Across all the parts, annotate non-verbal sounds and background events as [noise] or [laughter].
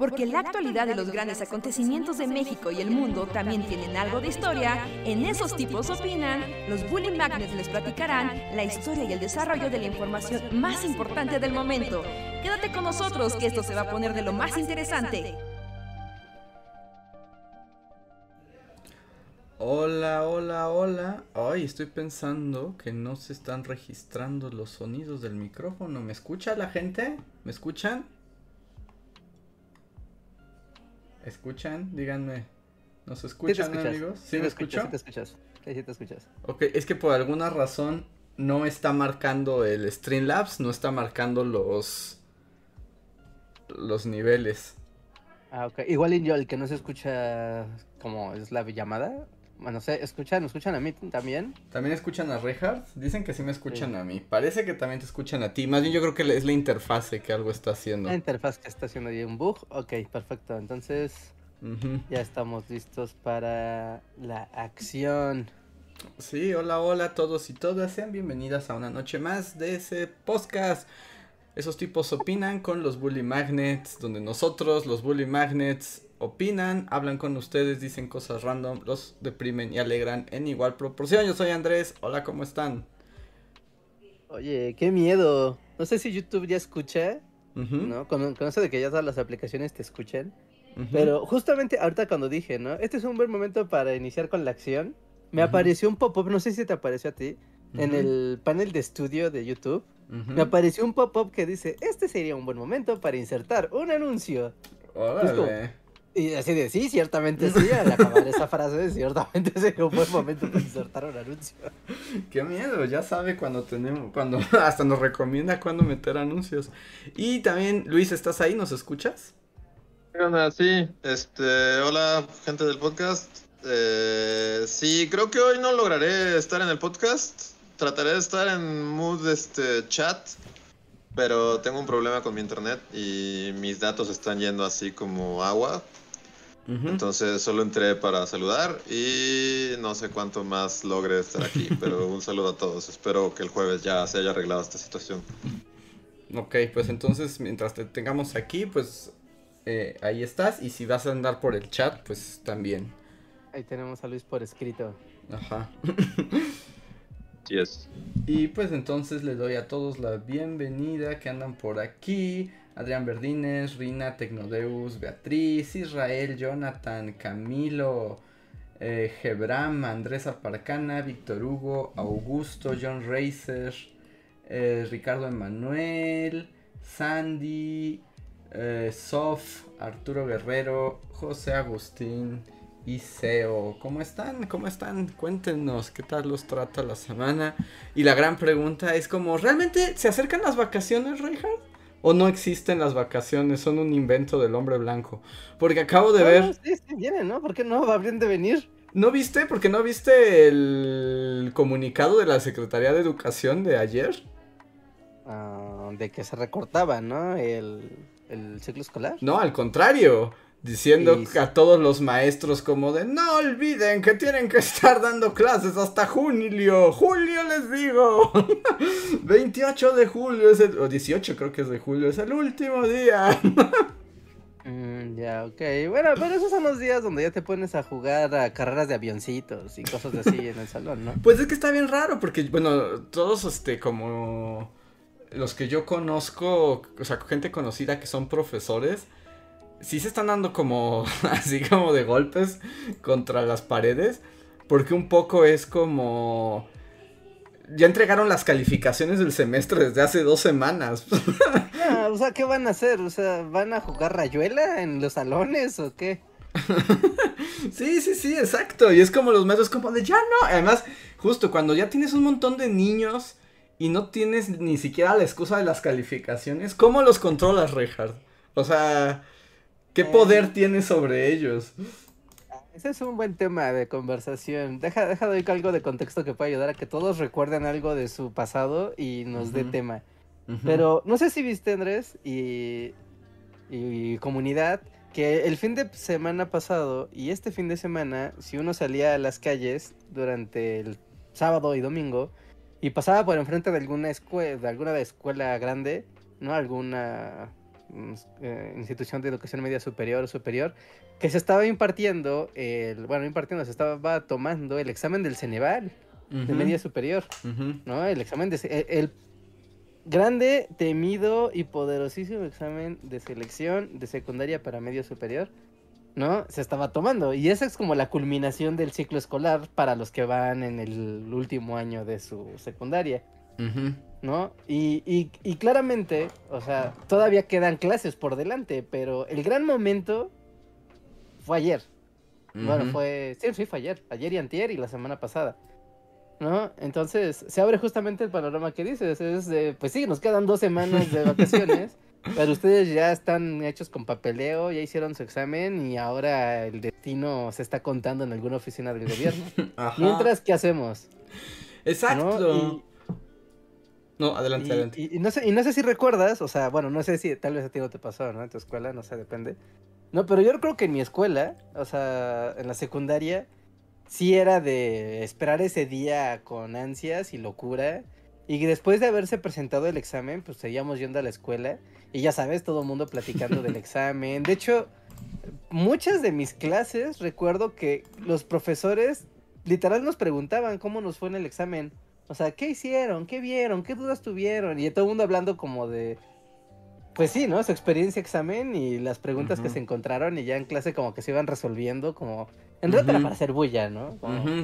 porque la actualidad de los grandes acontecimientos de México y el mundo también tienen algo de historia, en esos tipos opinan, los Bully Magnets les platicarán la historia y el desarrollo de la información más importante del momento. Quédate con nosotros que esto se va a poner de lo más interesante. Hola, hola, hola. Ay, estoy pensando que no se están registrando los sonidos del micrófono. ¿Me escucha la gente? ¿Me escuchan? ¿Escuchan? Díganme. ¿Nos escuchan, amigos? ¿Sí, me escuchas? Sí, te escuchas. Sí, te escuchas. Ok, es que por alguna razón no está marcando el Streamlabs, no está marcando los los niveles. Ah, ok. Igual yo el que no se escucha como es la llamada, bueno, sé, ¿escuchan, escuchan a mí también? ¿También escuchan a Reinhardt? Dicen que sí me escuchan a mí. Parece que también te escuchan a ti. Más bien yo creo que es la interfase que algo está haciendo. La interfaz que está haciendo ahí un bug. Ok, perfecto. Entonces ya estamos listos para la acción. Sí, hola, hola a todos y todas. Sean bienvenidas a una noche más de ese podcast. Esos tipos opinan con los Bully Magnets, donde nosotros, los Bully Magnets, opinan, hablan con ustedes, dicen cosas random, los deprimen y alegran en igual proporción. Yo soy Andrés, hola, ¿cómo están? Oye, qué miedo. No sé si YouTube ya escucha, ¿no? Con, eso de que ya todas las aplicaciones te escuchen. Pero justamente ahorita cuando dije, ¿no? Este es un buen momento para iniciar con la acción. Me apareció un pop-up, no sé si te apareció a ti, en el panel de estudio de YouTube. Me apareció un pop-up que dice, este sería un buen momento para insertar un anuncio. Y así de sí, ciertamente sí, [laughs] al acabar esa frase, ciertamente sería un buen momento para insertar un anuncio. Qué miedo, ya sabe cuando tenemos, cuando [laughs] hasta nos recomienda cuándo meter anuncios. Y también, Luis, ¿estás ahí? ¿Nos escuchas? Sí, este, hola gente del podcast. Eh, sí, creo que hoy no lograré estar en el podcast. Trataré de estar en mood este chat, pero tengo un problema con mi internet y mis datos están yendo así como agua entonces solo entré para saludar y no sé cuánto más logre estar aquí, [laughs] pero un saludo a todos. Espero que el jueves ya se haya arreglado esta situación. Ok, pues entonces mientras te tengamos aquí, pues eh, ahí estás. Y si vas a andar por el chat, pues también. Ahí tenemos a Luis por escrito. Ajá. [laughs] Sí es. Y pues entonces le doy a todos la bienvenida que andan por aquí. Adrián Verdines, Rina, Tecnodeus, Beatriz, Israel, Jonathan, Camilo, eh, Gebram, Andrés Aparcana, Víctor Hugo, Augusto, John Racer, eh, Ricardo Emanuel, Sandy, eh, Sof, Arturo Guerrero, José Agustín y Seo. ¿Cómo están? ¿Cómo están? Cuéntenos qué tal los trata la semana. Y la gran pregunta es como, ¿realmente se acercan las vacaciones, Reinhardt? O no existen las vacaciones, son un invento del hombre blanco. Porque acabo de ver. sí, sí vienen, ¿no? ¿Por qué no habrían de venir? ¿No viste? Porque no viste el comunicado de la Secretaría de Educación de ayer. Ah, de que se recortaba, ¿no? El, el ciclo escolar. No, al contrario diciendo a todos los maestros como de no olviden que tienen que estar dando clases hasta julio, julio les digo, [laughs] 28 de julio es el, o 18 creo que es de julio, es el último día. [laughs] Mm, ya, ok, bueno, pero esos son los días donde ya te pones a jugar a carreras de avioncitos y cosas así en el salón, ¿no? [laughs] Pues es que está bien raro porque, bueno, todos este como los que yo conozco, o sea, gente conocida que son profesores, sí se están dando como [laughs] así como de golpes contra las paredes. Porque un poco es como... Ya entregaron las calificaciones del semestre desde hace dos semanas. [laughs] Ah, o sea, ¿qué van a hacer? O sea, ¿van a jugar rayuela en los salones o qué? sí, sí, sí, exacto. Y es como los maestros como de ya no. Además, justo cuando ya tienes un montón de niños y no tienes ni siquiera la excusa de las calificaciones, ¿cómo los controlas, Reinhardt? O sea, ¿Qué poder eh, tiene sobre ellos? Ese es un buen tema de conversación. Deja, deja de algo de contexto que pueda ayudar a que todos recuerden algo de su pasado y nos dé tema. Pero no sé si viste, Andrés, y, y, comunidad, que el fin de semana pasado y este fin de semana, si uno salía a las calles durante el sábado y domingo y pasaba por enfrente de alguna escuela, de alguna escuela grande, ¿no? Alguna eh, institución de educación media superior o superior, que se estaba impartiendo, el, bueno, impartiendo, se estaba tomando el examen del Ceneval de media superior, ¿no? El examen de... el grande, temido y poderosísimo examen de selección de secundaria para medio superior, ¿no? Se estaba tomando. Y esa es como la culminación del ciclo escolar para los que van en el último año de su secundaria. ¿No? Y, y, claramente, o sea, todavía quedan clases por delante, pero el gran momento fue ayer. Bueno, fue. Sí, sí, fue ayer. Ayer y antier y la semana pasada. ¿no? Entonces se abre justamente el panorama que dices, es de, pues sí, nos quedan dos semanas de vacaciones, [laughs] pero ustedes ya están hechos con papeleo, ya hicieron su examen y ahora el destino se está contando en alguna oficina del gobierno. [laughs] Mientras, ¿qué hacemos? Exacto. ¿No? Adelante, adelante. Y, no sé, y no sé si recuerdas, o sea, bueno, no sé si tal vez a ti no te pasó, ¿no? En tu escuela, no sé, depende. No, pero yo creo que en mi escuela, o sea, en la secundaria, sí era de esperar ese día con ansias y locura. Y después de haberse presentado el examen, pues seguíamos yendo a la escuela. Y ya sabes, todo el mundo platicando del [laughs] examen. De hecho, muchas de mis clases recuerdo que los profesores literal nos preguntaban cómo nos fue en el examen. O sea, ¿qué hicieron? ¿Qué vieron? ¿Qué dudas tuvieron? Y todo el mundo hablando como de... Pues sí, ¿no? Su experiencia examen y las preguntas que se encontraron y ya en clase como que se iban resolviendo como en realidad para hacer bulla, ¿no?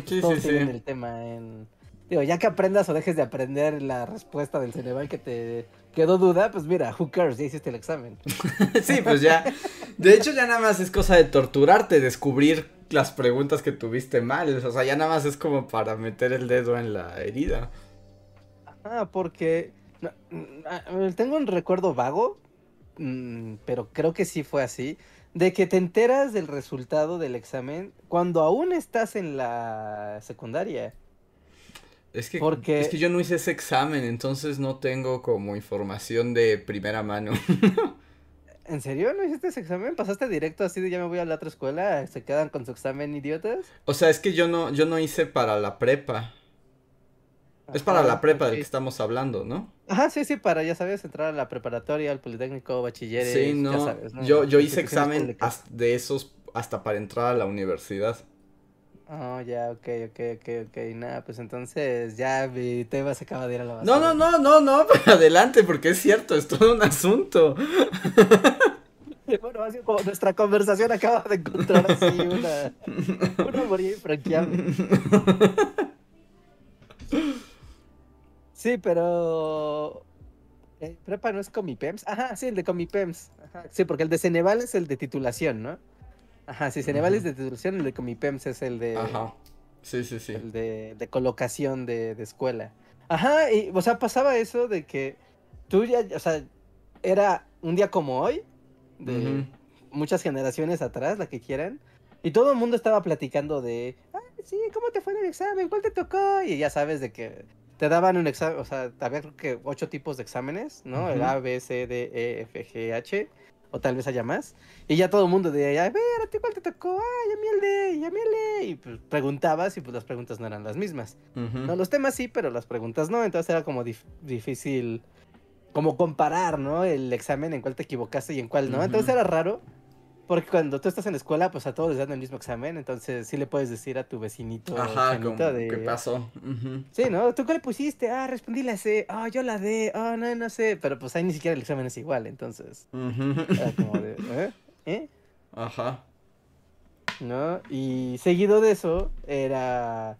sí, sí, sí. el tema en... Digo, ya que aprendas o dejes de aprender la respuesta del Ceneval que te quedó duda, pues mira, who cares, ya hiciste el examen. [laughs] sí, pues ya. De hecho, ya nada más es cosa de torturarte, descubrir las preguntas que tuviste mal. O sea, ya nada más es como para meter el dedo en la herida. Ah, porque tengo un recuerdo vago, mm, pero creo que sí fue así de que te enteras del resultado del examen cuando aún estás en la secundaria. Es que, Porque... es que yo no hice ese examen, entonces no tengo como información de primera mano. [laughs] ¿En serio no hiciste ese examen? ¿Pasaste directo así de ya me voy a la otra escuela? ¿Se quedan con su examen idiotas? O sea, es que yo no, yo no hice para la prepa. Es para la prepa del que estamos hablando, ¿no? Ajá, sí, sí, para, ya sabes, entrar a la preparatoria, al politécnico, bachilleres, sí, no, Yo, yo hice examen de esos hasta para entrar a la universidad. Oh, ya, ok, ok, ok, ok, nada, pues entonces ya mi tema se acaba de ir a la base. No, no, no, no, [laughs] no, adelante, porque es cierto, es todo un asunto. [laughs] [laughs] bueno, así como nuestra conversación acaba de encontrar así una, una moría infranqueable. Sí, pero. Eh, prepa no es Comipems. Ajá, sí, el de Comipems. Ajá, sí, porque el de Ceneval es el de titulación, ¿no? Ajá, sí, Ceneval es de titulación, el de Comipems es el de. Ajá. Sí, sí, sí. El de, de colocación de, de, escuela. Ajá, y, o sea, pasaba eso de que tú ya, o sea, era un día como hoy, de muchas generaciones atrás, la que quieran, y todo el mundo estaba platicando de, ah, sí, ¿cómo te fue en el examen? ¿Cuál te tocó? Y ya sabes de que te daban un examen, o sea, había creo que ocho tipos de exámenes, ¿no? El A, B, C, D, E, F, G, H, o tal vez haya más. Y ya todo el mundo de, a ver, ¿a ti cuál te tocó? Ay, a mí el D, y a mí el D. Y pues preguntabas y pues las preguntas no eran las mismas. No, los temas sí, pero las preguntas no. Entonces era como difícil, como comparar, ¿no? El examen en cuál te equivocaste y en cuál no. Entonces era raro. Porque cuando tú estás en la escuela, pues a todos les dan el mismo examen, entonces sí le puedes decir a tu vecinito. Ajá, ¿qué pasó? Sí, ¿no? ¿Tú qué le pusiste? Ah, respondí la C. Ah, yo la D. Ah, no, no sé. Pero pues ahí ni siquiera el examen es igual, entonces. Era como de, ¿eh? ¿eh? Ajá. ¿No? Y seguido de eso, era.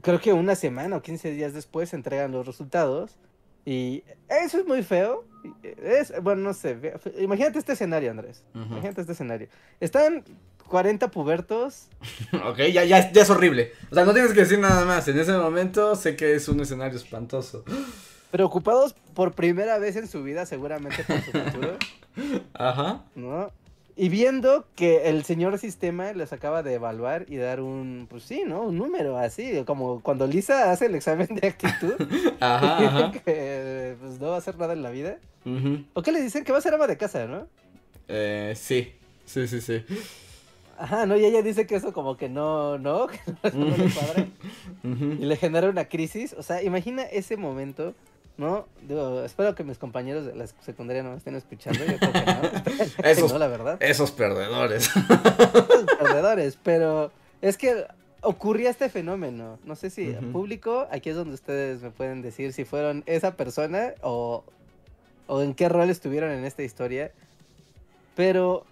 Creo que una semana o 15 días después se entregan los resultados. Y eso es muy feo. Es, bueno, no sé. Imagínate este escenario, Andrés. Imagínate este escenario. Están 40 pubertos. [laughs] ok, ya, ya, ya es horrible. O sea, no tienes que decir nada más. En ese momento sé que es un escenario espantoso. [gasps] Preocupados por primera vez en su vida, seguramente por su [laughs] futuro. Ajá. ¿No? Y viendo que el señor sistema les acaba de evaluar y dar un, pues sí, ¿no? Un número así, como cuando Lisa hace el examen de actitud. [laughs] [laughs] ajá, Que pues no va a hacer nada en la vida. ¿O qué les dicen? Que va a ser ama de casa, ¿no? Eh, sí, sí, sí, sí. Ajá, ¿no? Y ella dice que eso como que no, no, [laughs] que no, le cuadra. Y le genera una crisis. O sea, imagina ese momento ¿no? Digo, espero que mis compañeros de la secundaria no me estén escuchando, yo creo que no. [laughs] [laughs] esos, no, la verdad. Esos perdedores. Esos perdedores, pero es que ocurría este fenómeno. No sé si en público, aquí es donde ustedes me pueden decir si fueron esa persona o, o en qué rol estuvieron en esta historia. Pero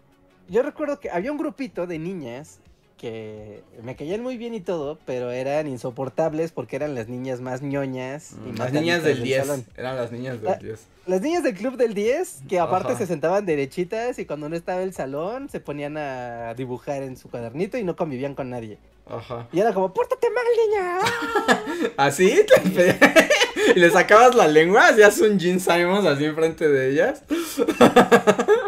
yo recuerdo que había un grupito de niñas que me caían muy bien y todo, pero eran insoportables porque eran las niñas más ñoñas. Y mm, las niñas del 10. Eran las niñas del 10. Las niñas del club del 10, que aparte se sentaban derechitas y cuando no estaba el salón se ponían a dibujar en su cuadernito y no convivían con nadie. Ajá. Y era como, pórtate mal, niña. [laughs] ¿Así? [laughs] ¿Y le sacabas la lengua? ¿Hacías un Gene Simons así enfrente de ellas? [laughs]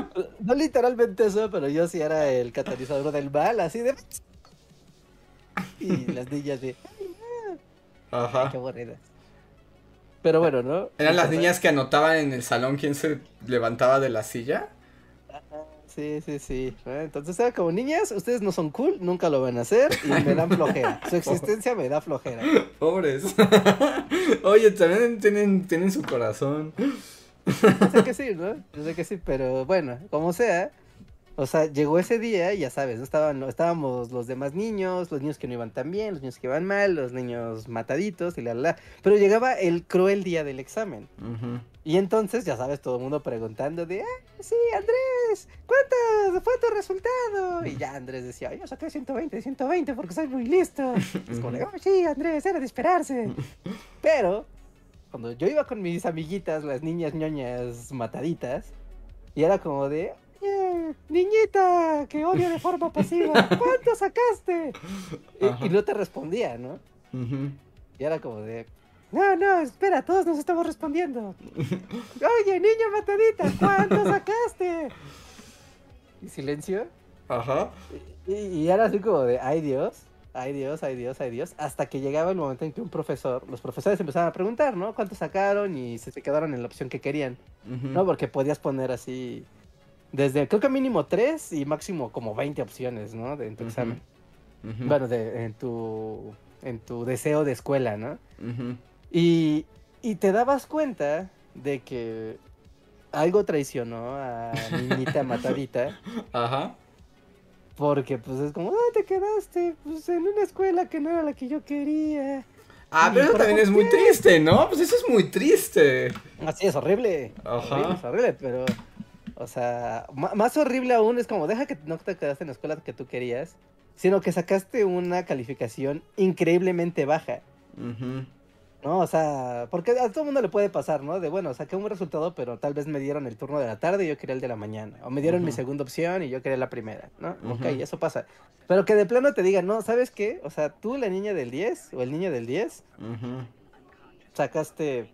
no literalmente eso, pero yo sí era el catalizador del mal, así de... Y las niñas de... Ajá. Qué aburridas. Pero bueno, ¿no? ¿Eran las niñas que anotaban en el salón quién se levantaba de la silla? Sí, sí, sí. Entonces era como niñas, ustedes no son cool, nunca lo van a hacer y me dan flojera. Su [laughs] existencia me da flojera. Pobres. [laughs] Oye, también tienen, tienen su corazón. Yo [laughs] sé que sí, ¿no? Yo sé que sí, pero bueno, como sea, o sea, llegó ese día y ya sabes, Estaban, estábamos los demás niños, los niños que no iban tan bien, los niños que iban mal, los niños mataditos y la la. Pero llegaba el cruel día del examen. Y entonces, ya sabes, todo el mundo preguntando de, ah, sí, Andrés, ¿cuánto fue tu resultado? Y ya Andrés decía, yo saqué 120, 120 porque soy muy listo. es como, oh, sí, Andrés, era de esperarse. [laughs] Pero, cuando yo iba con mis amiguitas, las niñas ñoñas mataditas, y era como de, niñita, que odio de forma pasiva, [laughs] ¿cuánto sacaste? Y, no te respondía, ¿no? Y era como de, no, no, espera, todos nos estamos respondiendo. [laughs] Oye, niña matadita, ¿cuánto sacaste? Y silencio. Ajá. Y, era así como de, ay Dios, ay Dios, ay Dios, ay Dios, hasta que llegaba el momento en que un profesor, los profesores empezaban a preguntar, ¿no? ¿Cuánto sacaron? Y se, quedaron en la opción que querían, ¿no? Porque podías poner así desde, creo que mínimo tres y máximo como 20 opciones, ¿no? De, en tu examen. Bueno, de, en, tu, en tu deseo de escuela, ¿no? y, y te dabas cuenta de que algo traicionó a niñita [laughs] matadita. Ajá. Porque pues es como, ah, te quedaste pues, en una escuela que no era la que yo quería. Ah, pero eso también es muy triste, ¿no? Pues eso es muy triste. Así es horrible. Ajá. es horrible, pero o sea, más horrible aún es como, deja que no te quedaste en la escuela que tú querías, sino que sacaste una calificación increíblemente baja. ¿No? O sea, porque a todo el mundo le puede pasar, ¿no? De bueno, saqué un buen resultado, pero tal vez me dieron el turno de la tarde y yo quería el de la mañana. O me dieron mi segunda opción y yo quería la primera, ¿no? Ok, eso pasa. Pero que de plano te digan, no, ¿sabes qué? O sea, tú, la niña del 10 o el niño del 10, sacaste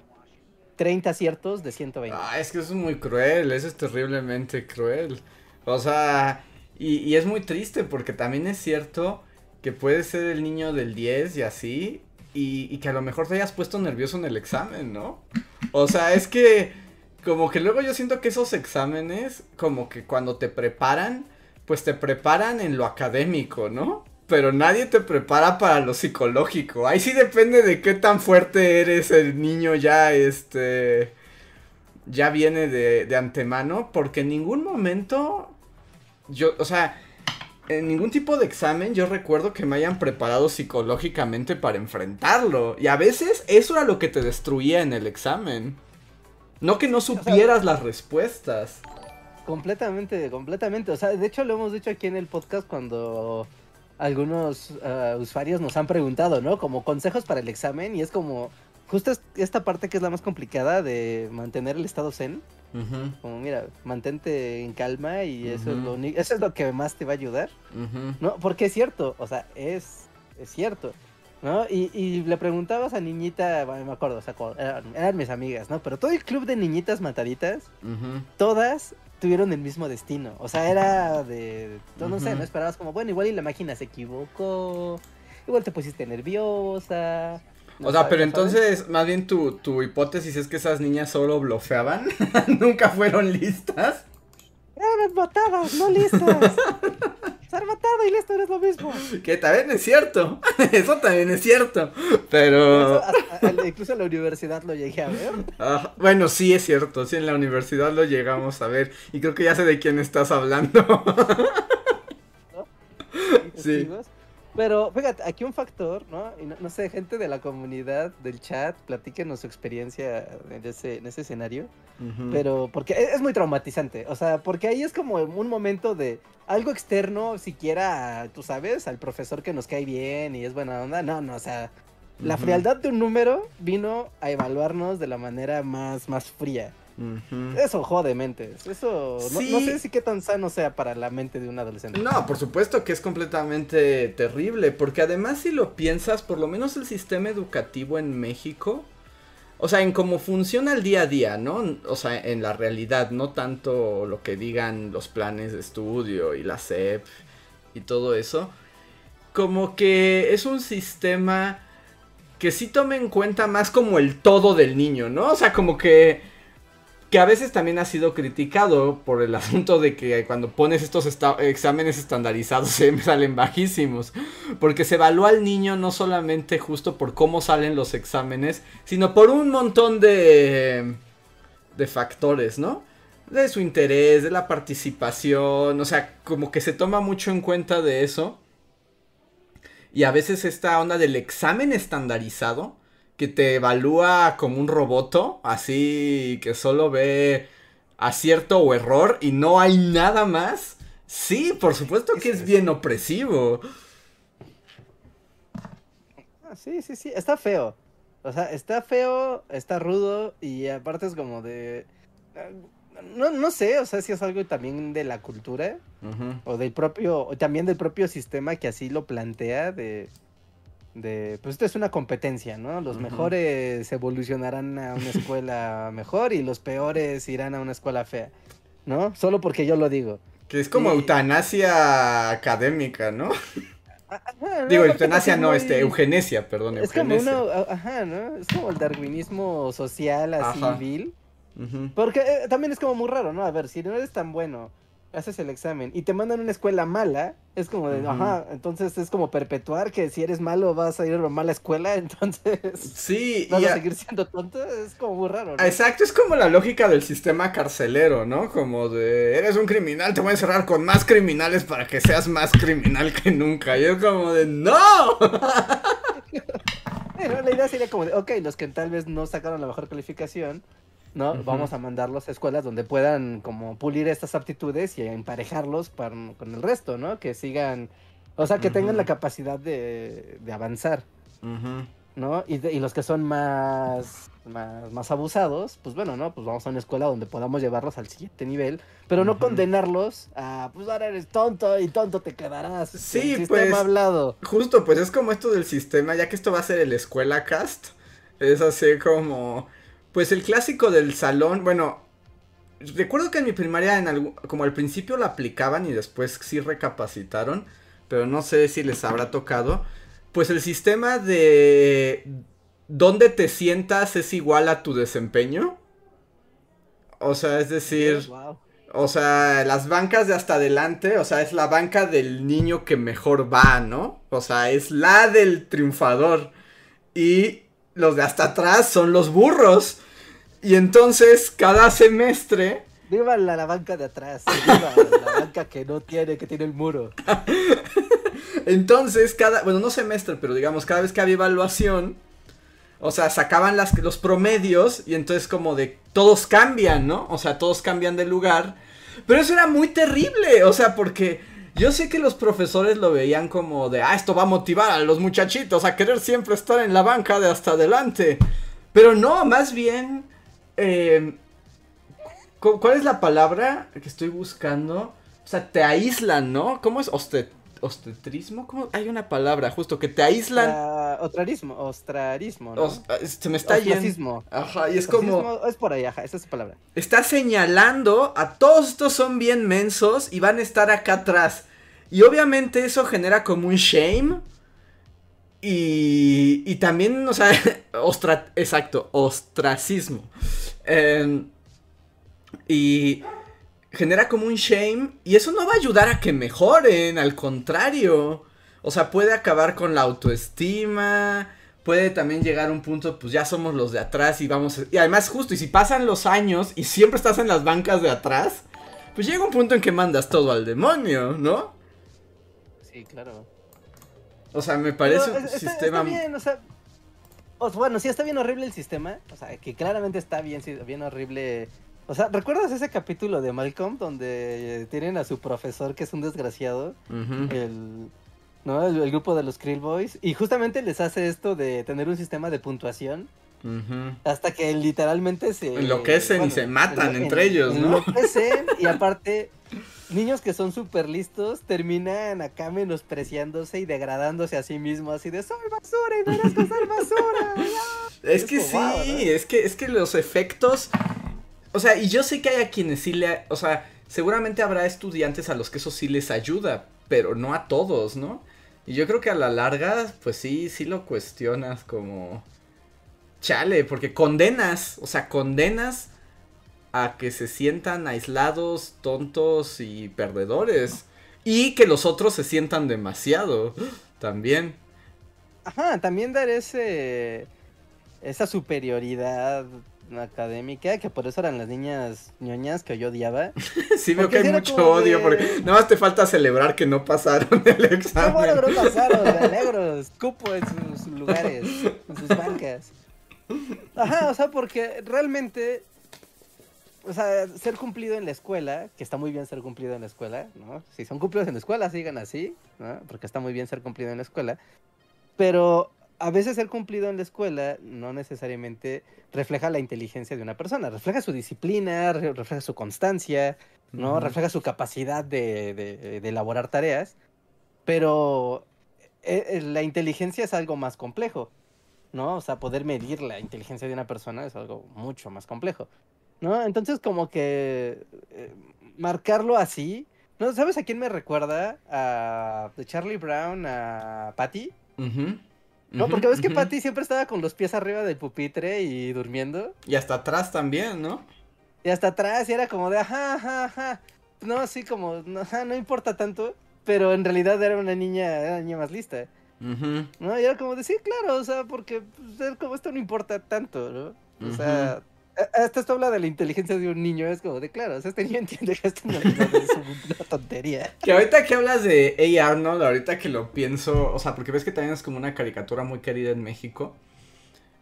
30 aciertos de 120. Ah, es que eso es muy cruel, eso es terriblemente cruel. O sea, y, es muy triste porque también es cierto que puedes ser el niño del 10 y así, y, que a lo mejor te hayas puesto nervioso en el examen, ¿no? O sea, es que como que luego yo siento que esos exámenes, como que cuando te preparan, pues te preparan en lo académico, ¿no? pero nadie te prepara para lo psicológico. Ahí sí depende de qué tan fuerte eres el niño ya, este, ya viene de, de antemano, porque en ningún momento, yo, o sea, en ningún tipo de examen yo recuerdo que me hayan preparado psicológicamente para enfrentarlo. Y a veces eso era lo que te destruía en el examen. No que no supieras las respuestas. Completamente, completamente. O sea, de hecho lo hemos dicho aquí en el podcast cuando algunos uh, usuarios nos han preguntado, ¿no? Como consejos para el examen y es como justo esta parte que es la más complicada de mantener el estado zen. Como mira, mantente en calma y eso, es lo eso es lo que más te va a ayudar. ¿No? Porque es cierto, o sea, es, es cierto. ¿No? Y, y le preguntabas a niñita, bueno, me acuerdo, o sea, eran, mis amigas, ¿no? Pero todo el club de niñitas mataditas, todas tuvieron el mismo destino. O sea, era de. No, sé, no esperabas como, bueno, igual y la máquina se equivocó. Igual te pusiste nerviosa. O sea, pero entonces, más bien tu, tu hipótesis es que esas niñas solo blofeaban. [laughs] Nunca fueron listas. Eran botadas, no listas. [laughs] Ser matado y listo, es lo mismo. Que también es cierto. [laughs] Eso también es cierto. Pero. incluso en la universidad lo llegué a ver. Ah, bueno, sí es cierto. Sí, en la universidad lo llegamos a ver. Y creo que ya sé de quién estás hablando. ¿No? Sí. Pero fíjate, aquí un factor, ¿no? Y no, sé, gente de la comunidad, del chat, platíquenos su experiencia en ese, en ese escenario. Pero porque e, es, muy traumatizante. O sea, porque ahí es como un momento de algo externo, siquiera, tú sabes, al profesor que nos cae bien y es buena onda. No, no, o sea, la frialdad de un número vino a evaluarnos de la manera más, más fría. Eso jode mentes. Eso no, sé si qué tan sano sea para la mente de un adolescente. No, por supuesto que es completamente terrible. Porque además, si lo piensas, por lo menos el sistema educativo en México. O sea, en cómo funciona el día a día, ¿no? O sea, en la realidad, no tanto lo que digan los planes de estudio y la SEP y todo eso. Como que es un sistema que sí tome en cuenta más como el todo del niño, ¿no? O sea, como que que a veces también ha sido criticado por el asunto de que cuando pones estos exámenes estandarizados [laughs] se salen bajísimos, porque se evalúa al niño no solamente justo por cómo salen los exámenes, sino por un montón de de factores, ¿no? De su interés, de la participación, o sea, como que se toma mucho en cuenta de eso. Y a veces esta onda del examen estandarizado que te evalúa como un roboto, así que solo ve acierto o error y no hay nada más. Sí, por supuesto que es bien opresivo. Ah, sí, sí, sí, está feo. O sea, está feo, está rudo y aparte es como de... No, no sé, o sea, si es algo también de la cultura o del propio, o también del propio sistema que así lo plantea de de, pues esto es una competencia, ¿no? Los mejores evolucionarán a una [laughs] escuela mejor y los peores irán a una escuela fea, ¿no? Solo porque yo lo digo. Que es como eutanasia académica, ¿no? [laughs] Digo, eutanasia no, este, eugenesia, perdón, es Como uno, ajá, ¿no? Es como el darwinismo social, así, civil. Porque eh, también es como muy raro, ¿no? A ver, si no eres tan bueno haces el examen y te mandan a una escuela mala, es como de, ajá, entonces es como perpetuar que si eres malo vas a ir a una mala escuela, [laughs] entonces sí, vas a, seguir siendo tonto, es como muy raro. ¿no? Exacto, es como la lógica del sistema carcelero, ¿no? Como de, eres un criminal, te voy a encerrar con más criminales para que seas más criminal que nunca. Y yo como de, no. [laughs] Pero la idea sería como de, ok, los que tal vez no sacaron la mejor calificación, ¿no? Vamos a mandarlos a escuelas donde puedan como pulir estas aptitudes y emparejarlos con el resto, ¿no? Que sigan, o sea, que tengan la capacidad de, de avanzar, ¿no? Y, y, los que son más, más, abusados, pues bueno, ¿no? Pues vamos a una escuela donde podamos llevarlos al siguiente nivel, pero no condenarlos a, pues ahora eres tonto y tonto te quedarás. Sí, el pues, hablado. Justo, pues es como esto del sistema, ya que esto va a ser el escuela cast, es así como pues el clásico del salón, bueno, recuerdo que en mi primaria en como al principio la aplicaban y después sí recapacitaron, pero no sé si les habrá tocado. Pues el sistema de dónde te sientas es igual a tu desempeño. O sea, es decir, o sea, las bancas de hasta adelante, o sea, es la banca del niño que mejor va, ¿no? O sea, es la del triunfador. Y los de hasta atrás son los burros. Y entonces, cada semestre. Viva la, banca de atrás. Viva la banca que no tiene, que tiene el muro. [laughs] entonces, cada. Bueno, no semestre, pero digamos, cada vez que había evaluación. O sea, sacaban las, los promedios. Y entonces, como de. Todos cambian, ¿no? O sea, todos cambian de lugar. Pero eso era muy terrible. O sea, porque. Yo sé que los profesores lo veían como de, ah, esto va a motivar a los muchachitos a querer siempre estar en la banca de hasta adelante. Pero no, más bien, eh, ¿cuál es la palabra que estoy buscando? O sea, te aíslan, ¿no? ¿Cómo es ostet ostetrismo? ¿Cómo? Hay una palabra justo que te aíslan. ostrarismo, ostrarismo, ¿no? Se me está yendo. Ajá, y es como. Es por ahí, ajá, esa es la palabra. Está señalando a todos estos son bien mensos y van a estar acá atrás. Y obviamente eso genera como un shame. Y, y también, o sea, [laughs] ostra, exacto, ostracismo. Em, y genera como un shame y eso no va a ayudar a que mejoren, al contrario. O sea, puede acabar con la autoestima, puede también llegar a un punto, pues ya somos los de atrás y vamos... Y además justo, y si pasan los años y siempre estás en las bancas de atrás, pues llega un punto en que mandas todo al demonio, ¿no? Sí, claro. O sea, me parece un sistema... bien, o sea... bueno, sí está bien horrible el sistema, o sea, que claramente está bien, bien horrible o sea, ¿recuerdas ese capítulo de Malcolm donde tienen a su profesor que es un desgraciado? El ¿no? El, grupo de los Krill Boys. Y justamente les hace esto de tener un sistema de puntuación. Hasta que literalmente se... Enloquecen y se matan entre ellos, ¿no? Enloquecen y [laughs] aparte, niños que son súper listos terminan acá menospreciándose y degradándose a sí mismos. Así de, soy basura y merezco ser basura. es que sí, es, que, es que los efectos... O sea, y yo sé que hay a quienes sí le... O sea, seguramente habrá estudiantes a los que eso sí les ayuda, pero no a todos, ¿no? Y yo creo que a la larga, pues sí, sí lo cuestionas como... Chale, porque condenas, o sea, condenas a que se sientan aislados, tontos y perdedores. Y que los otros se sientan demasiado, también. Ajá, también dar ese... Esa superioridad académica, que por eso eran las niñas ñoñas que yo odiaba. [laughs] sí, veo que hay mucho odio, porque nada más te falta celebrar que no pasaron el examen. No, bueno, no pasaron, de negros, [laughs] cupo en sus lugares, en sus bancas. Ajá, o sea, porque realmente, o sea, ser cumplido en la escuela, que está muy bien ser cumplido en la escuela, ¿no? Si son cumplidos en la escuela, sigan así, ¿no? Porque está muy bien ser cumplido en la escuela. Pero a veces ser cumplido en la escuela no necesariamente refleja la inteligencia de una persona, refleja su disciplina, refleja su constancia, ¿no? Refleja su capacidad de, elaborar tareas, pero eh, eh, la inteligencia es algo más complejo, ¿no? O sea, poder medir la inteligencia de una persona es algo mucho más complejo, ¿no? Entonces, como que eh, marcarlo así, ¿no? ¿Sabes a quién me recuerda? A Charlie Brown, a Patty. No, porque ves que Patty siempre estaba con los pies arriba del pupitre y durmiendo. Y hasta atrás también, ¿no? Y hasta atrás y era como de ajá, ajá, ajá. No, así como, no, ajá, no importa tanto. Pero en realidad era una niña, era una niña más lista. ¿No? Y era como de sí, claro, o sea, porque pues, como esto no importa tanto, ¿no? O sea, hasta esto habla de la inteligencia de un niño, es como de claro, o sea, este niño entiende que esto no es una [laughs] tontería. Que ahorita que hablas de A. Arnold, ahorita que lo pienso, o sea, porque ves que también es como una caricatura muy querida en México.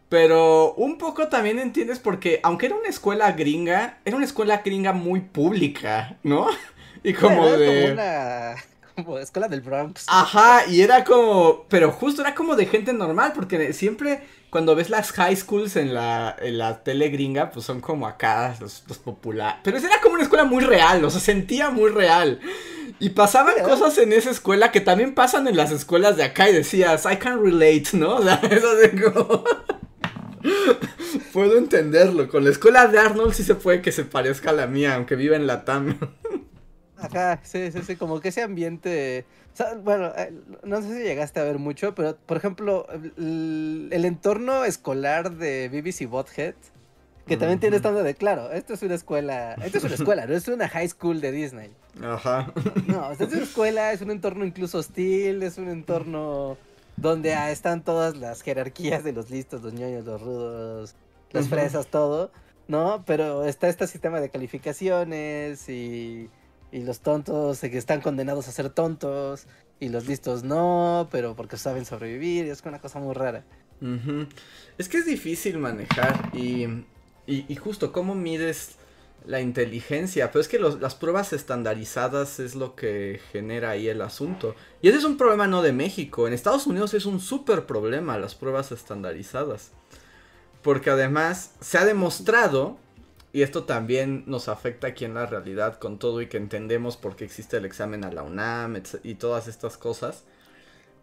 Pero un poco también entiendes porque, aunque era una escuela gringa, era una escuela gringa muy pública, ¿no? [laughs] Y como de. Como una como escuela del Bronx. Ajá, y era como, pero justo era como de gente normal, porque siempre cuando ves las high schools en la, en la tele gringa, pues son como acá, los, los populares. Pero era como una escuela muy real, o sea, sentía muy real. Y pasaban cosas en esa escuela que también pasan en las escuelas de acá y decías, I can relate, ¿no? [laughs] O sea, eso de como... [laughs] Puedo entenderlo. Con la escuela de Arnold sí se puede que se parezca a la mía, aunque viva en la TAM. [laughs] Ajá, sí, sí, sí, como que ese ambiente bueno, eh, no sé si llegaste a ver mucho, pero por ejemplo, el, entorno escolar de BBC Bothead, que también tiene estando de claro, esto es una escuela, esto es una escuela, no es una high school de Disney. Ajá. No, es una escuela, es un entorno incluso hostil, es un entorno donde están todas las jerarquías de los listos, los ñoños, los rudos, las fresas, todo, ¿no? Pero está este sistema de calificaciones y y los tontos que están condenados a ser tontos y los listos no, pero porque saben sobrevivir, es una cosa muy rara. Es que es difícil manejar y, y, justo cómo mides la inteligencia, pero es que las pruebas estandarizadas es lo que genera ahí el asunto. Y ese es un problema no de México, en Estados Unidos es un súper problema las pruebas estandarizadas. Porque además se ha demostrado y esto también nos afecta aquí en la realidad con todo y que entendemos por qué existe el examen a la UNAM y todas estas cosas.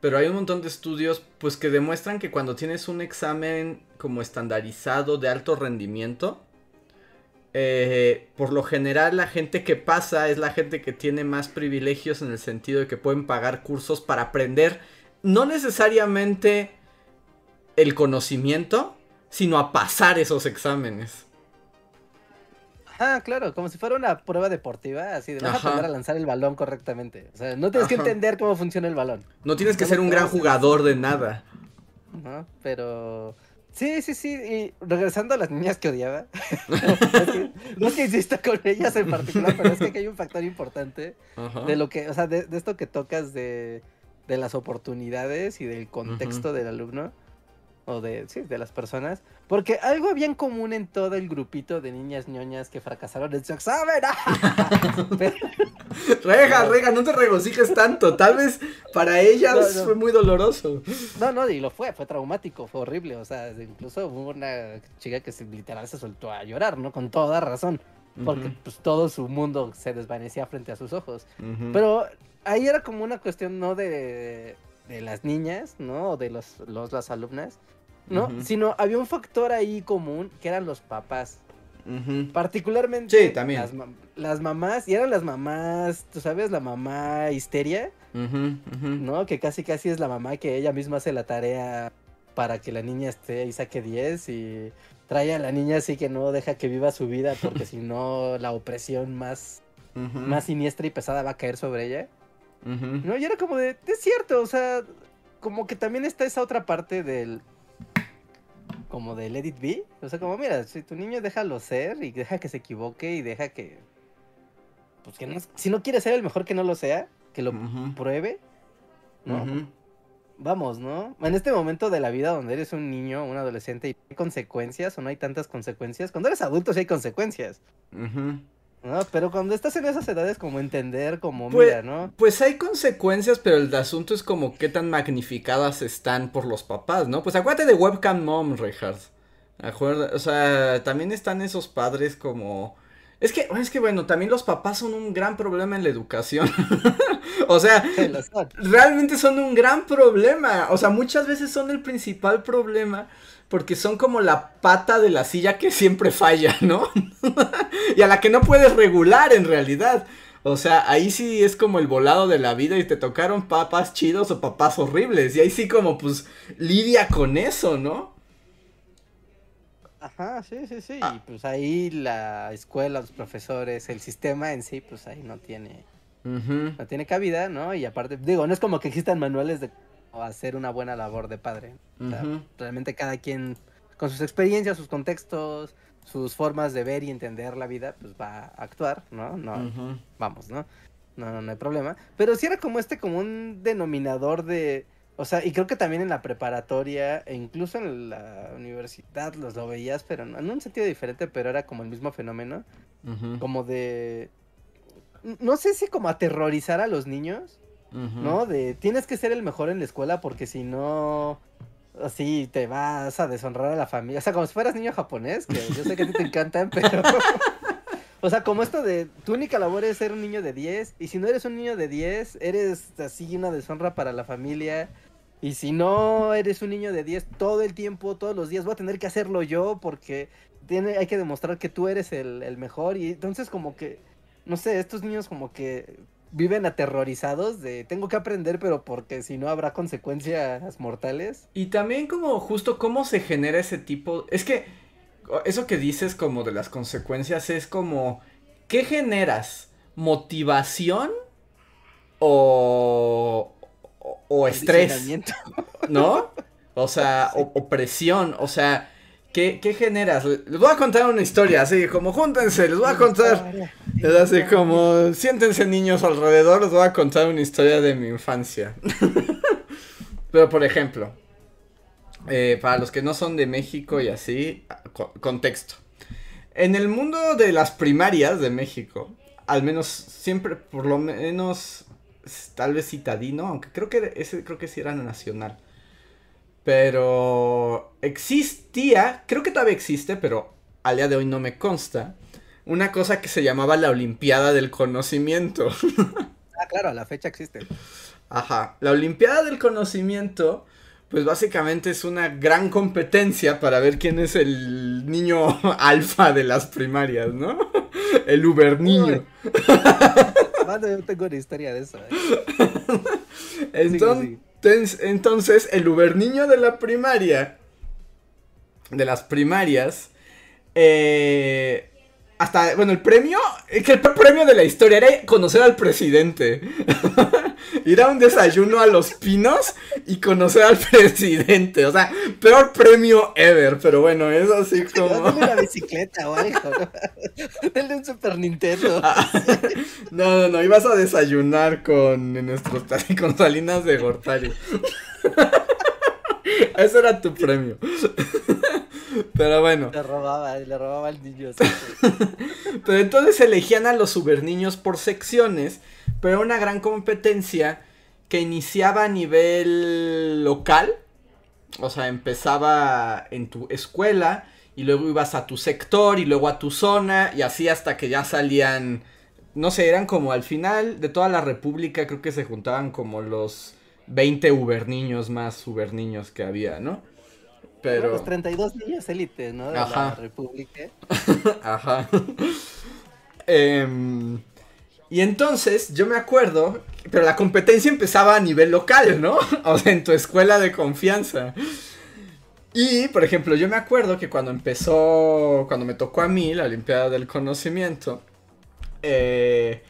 Pero hay un montón de estudios pues que demuestran que cuando tienes un examen como estandarizado de alto rendimiento, eh, por lo general la gente que pasa es la gente que tiene más privilegios en el sentido de que pueden pagar cursos para aprender no necesariamente el conocimiento, sino a pasar esos exámenes. Ah, claro, como si fuera una prueba deportiva, así de vas a aprender a lanzar el balón correctamente. O sea, no tienes que entender cómo funciona el balón. No tienes que ser un gran jugador de nada. No, pero Sí, sí, sí. Y regresando a las niñas que odiaba. [laughs] no, es que, insisto con ellas en particular, pero es que aquí hay un factor importante de lo que, o sea, de, esto que tocas de, de, las oportunidades y del contexto del alumno o de, sí, de las personas, porque algo había en común en todo el grupito de niñas ñoñas que fracasaron en su examen. [laughs] rega, rega, no te regocijes tanto, tal vez para ellas fue muy doloroso. No, no, y lo fue, fue traumático, fue horrible, o sea, incluso hubo una chica que se, literal se soltó a llorar, ¿no? Con toda razón, porque pues todo su mundo se desvanecía frente a sus ojos. Pero ahí era como una cuestión no de, de las niñas, ¿no? O de los, los las alumnas, ¿no? Sino había un factor ahí común que eran los papás. Particularmente sí, también. Las, mamás, y eran las mamás, tú sabes, la mamá histeria, ¿no? Que casi casi es la mamá que ella misma hace la tarea para que la niña esté y saque 10 y trae a la niña así que no deja que viva su vida porque [laughs] si no la opresión más, más siniestra y pesada va a caer sobre ella. No, y era como de, es cierto, o sea, como que también está esa otra parte del, como de Let It Be. O sea, como, mira, si tu niño déjalo ser y deja que se equivoque y deja que. Pues que no. Si no quiere ser el mejor, que no lo sea, que lo pruebe. ¿No? Vamos, ¿no? En este momento de la vida donde eres un niño, un adolescente y hay consecuencias o no hay tantas consecuencias. Cuando eres adulto sí hay consecuencias. ¿No? Pero cuando estás en esas edades, como entender, como pues, mira, ¿no? Pues hay consecuencias, pero el asunto es como qué tan magnificadas están por los papás, ¿no? Pues acuérdate de Webcam Mom, Richard. O sea, también están esos padres como... Es que, es que bueno, también los papás son un gran problema en la educación. [laughs] o sea, realmente son un gran problema. O sea, muchas veces son el principal problema porque son como la pata de la silla que siempre falla, ¿no? [laughs] y a la que no puedes regular en realidad. O sea, ahí sí es como el volado de la vida y te tocaron papás chidos o papás horribles. Y ahí sí como pues lidia con eso, ¿no? Ajá, sí, sí, sí. Ah. Y pues ahí la escuela, los profesores, el sistema en sí, pues ahí no tiene, no tiene cabida, ¿no? Y aparte, digo, no es como que existan manuales de hacer una buena labor de padre. realmente cada quien, con sus experiencias, sus contextos, sus formas de ver y entender la vida, pues va a actuar, ¿no? No, vamos, ¿no? ¿no? No, hay problema. Pero sí era como este, como un denominador de, o sea, y creo que también en la preparatoria e incluso en la universidad los lo veías, pero en un sentido diferente, pero era como el mismo fenómeno, como de, no sé si como aterrorizar a los niños, ¿no? De tienes que ser el mejor en la escuela porque si no, así te vas a deshonrar a la familia. O sea, como si fueras niño japonés, que yo sé que a ti te [laughs] encantan, pero... [laughs] o sea, como esto de tu única labor es ser un niño de 10 y si no eres un niño de 10, eres así una deshonra para la familia. Y si no eres un niño de 10 todo el tiempo, todos los días, voy a tener que hacerlo yo porque tiene, hay que demostrar que tú eres el, el mejor. Y entonces como que, no sé, estos niños como que viven aterrorizados de tengo que aprender, pero porque si no habrá consecuencias mortales. Y también como justo cómo se genera ese tipo, es que eso que dices como de las consecuencias es como ¿qué generas? ¿Motivación o o, estrés? ¿No? O sea, [laughs] o, o presión, o sea, ¿Qué, ¿Qué, generas? Les voy a contar una historia, así como júntense, les voy a contar. Es así como, siéntense niños alrededor, les voy a contar una historia de mi infancia. [laughs] Pero por ejemplo, eh, para los que no son de México y así, contexto. En el mundo de las primarias de México, al menos siempre, por lo menos, tal vez citadino, aunque creo que ese creo que sí era nacional. Pero existía, creo que todavía existe, pero al día de hoy no me consta, una cosa que se llamaba la Olimpiada del Conocimiento. [laughs] ah, claro, a la fecha existe. Ajá, la Olimpiada del Conocimiento, pues básicamente es una gran competencia para ver quién es el niño [laughs] alfa de las primarias, ¿no? [laughs] El Uber niño. yo tengo una historia de eso. ¿eh? Entonces, entonces, el Uber niño de la primaria, de las primarias, eh, hasta, bueno, el premio, que el premio de la historia era conocer al presidente. [laughs] Ir a un desayuno a los pinos y conocer al presidente. O sea, peor premio ever, pero bueno, es así como. Dale una [laughs] bicicleta o algo. Dale un Super Nintendo. Ah, no, no, no, ibas a desayunar con nuestros [laughs] con Salinas de Gortari. Ese era tu premio. Pero bueno. Le robaba, le robaba al niño. [laughs] pero entonces elegían a los niños por secciones, pero una gran competencia que iniciaba a nivel local. O sea, empezaba en tu escuela y luego ibas a tu sector y luego a tu zona y así hasta que ya salían, no sé, eran como al final de toda la república creo que se juntaban como los 20 niños más niños que había, ¿no? Pero... Los 32 niños élites, ¿no? De la República. [laughs] Ajá. Em, y entonces, yo me acuerdo, pero la competencia empezaba a nivel local, ¿no? [laughs] O sea, en tu escuela de confianza. Y, por ejemplo, yo me acuerdo que cuando empezó, cuando me tocó a mí la Olimpiada del Conocimiento, eh,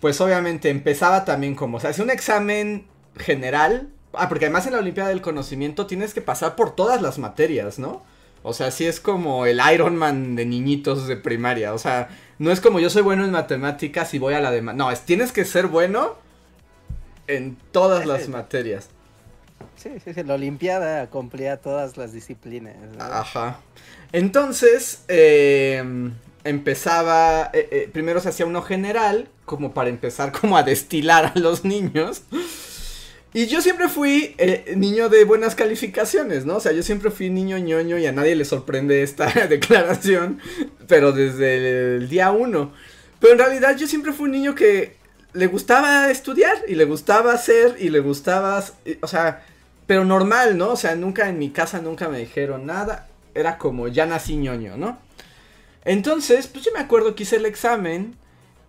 pues obviamente empezaba también como, o sea, es un examen general Ah, porque además en la Olimpiada del Conocimiento tienes que pasar por todas las materias, ¿no? O sea, sí es como el Iron Man de niñitos de primaria. O sea, no es como yo soy bueno en matemáticas y voy a la demás. No, es tienes que ser bueno en todas las materias. Sí, sí, sí, la Olimpiada cumplía todas las disciplinas. Ajá. Entonces, em, empezaba, eh, eh, primero se hacía uno general, como para empezar como a destilar a los niños. Y yo siempre fui eh, niño de buenas calificaciones, ¿no? O sea, yo siempre fui niño ñoño y a nadie le sorprende esta [laughs] declaración, pero desde el día uno. Pero en realidad yo siempre fui un niño que le gustaba estudiar y le gustaba hacer y le gustaba, o sea, pero normal, ¿no? O sea, nunca en mi casa nunca me dijeron nada, era como ya nací ñoño, ¿no? Entonces, pues yo me acuerdo que hice el examen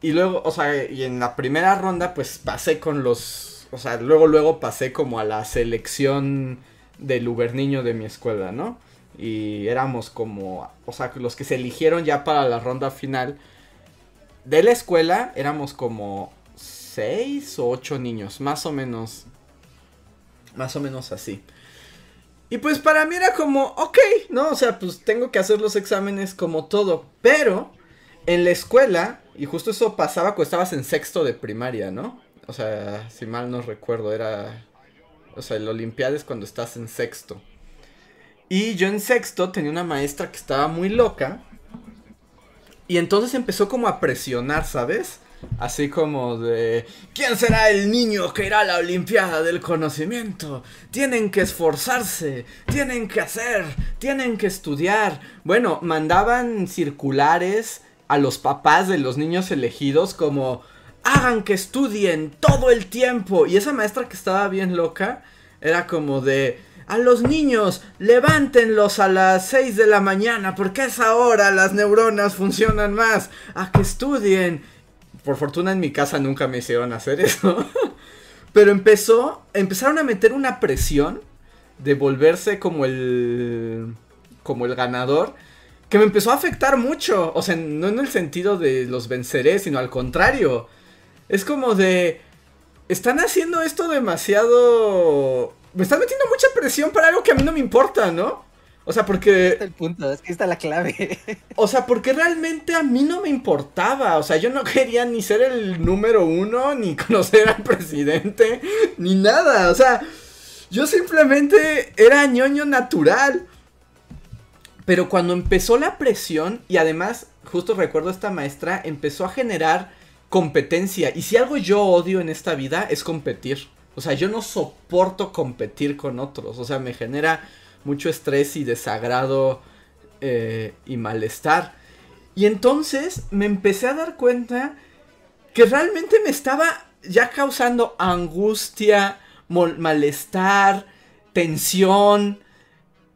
y luego, o sea, y en la primera ronda pues pasé con los o sea, luego, luego pasé como a la selección del Uber niño de mi escuela, ¿no? Y éramos como, o sea, los que se eligieron ya para la ronda final de la escuela, éramos como seis o ocho niños, más o menos, más o menos así. Y pues para mí era como, ok, ¿no? O sea, pues tengo que hacer los exámenes como todo. Pero en la escuela, y justo eso pasaba cuando estabas en sexto de primaria, ¿no? O sea, si mal no recuerdo, era. O sea, el Olimpiada es cuando estás en sexto. Y yo en sexto tenía una maestra que estaba muy loca. Y entonces empezó como a presionar, ¿sabes? Así como de, ¿quién será el niño que irá a la Olimpiada del Conocimiento? Tienen que esforzarse, tienen que hacer, tienen que estudiar. Bueno, mandaban circulares a los papás de los niños elegidos como, hagan que estudien todo el tiempo. Y esa maestra que estaba bien loca era como de, a los niños, levántenlos a las 6 de la mañana, porque a esa hora las neuronas funcionan más, a que estudien. Por fortuna en mi casa nunca me hicieron hacer eso. [laughs] Pero empezó, empezaron a meter una presión de volverse como el, como el ganador. Que me empezó a afectar mucho. O sea, no en el sentido de los venceré, sino al contrario es como de... Están haciendo esto demasiado... Me están metiendo mucha presión para algo que a mí no me importa, ¿no? O sea, porque... Este es el punto, es que está la clave. [laughs] O sea, porque realmente a mí no me importaba. O sea, yo no [laughs] quería ni ser el número uno, ni [laughs] conocer al presidente, ni nada. O sea, yo simplemente era ñoño natural. Pero cuando empezó la presión, y además, justo recuerdo esta maestra, empezó a generar competencia. Y si algo yo odio en esta vida es competir. O sea, yo no soporto competir con otros. O sea, me genera mucho estrés y desagrado eh, y malestar. Y entonces me empecé a dar cuenta que realmente me estaba ya causando angustia, malestar, tensión.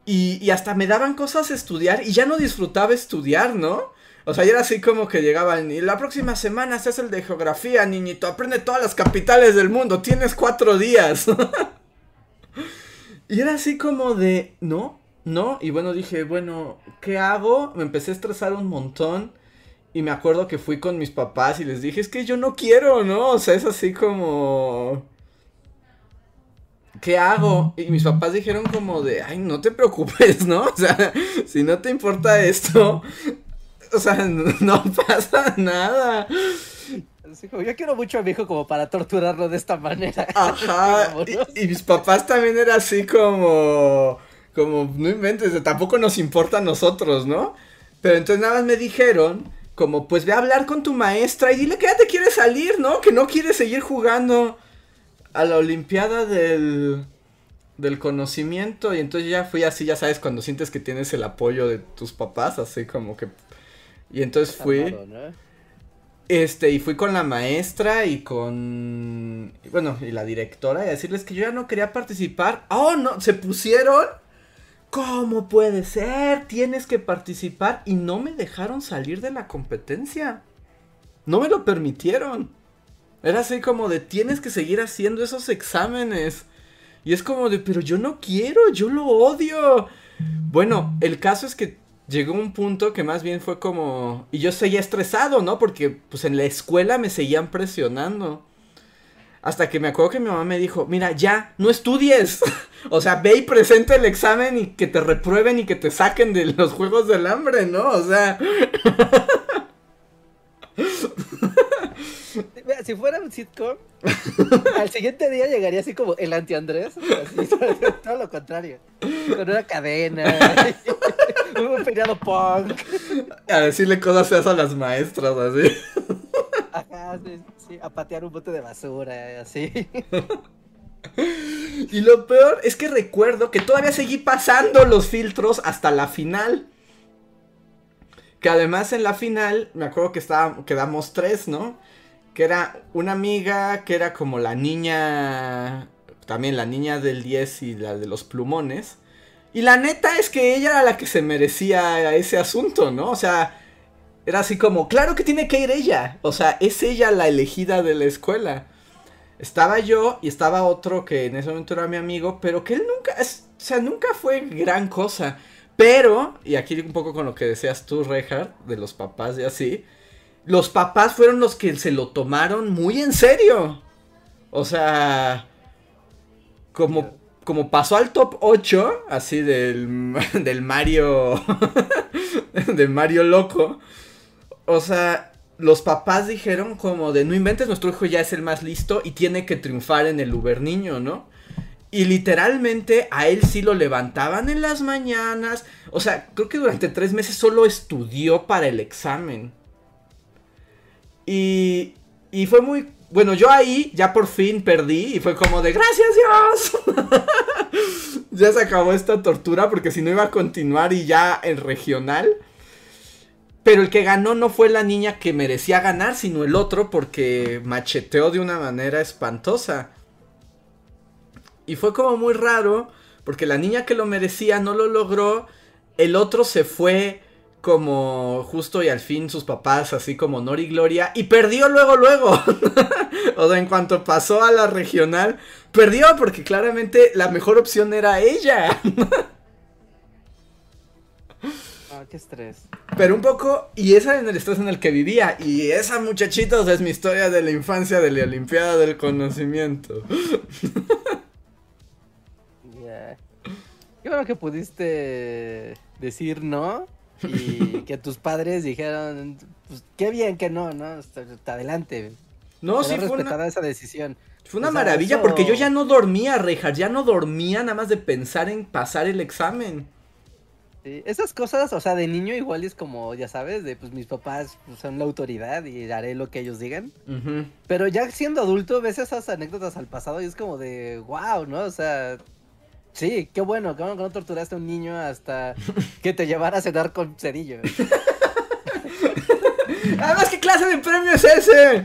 Y, y hasta me daban cosas a estudiar y ya no disfrutaba estudiar, ¿no? O sea, y era así como que llegaban y la próxima semana haces el de geografía, niñito, aprende todas las capitales del mundo, tienes cuatro días. [laughs] y era así como de, no, no, y bueno, dije, bueno, ¿qué hago? Me empecé a estresar un montón Y me acuerdo que fui con mis papás y les dije, es que yo no quiero, ¿no? O sea, es así como... ¿Qué hago? Y mis papás dijeron como de, ay, no te preocupes, [laughs] ¿no? O sea, si no te importa esto, o sea, [laughs] no pasa nada. yo quiero mucho a mi hijo como para torturarlo de esta manera. [laughs] Ajá. y, mis papás también eran así como, como, no inventes, tampoco nos importa a nosotros, ¿no? Pero entonces nada más me dijeron como pues ve a hablar con tu maestra y dile que ya te quiere salir, ¿no? Que no quiere seguir jugando a la Olimpiada del, del conocimiento. Y entonces ya fui así, ya sabes, cuando sientes que tienes el apoyo de tus papás, así como que... Y entonces fui... Este, y fui con la maestra y con... Bueno, y la directora y a decirles que yo ya no quería participar. Oh, no, se pusieron ¿Cómo puede ser? Tienes que participar y no me dejaron salir de la competencia. No me lo permitieron. Era así como de tienes que seguir haciendo esos exámenes. Y es como de, pero yo no quiero, yo lo odio. Bueno, el caso es que llegó un punto que más bien fue como... Y yo seguía estresado, ¿no? Porque pues en la escuela me seguían presionando. Hasta que me acuerdo que mi mamá me dijo, mira, ya, no estudies. [laughs] o sea, ve y presenta el examen y que te reprueben y que te saquen de los Juegos del Hambre, ¿no? O sea... [laughs] si fuera un sitcom, al siguiente día llegaría así como el anti-Andrés, [laughs] todo lo contrario, con una cadena, un peinado punk. A decirle cosas feas a las maestras, así. Ajá, sí a patear un bote de basura, así. y lo peor es que recuerdo que todavía seguí pasando los filtros hasta la final. Que además en la final, me acuerdo que estaba, quedamos tres, ¿no? Que era una amiga, que era como la niña, también la niña del 10 y la de los plumones. Y la neta es que ella era la que se merecía ese asunto, ¿no? O sea, era así como, claro que tiene que ir ella. O sea, es ella la elegida de la escuela. Estaba yo y estaba otro que en ese momento era mi amigo, pero que él nunca, o sea, nunca fue gran cosa. Pero, y aquí un poco con lo que decías tú, Reinhardt, de los papás y así, los papás fueron los que se lo tomaron muy en serio. O sea, como, como pasó al top 8, así del, [laughs] del Mario, [laughs] del Mario loco, o sea, los papás dijeron como de no inventes, nuestro hijo ya es el más listo y tiene que triunfar en el Uber niño, ¿no? Y literalmente a él sí lo levantaban en las mañanas. O sea, creo que durante tres meses solo estudió para el examen. Y, y fue muy... Bueno, yo ahí ya por fin perdí y fue como de gracias Dios. [laughs] ya se acabó esta tortura porque si no iba a continuar y ya en regional. Pero el que ganó no fue la niña que merecía ganar, sino el otro porque macheteó de una manera espantosa. Y fue como muy raro, porque la niña que lo merecía no lo logró, el otro se fue como justo y al fin sus papás, así como honor y gloria, y perdió luego, luego. [laughs] o sea, en cuanto pasó a la regional, perdió porque claramente la mejor opción era ella. qué estrés. Pero un poco, y ese era el estrés en el que vivía. Y esa, muchachitos, es mi historia de la infancia de la Olimpiada del Conocimiento. [laughs] Yeah. Qué bueno que pudiste decir no. Y [laughs] que tus padres dijeron, pues qué bien que no, ¿no? adelante. No, sí, fue una... esa decisión. Fue una maravilla porque yo ya no dormía, Reja, ya no dormía nada más de pensar en pasar el examen esas cosas, o sea, de niño igual es como, ya sabes, de pues mis papás pues, son la autoridad y haré lo que ellos digan. Pero ya siendo adulto ves esas anécdotas al pasado y es como de, wow, ¿no? O sea, sí, qué bueno, qué bueno que no torturaste a un niño hasta que te llevara a cenar con cerillo. [laughs] Además, ¿qué clase de premio es ese?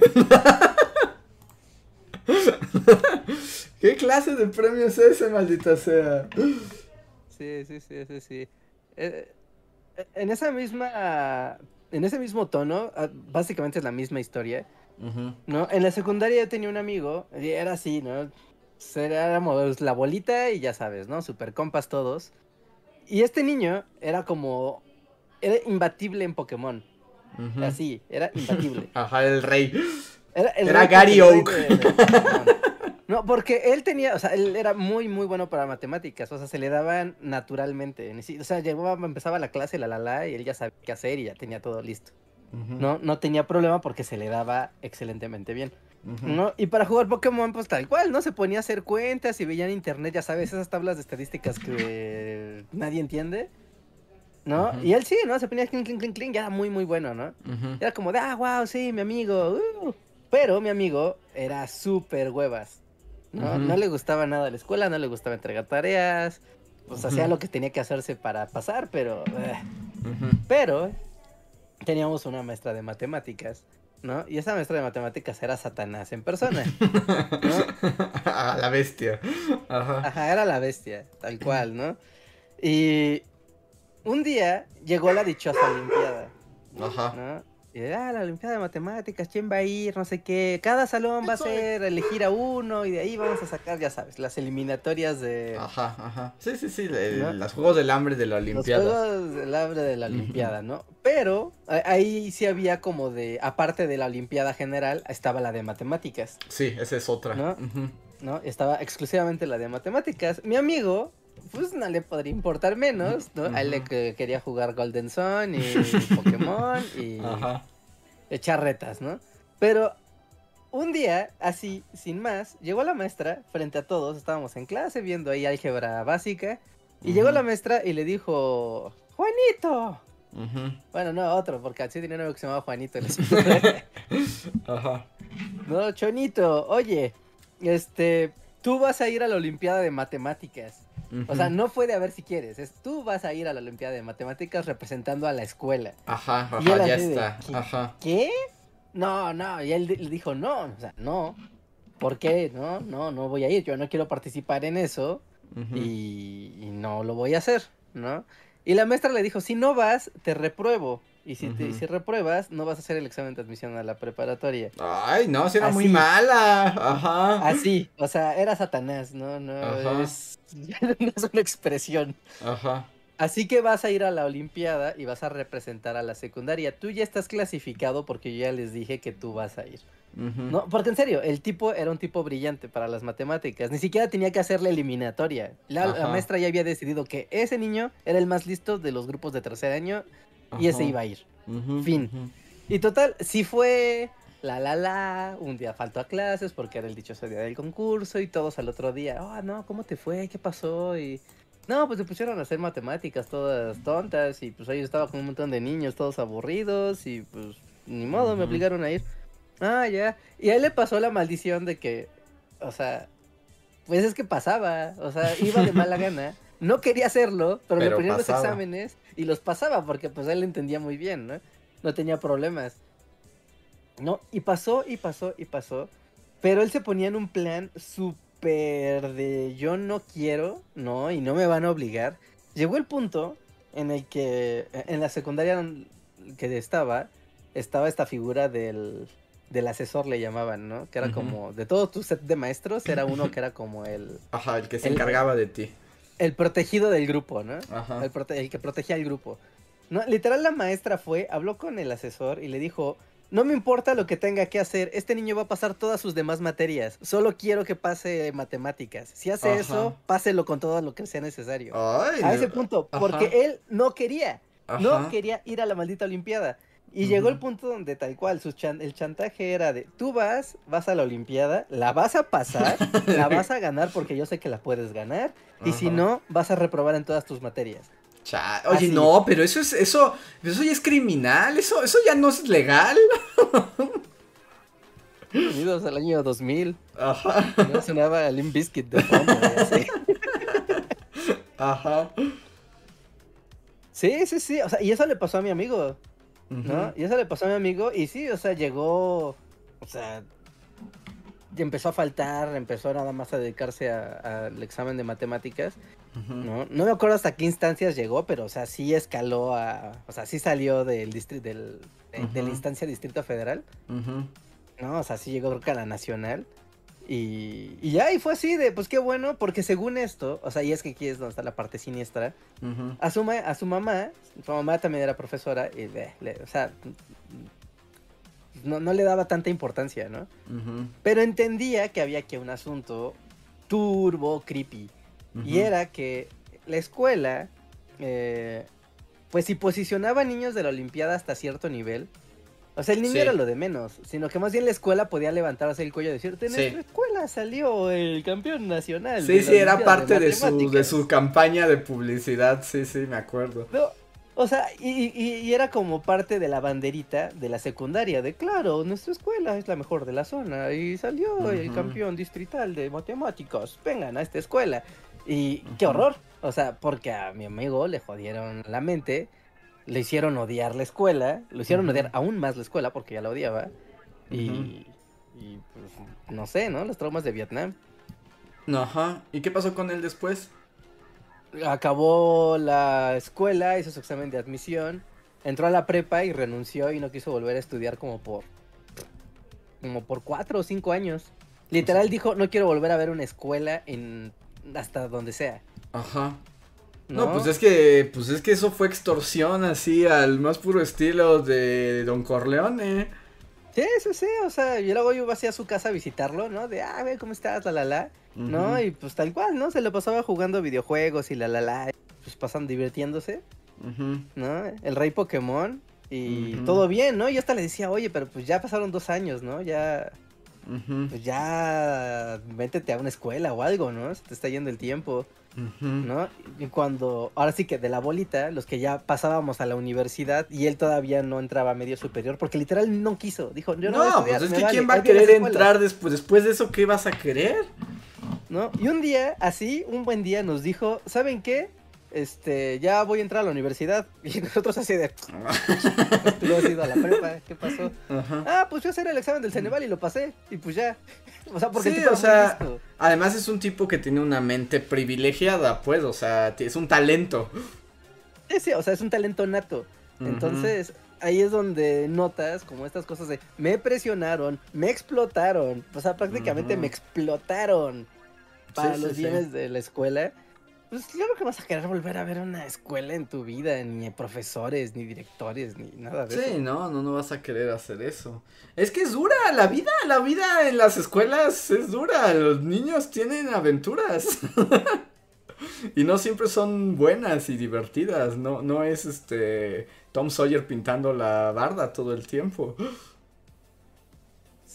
[laughs] ¿Qué clase de premio es ese, maldita sea? Sí, sí, sí, sí, sí. Eh, eh, en esa misma. En ese mismo tono, ah, básicamente es la misma historia. ¿No? En la secundaria yo tenía un amigo, y era así, ¿no? Éramos la bolita y ya sabes, ¿no? Super compas todos. Y este niño era como. Era imbatible en Pokémon. Así, era imbatible. [laughs] Ajá, el rey. Era, Gary Oak. No, porque él tenía, o sea, él era muy, muy bueno para matemáticas, o sea, se le daban naturalmente. O sea, llegaba, empezaba la clase, la la la, y él ya sabía qué hacer y ya tenía todo listo. No, no tenía problema porque se le daba excelentemente bien. ¿No? Y para jugar Pokémon, pues tal cual, ¿no? Se ponía a hacer cuentas y veía en internet, ya sabes, esas tablas de estadísticas que [laughs] nadie entiende. ¿No? Y él sí, ¿no? Se ponía clink, clink, clink, clink, ya era muy, muy bueno, ¿no? Era como de, ah, wow, sí, mi amigo. Uh". Pero mi amigo era súper huevas. ¿no? no le gustaba nada la escuela, no le gustaba entregar tareas. Pues hacía lo que tenía que hacerse para pasar, pero. Eh. Pero teníamos una maestra de matemáticas ¿no? Y esa maestra de matemáticas era Satanás en persona. [laughs] la bestia. Ajá. era la bestia, tal cual, ¿no? Y un día llegó la dichosa Olimpiada. Ajá. ¿no? Y ah, la Olimpiada de Matemáticas, ¿quién va a ir? No sé qué. Cada salón va a ser elegir a uno y de ahí vamos a sacar, ya sabes, las eliminatorias de. Ajá, ajá. Sí, sí, sí, los Juegos del Hambre de la Olimpiada. Los Juegos del Hambre de la Olimpiada, ¿no? Pero ahí sí había como de, aparte de la Olimpiada general, estaba la de Matemáticas. Sí, esa es otra. ¿No? ¿No? Estaba exclusivamente la de Matemáticas. Mi amigo pues no le podría importar menos, ¿no? A él le quería jugar Golden Sun y [laughs] Pokémon y echar retas, ¿no? Pero un día, así, sin más, llegó la maestra frente a todos, estábamos en clase viendo ahí álgebra básica, y llegó la maestra y le dijo, Juanito. Bueno, no, otro, porque así tenía un que se llamaba Juanito. [laughs] Ajá. No, Chonito, oye, este, tú vas a ir a la Olimpiada de Matemáticas. O sea, no fue de a ver si quieres, es tú vas a ir a la Olimpiada de Matemáticas representando a la escuela. Ajá, ajá, ya está. ajá. ¿Qué? No, no, y él le dijo, no, o sea, no. ¿Por qué? No, no, no voy a ir, yo no quiero participar en eso y, no lo voy a hacer, ¿no? Y la maestra le dijo, si no vas, te repruebo. Y si, si repruebas, no vas a hacer el examen de admisión a la preparatoria. Ay, no, si era muy mala. Ajá. Así, o sea, era Satanás, ¿no? No, Es, [laughs] no es una expresión. Ajá. Así que vas a ir a la Olimpiada y vas a representar a la secundaria. Tú ya estás clasificado porque yo ya les dije que tú vas a ir. No, porque en serio, el tipo era un tipo brillante para las matemáticas. Ni siquiera tenía que hacer la eliminatoria. La, la maestra ya había decidido que ese niño era el más listo de los grupos de tercer año y ese iba a ir. fin. Y total, si fue la la la, un día faltó a clases porque era el dichoso día del concurso y todos al otro día, oh no, ¿cómo te fue? ¿Qué pasó? Y no, pues se pusieron a hacer matemáticas todas tontas y pues ahí estaba con un montón de niños todos aburridos y pues ni modo, me obligaron a ir. Ah, ya. Y a él le pasó la maldición de que, o sea, pues es que pasaba, o sea, iba de mala gana no quería hacerlo, pero, le ponía los exámenes y los pasaba porque pues él entendía muy bien, ¿no? No tenía problemas. No, y pasó y pasó y pasó, pero él se ponía en un plan súper de yo no quiero, ¿no? Y no me van a obligar. Llegó el punto en el que en la secundaria que estaba, estaba esta figura del, del asesor le llamaban, ¿no? Que era como, de todo tu set de maestros, era uno que era como el... Ajá, el que se encargaba de ti el protegido del grupo, ¿no? Ajá. El, que protegía al grupo. No, literal la maestra fue, habló con el asesor y le dijo, no me importa lo que tenga que hacer, este niño va a pasar todas sus demás materias, solo quiero que pase matemáticas. Si hace eso, páselo con todo lo que sea necesario. a ese punto, porque él no quería, no quería ir a la maldita Olimpiada. Y llegó el punto donde tal cual, su el chantaje era de, tú vas, vas a la Olimpiada, la vas a pasar, la [laughs] vas a ganar porque yo sé que la puedes ganar, y si no, vas a reprobar en todas tus materias. Oye, no, pero eso es, eso, eso ya es criminal, eso, eso ya no es legal. [laughs] Unidos al año 2000. Ajá. No sonaba Limp Biscuit de fondo. [laughs] Ajá. Sí, sí, sí. O sea, y eso le pasó a mi amigo. ¿No? Y eso le pasó a mi amigo y sí, o sea, llegó, o sea, empezó a faltar, empezó nada más a dedicarse al examen de matemáticas, ¿no? No me acuerdo hasta qué instancias llegó, pero, o sea, sí escaló a, o sea, sí salió del distrito, del, de, la instancia Distrito Federal, ¿no? O sea, sí llegó creo que a la nacional. Y, y ya, y fue así de, pues qué bueno, porque según esto, o sea, y es que aquí es donde está la parte siniestra, a, su a su mamá, su mamá también era profesora, y o sea, no, le daba tanta importancia, ¿no? Pero entendía que había aquí un asunto turbo creepy. Y era que la escuela, eh, pues si posicionaba niños de la Olimpiada hasta cierto nivel, o sea, el niño era lo de menos, sino que más bien la escuela podía levantarse el cuello y decir, en nuestra escuela salió el campeón nacional. Sí, sí, era parte de, su, de su campaña de publicidad, sí, sí, me acuerdo. o sea, y, era como parte de la banderita de la secundaria, de claro, nuestra escuela es la mejor de la zona y salió el campeón distrital de matemáticos, vengan a esta escuela. Y qué horror, o sea, porque a mi amigo le jodieron la mente le hicieron odiar la escuela, lo hicieron odiar aún más la escuela porque ya la odiaba. Y, y pues, no sé, ¿no? Los traumas de Vietnam. Ajá. ¿Y qué pasó con él después? Acabó la escuela, hizo su examen de admisión, entró a la prepa y renunció y no quiso volver a estudiar como por como por cuatro o cinco años. Literal dijo, no quiero volver a ver una escuela en hasta donde sea. Ajá. ¿No? pues es que, pues es que eso fue extorsión así al más puro estilo de Don Corleone. Sí, sí, sí, o sea, y luego yo iba así a su casa a visitarlo, ¿no? De, ah, ve cómo estás, la la la, ¿no? Y pues tal cual, ¿no? Se lo pasaba jugando videojuegos y la la la, pues pasan divirtiéndose, ¿no? El rey Pokémon y todo bien, ¿no? Y hasta le decía, oye, pero pues ya pasaron dos años, ¿no? Ya, pues ya, métete a una escuela o algo, ¿no? Se te está yendo el tiempo. ¿No? Y cuando, ahora sí que de la bolita, los que ya pasábamos a la universidad y él todavía no entraba a medio superior, porque literal no quiso, dijo, yo no, no pues es que quién va a querer entrar después, después de eso, ¿qué vas a querer? ¿No? Y un día, así, un buen día nos dijo, ¿saben qué? Este, ya voy a entrar a la universidad. [laughs] Y nosotros así de, [laughs] tú has ido a la prepa, ¿qué pasó? Ah, pues yo hacer el examen del Ceneval y lo pasé. Y pues ya. [laughs] O sea, porque sí, o sea, además es un tipo que tiene una mente privilegiada, pues, o sea, es un talento. Sí, sí, o sea, es un talento nato. Entonces, ahí es donde notas como estas cosas de, me presionaron, me explotaron. O sea, prácticamente me explotaron para los bienes de la escuela. Pues claro que vas a querer volver a ver una escuela en tu vida, ni profesores, ni directores, ni nada de eso. Sí, no, no, no vas a querer hacer eso. Es que es dura, la vida, la vida en las escuelas es dura. Los niños tienen aventuras. [laughs] y no siempre son buenas y divertidas. No, no es este Tom Sawyer pintando la barda todo el tiempo.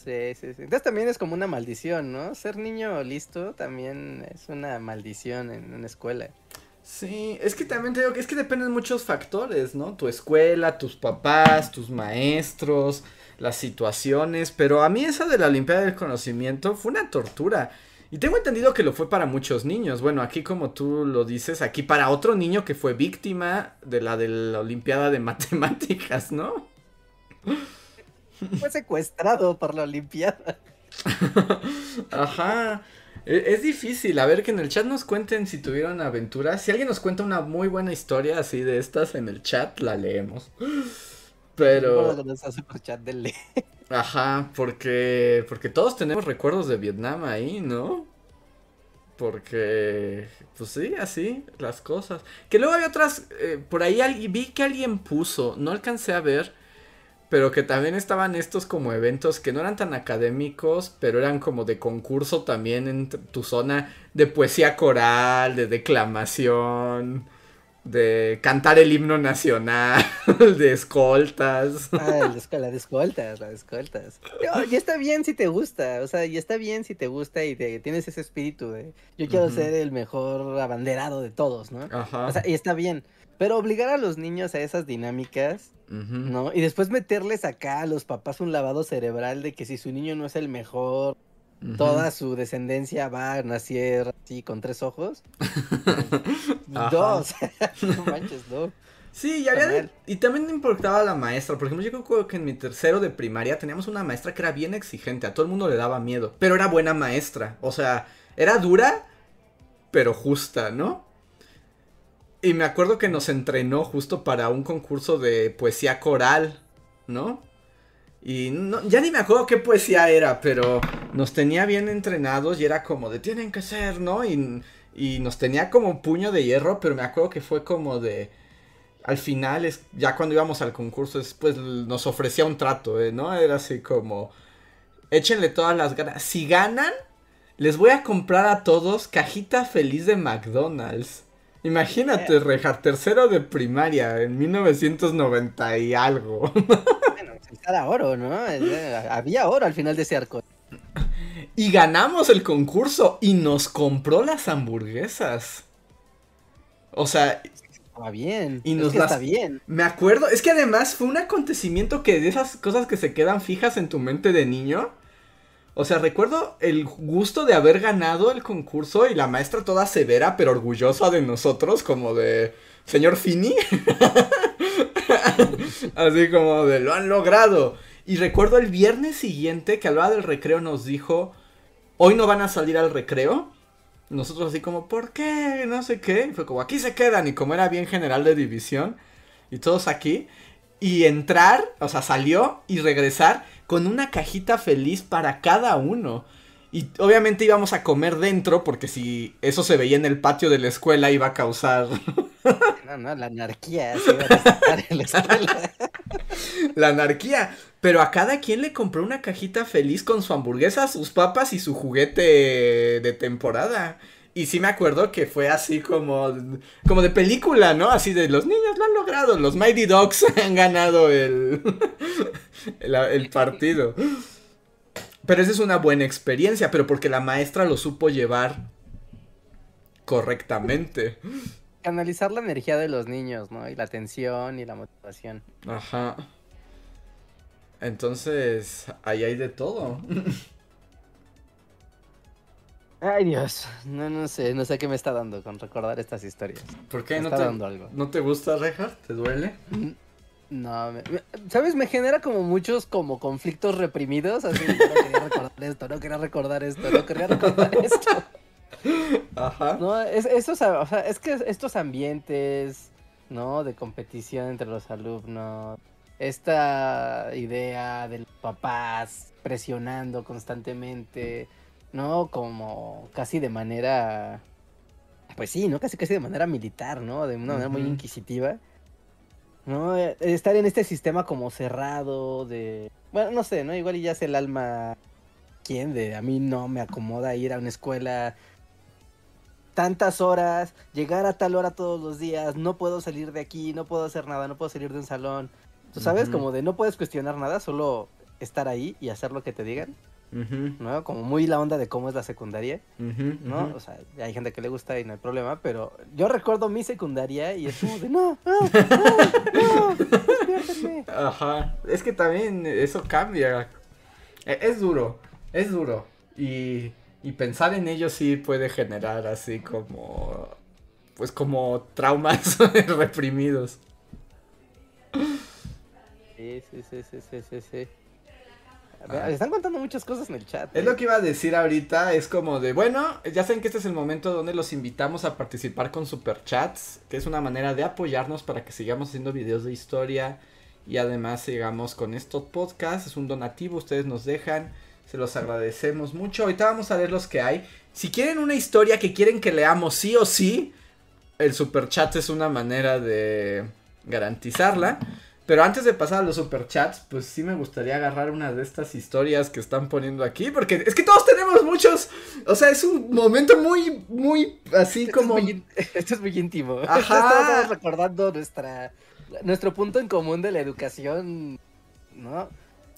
Sí, sí, sí. Entonces también es como una maldición, ¿no? Ser niño listo también es una maldición en una escuela. Sí, es que también te digo que es que dependen muchos factores, ¿no? Tu escuela, tus papás, tus maestros, las situaciones, pero a mí esa de la Olimpiada del Conocimiento fue una tortura. Y tengo entendido que lo fue para muchos niños. Bueno, aquí como tú lo dices, aquí para otro niño que fue víctima de la de la Olimpiada de [laughs] Matemáticas, ¿no? Fue secuestrado por la Olimpiada. [laughs] Ajá. E, es, difícil. A ver que en el chat nos cuenten si tuvieron aventuras. Si alguien nos cuenta una muy buena historia así de estas en el chat, la leemos. [gasps] Pero. Ajá, porque. Porque todos tenemos recuerdos de Vietnam ahí, ¿no? Porque. Pues sí, así, las cosas. Que luego hay otras. Eh, por ahí vi que alguien puso. No alcancé a ver pero que también estaban estos como eventos que no eran tan académicos, pero eran como de concurso también en tu zona de poesía coral, de declamación, de cantar el himno nacional, [laughs] de escoltas. Ah, [laughs] la de escoltas, la de escoltas. Y está bien si te gusta, o sea, y está bien si te gusta y te, tienes ese espíritu de yo quiero ser el mejor abanderado de todos, ¿no? Ajá. O sea, y está bien. Pero obligar a los niños a esas dinámicas, ¿no? Y después meterles acá a los papás un lavado cerebral de que si su niño no es el mejor, toda su descendencia va a nacer así con tres ojos. [laughs] Dos. [laughs] no manches, no. Sí, y, había y también importaba la maestra. Por ejemplo, yo creo que en mi tercero de primaria teníamos una maestra que era bien exigente. A todo el mundo le daba miedo. Pero era buena maestra. O sea, era dura, pero justa, ¿no? Y me acuerdo que nos entrenó justo para un concurso de poesía coral, ¿no? Y ya ni me acuerdo qué poesía era, pero nos tenía bien entrenados y era como de tienen que ser, ¿no? Y, y nos tenía como puño de hierro, pero me acuerdo que fue como de... Al final, es, ya cuando íbamos al concurso, después nos ofrecía un trato, ¿eh? ¿no? Era así como, échenle todas las ganas. Si ganan, les voy a comprar a todos cajita feliz de McDonald's. Imagínate, Rejar, tercero de primaria en 1990 y algo. [laughs] era oro, ¿no? Había oro al final de ese arco. Y ganamos el concurso y nos compró las hamburguesas. O sea, estaba bien. Y nos está bien. Me acuerdo, es que además fue un acontecimiento que de esas cosas que se quedan fijas en tu mente de niño. O sea, recuerdo el gusto de haber ganado el concurso y la maestra toda severa pero orgullosa de nosotros, como de, señor Fini. [laughs] Así como de lo han logrado. Y recuerdo el viernes siguiente que hablaba del recreo nos dijo, hoy no van a salir al recreo. Nosotros así como, ¿por qué? No sé qué. Y fue como, aquí se quedan. Y como era bien general de división. Y todos aquí. Y entrar, o sea, salió y regresar con una cajita feliz para cada uno. Y obviamente íbamos a comer dentro porque si eso se veía en el patio de la escuela iba a causar... [laughs] No, no, la anarquía se iba a en la escuela. [laughs] La anarquía. Pero a cada quien le compró una cajita feliz con su hamburguesa, sus papas y su juguete de temporada. Y sí me acuerdo que fue así como, como de película, ¿no? Así de los niños lo han logrado, los Mighty Dogs [laughs] han ganado el, el partido. Pero esa es una buena experiencia, pero porque la maestra lo supo llevar correctamente. Analizar la energía de los niños, ¿no? Y la atención y la motivación. Ajá. Entonces, ahí hay de todo. Ay Dios, no, no sé, no sé qué me está dando con recordar estas historias. ¿Por qué? ¿No, te, dando algo. ¿No te gusta, Reja? ¿Te duele? No, ¿sabes? Me genera como muchos como conflictos reprimidos, así, no quería recordar esto, no quería recordar esto, no quería recordar esto. Ajá. No, es, estos, o sea, es que estos ambientes, ¿no? De competición entre los alumnos, esta idea de los papás presionando constantemente, ¿no? Como casi de manera, pues sí, ¿no? Casi casi de manera militar, ¿no? De una manera muy inquisitiva ¿no? Eh, estar en este sistema como cerrado de... Bueno, no sé, ¿no? Igual ya es el alma... ¿Quién? De a mí no me acomoda ir a una escuela tantas horas, llegar a tal hora todos los días, no puedo salir de aquí, no puedo hacer nada, no puedo salir de un salón. Tú sabes, como de no puedes cuestionar nada, solo estar ahí y hacer lo que te digan. ¿No? Como muy la onda de cómo es la secundaria, ¿no? O sea, hay gente que le gusta y no hay problema, pero yo recuerdo mi secundaria y es como de, no, no, no, no Ajá, es que también eso cambia. E, es duro, es duro. Y, y pensar en ello sí puede generar así como, pues como traumas [laughs] reprimidos. Sí, sí, sí, sí, sí, sí. Están contando muchas cosas en el chat. Es lo ¿eh? que iba a decir ahorita, es como de, bueno, ya saben que este es el momento donde los invitamos a participar con superchats, que es una manera de apoyarnos para que sigamos haciendo videos de historia y además sigamos con estos podcasts, es un donativo, ustedes nos dejan, se los agradecemos mucho. Ahorita vamos a ver los que hay. Si quieren una historia que quieren que leamos sí o sí, el superchat es una manera de garantizarla. Pero antes de pasar a los superchats, pues sí me gustaría agarrar una de estas historias que están poniendo aquí, porque es que todos tenemos muchos, o sea, es un momento muy, muy así como... [laughs] esto es muy íntimo. Ajá. Estamos recordando nuestra, nuestro punto en común de la educación, ¿no?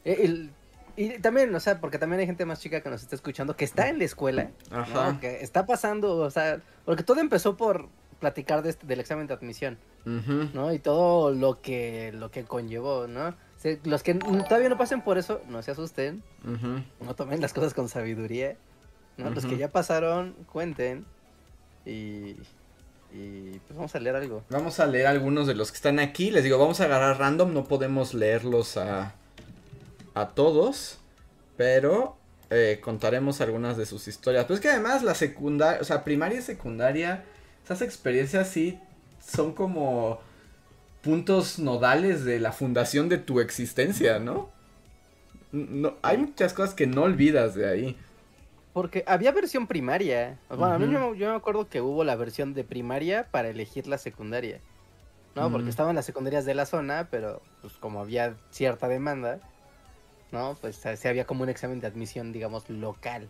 E, y también, o sea, porque también hay gente más chica que nos está escuchando, que está en la escuela, Ajá. que está pasando, o sea, porque todo empezó por platicar de este, del examen de admisión, ¿no? Y todo lo que, lo que conllevó, ¿no? los que todavía no pasen por eso, no se asusten, no tomen las cosas con sabiduría, ¿no? Los que ya pasaron, cuenten y, y pues vamos a leer algo. Vamos a leer algunos de los que están aquí, les digo, vamos a agarrar random, no podemos leerlos a, a todos, pero eh, contaremos algunas de sus historias. Pues que además la secundaria, o sea, primaria y secundaria esas experiencias sí son como puntos nodales de la fundación de tu existencia, ¿no? no, hay muchas cosas que no olvidas de ahí. Porque había versión primaria. Bueno, a mí yo, me acuerdo que hubo la versión de primaria para elegir la secundaria. ¿No? Porque estaban las secundarias de la zona, pero pues como había cierta demanda, ¿no? Pues se había como un examen de admisión, digamos, local.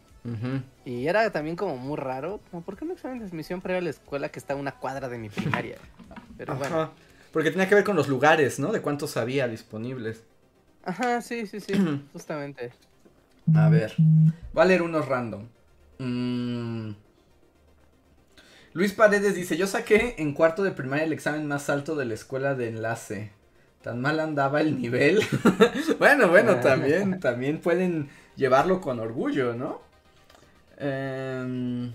Y era también como muy raro, como, ¿por qué un examen de admisión ir a la escuela que está a una cuadra de mi primaria? [laughs] Pero bueno. Porque tenía que ver con los lugares, ¿no? De cuántos había disponibles. Ajá, sí, sí, sí, [clears throat] justamente. A ver, voy a leer unos random. Mm. Luis Paredes dice, yo saqué en cuarto de primaria el examen más alto de la escuela de enlace. Tan mal andaba el nivel. [laughs] bueno, bueno, también, también pueden llevarlo con orgullo, ¿no? Em,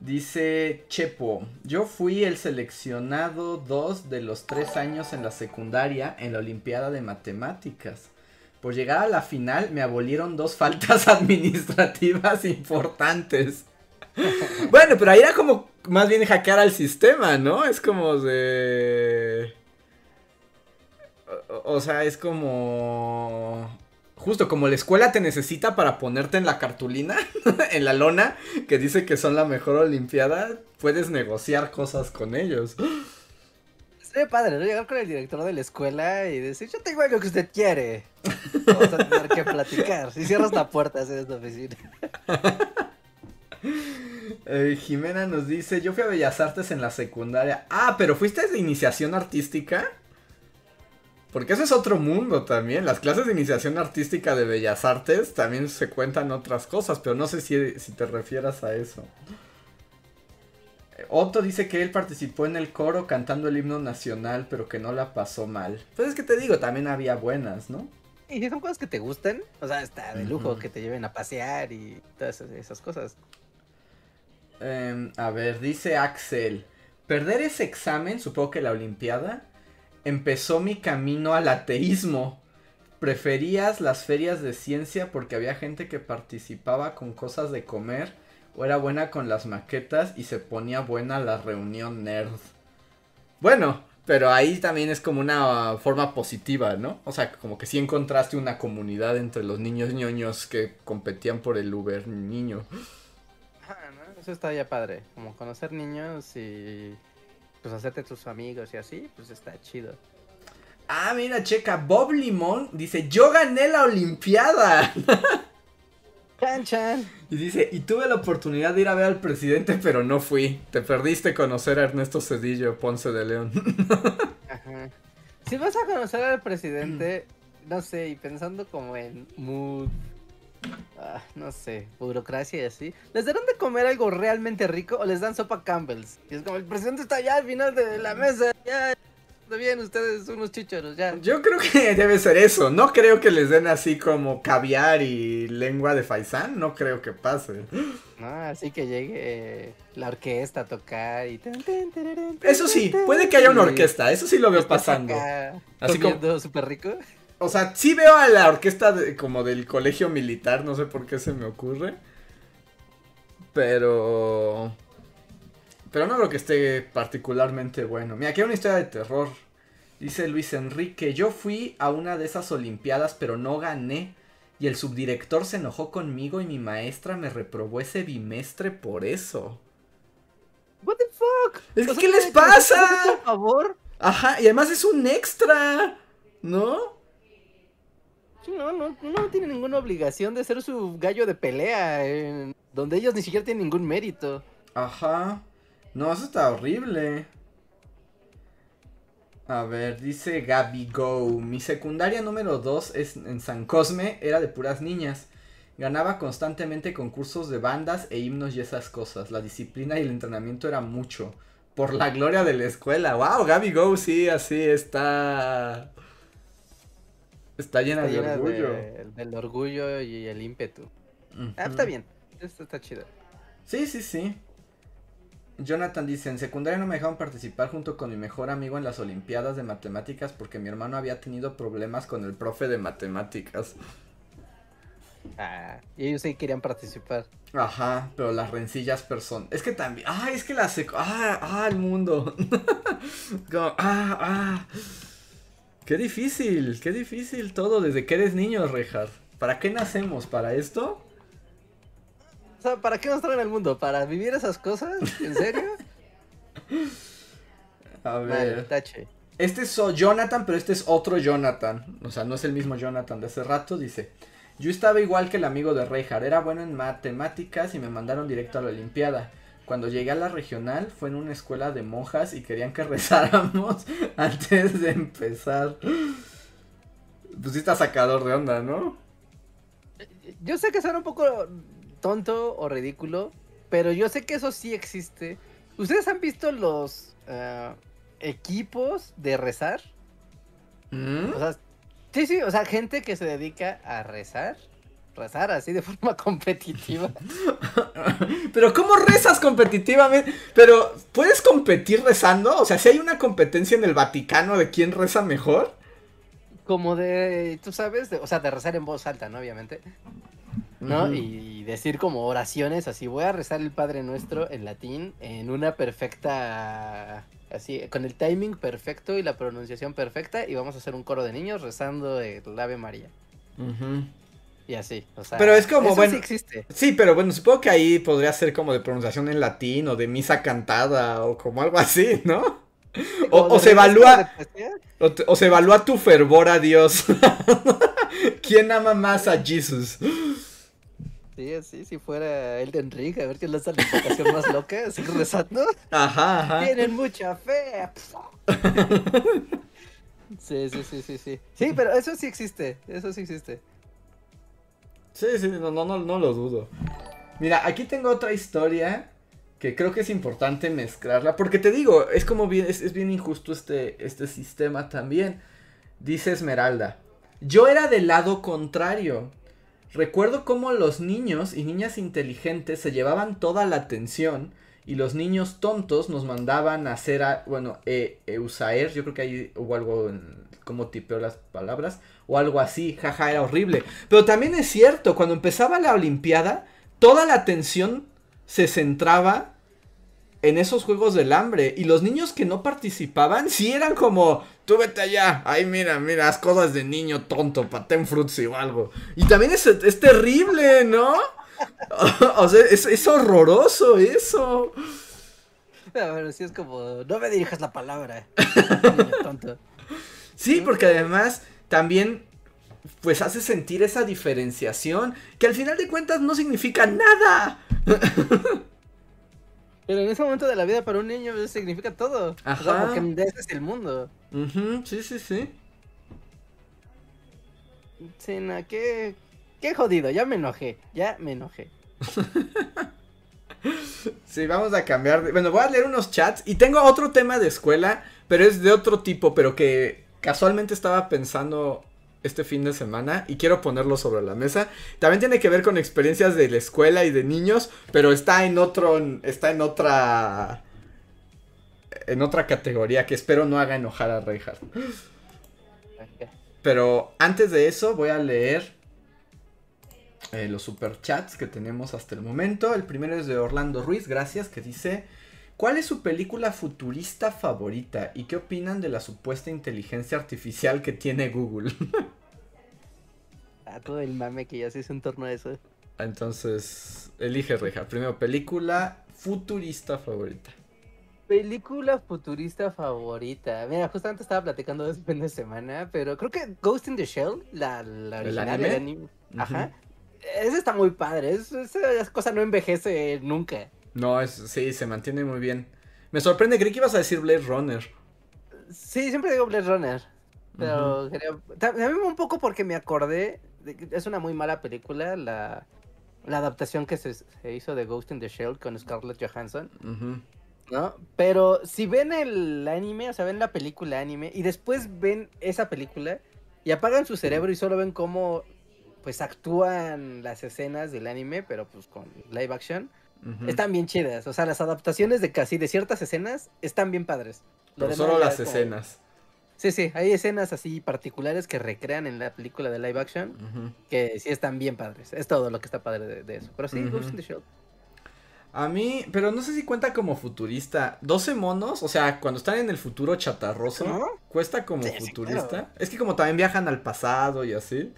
dice Chepo, yo fui el seleccionado dos de los tres años en la secundaria en la Olimpiada de Matemáticas. Por llegar a la final me abolieron dos faltas [laughs] administrativas importantes. [laughs] bueno, pero ahí era como más bien hackear al sistema, ¿no? Es como de... O, sea, es como... Justo como la escuela te necesita para ponerte en la cartulina, [laughs] en la lona, que dice que son la mejor olimpiada, puedes negociar cosas con ellos. Sería padre, ¿no? Llegar con el director de la escuela y decir, yo tengo algo que usted quiere. Vamos a tener que platicar. Si cierras la puerta en esta oficina. [laughs] Eh, Jimena nos dice, yo fui a Bellas Artes en la secundaria. Ah, pero fuiste de iniciación artística. Porque ese es otro mundo también. Las clases de iniciación artística de Bellas Artes también se cuentan otras cosas, pero no sé si, si te refieras a eso. Otto dice que él participó en el coro cantando el himno nacional, pero que no la pasó mal. Pues es que te digo, también había buenas, ¿no? Y si son cosas que te gusten, o sea, está de lujo que te lleven a pasear y todas esas cosas. Em, a ver, dice Axel, perder ese examen, supongo que la Olimpiada, empezó mi camino al ateísmo. Preferías las ferias de ciencia porque había gente que participaba con cosas de comer o era buena con las maquetas y se ponía buena la reunión nerd. Bueno, pero ahí también es como una forma positiva, ¿no? O sea, como que sí encontraste una comunidad entre los niños ñoños que competían por el Uber niño. Ah. Eso está ya padre, como conocer niños y pues hacerte tus amigos y así, pues está chido. Ah, mira, checa, Bob Limón dice, yo gané la Olimpiada. [laughs] Y dice, y tuve la oportunidad de ir a ver al presidente, pero no fui. Te perdiste conocer a Ernesto Cedillo Ponce de León. [laughs] Si vas a conocer al presidente, no sé, y pensando como en mood, ah, no sé, burocracia y así, ¿les darán de comer algo realmente rico o les dan sopa Campbell's? Y es como, el presidente está allá al final de la mesa, ya, bien, ustedes unos chichoros, ya. Yo creo que [laughs] debe ser eso. No creo que les den así como caviar y lengua de faisán. No creo que pase. No, así que llegue la orquesta a tocar y... Eso sí, puede que haya una orquesta. Eso sí lo veo pasando. Así como súper rico. O sea, sí veo a la orquesta como del colegio militar. No sé por qué se me ocurre. Pero... Pero no creo que esté particularmente bueno. Mira, aquí hay una historia de terror. Dice Luis Enrique, yo fui a una de esas olimpiadas pero no gané. Y el subdirector se enojó conmigo y mi maestra me reprobó ese bimestre por eso. What the fuck? Es ¿Qué les pasa? Por favor. Ajá, y además es un extra, ¿no? No, no, tiene ninguna obligación de ser su gallo de pelea, donde ellos ni siquiera tienen ningún mérito. Ajá. No, eso está horrible. A ver, dice Gaby Go. Mi secundaria número 2 es en San Cosme, era de puras niñas. Ganaba constantemente concursos de bandas e himnos y esas cosas. La disciplina y el entrenamiento era mucho. Por la gloria de la escuela. ¡Wow! Gaby Go, sí, así está. Está llena, de orgullo. del orgullo y el ímpetu. Ah, está bien. Esto está chido. Sí, sí, sí. Jonathan dice, en secundaria no me dejaron participar junto con mi mejor amigo en las Olimpiadas de Matemáticas porque mi hermano había tenido problemas con el profe de matemáticas. Ah, y ellos sí querían participar. Ajá, pero las rencillas person... Es que también... Ah, es que la seco... Ah, ah, el mundo. [laughs] ah, ah. Qué difícil, qué difícil todo desde que eres niño, Rejar. ¿Para qué nacemos? ¿Para esto? O sea, ¿para qué nos traen al mundo? ¿Para vivir esas cosas? ¿En serio? [laughs] A ver. Este es Jonathan, pero este es otro Jonathan. O sea, no es el mismo Jonathan de hace rato. Dice: Yo estaba igual que el amigo de Rejar. Era bueno en matemáticas y me mandaron directo a la Olimpiada. Cuando llegué a la regional fue en una escuela de monjas y querían que [laughs] rezáramos antes de empezar. Pues sí está sacador de onda, ¿no? Yo sé que suena un poco tonto o ridículo, pero yo sé que eso sí existe. ¿Ustedes han visto los eh, equipos de rezar? ¿Mm? O sea, sí, sí, o sea, gente que se dedica a rezar rezar así de [laughs] forma competitiva. [laughs] Pero ¿cómo rezas competitivamente? Pero ¿puedes competir rezando? O sea, si hay una competencia en el Vaticano de quién reza mejor. Como de, tú sabes, o sea, de rezar en voz alta, ¿no? Obviamente. ¿No? y, decir como oraciones así, voy a rezar el Padre Nuestro en latín en una perfecta, así, con el timing perfecto y la pronunciación perfecta y vamos a hacer un coro de niños rezando el Ave María. Y así, o sea. Pero es como, bueno. Sí existe. Sí, pero bueno, supongo que ahí podría ser como de pronunciación en latín o de misa cantada o como algo así, ¿no? O, se evalúa. O, se evalúa tu fervor a Dios. [laughs] ¿Quién ama más a Jesús? Sí, así, si fuera el de Enrique, a ver quién es la invocación más loca, [laughs] así rezando. Ajá, ajá. Tienen mucha fe. [laughs] Sí, sí, sí, sí, sí. Sí, pero eso sí existe, eso sí existe. Sí, sí, no, no, no, lo dudo. Mira, aquí tengo otra historia que creo que es importante mezclarla. Porque te digo, es como bien, es, bien injusto este, este sistema también. Dice Esmeralda. Yo era del lado contrario. Recuerdo cómo los niños y niñas inteligentes se llevaban toda la atención y los niños tontos nos mandaban a hacer, bueno, eh, Eusaer, yo creo que ahí hubo algo en, como tipeo las palabras, o algo así, jaja, era horrible. Pero también es cierto, cuando empezaba la Olimpiada, toda la atención se centraba en esos juegos del hambre. Y los niños que no participaban, sí eran como, tú vete allá, ay mira, mira, las cosas de niño tonto, paten frutzi o algo. Y también es, es terrible, ¿no? [laughs] o sea, es, es horroroso eso. Pero sí es como, no me dirijas la palabra. [laughs] tonto. Sí, porque además también pues hace sentir esa diferenciación que al final de cuentas no significa nada. [laughs] Pero en ese momento de la vida para un niño eso significa todo. Ajá. porque ese es el mundo. Sí, sí, sí. Sí, no, qué, qué jodido, ya me enojé, ya me enojé. [laughs] sí, vamos a cambiar. Bueno, voy a leer unos chats y tengo otro tema de escuela, pero es de otro tipo, pero que casualmente estaba pensando este fin de semana y quiero ponerlo sobre la mesa. También tiene que ver con experiencias de la escuela y de niños, pero está en otro está en otra en otra categoría que espero no haga enojar a Reinhardt. Pero antes de eso voy a leer eh, los superchats que tenemos hasta el momento. El primero es de Orlando Ruiz, gracias, que dice ¿Cuál es su película futurista favorita y qué opinan de la supuesta inteligencia artificial que tiene Google? [laughs] a todo el mame que ya se hizo en torno a eso. Entonces, elige Reja. Primero, película futurista favorita. Película futurista favorita. Mira, justamente estaba platicando este fin de semana, pero creo que Ghost in the Shell, la, la original, ¿El anime? Ajá. Esa está muy padre. esa cosa no envejece nunca. No, es, sí, se mantiene muy bien. Me sorprende, creí que ibas a decir Blade Runner. Sí, siempre digo Blade Runner. Pero también un poco porque me acordé. De que es una muy mala película, la, la adaptación que se, hizo de Ghost in the Shell con Scarlett Johansson. ¿No? Pero si ven el anime, o sea, ven la película anime y después ven esa película y apagan su cerebro y solo ven cómo pues actúan las escenas del anime, pero pues con live action están bien chidas. O sea, las adaptaciones de casi de ciertas escenas están bien padres. Pero solo las escenas. Sí, sí, hay escenas así particulares que recrean en la película de live action que sí están bien padres. Es todo lo que está padre de, eso. Pero sí, Ghost in the Shell. A mí, pero no sé si cuenta como futurista. 12 monos, o sea, cuando están en el futuro chatarroso, cuesta como futurista. Es que como también viajan al pasado y así.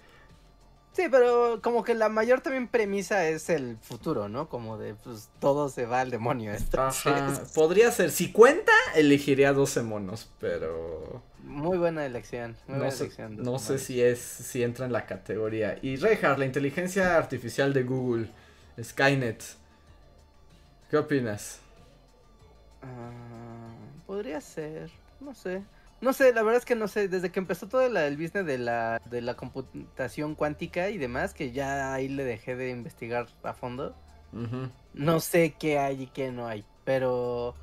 Sí, pero como que la mayor también premisa es el futuro, ¿no? Como de, pues, todo se va al demonio. Ajá, [laughs] podría ser. Si cuenta, elegiría 12 monos, pero... Muy buena elección. Muy no buena sé, elección no sé si es, si entra en la categoría. Y Reinhardt, la inteligencia artificial de Google, Skynet. ¿Qué opinas? Ah, podría ser, no sé. No sé, la verdad es que no sé, desde que empezó todo el business de la, de la computación cuántica y demás, que ya ahí le dejé de investigar a fondo, no sé qué hay y qué no hay, pero...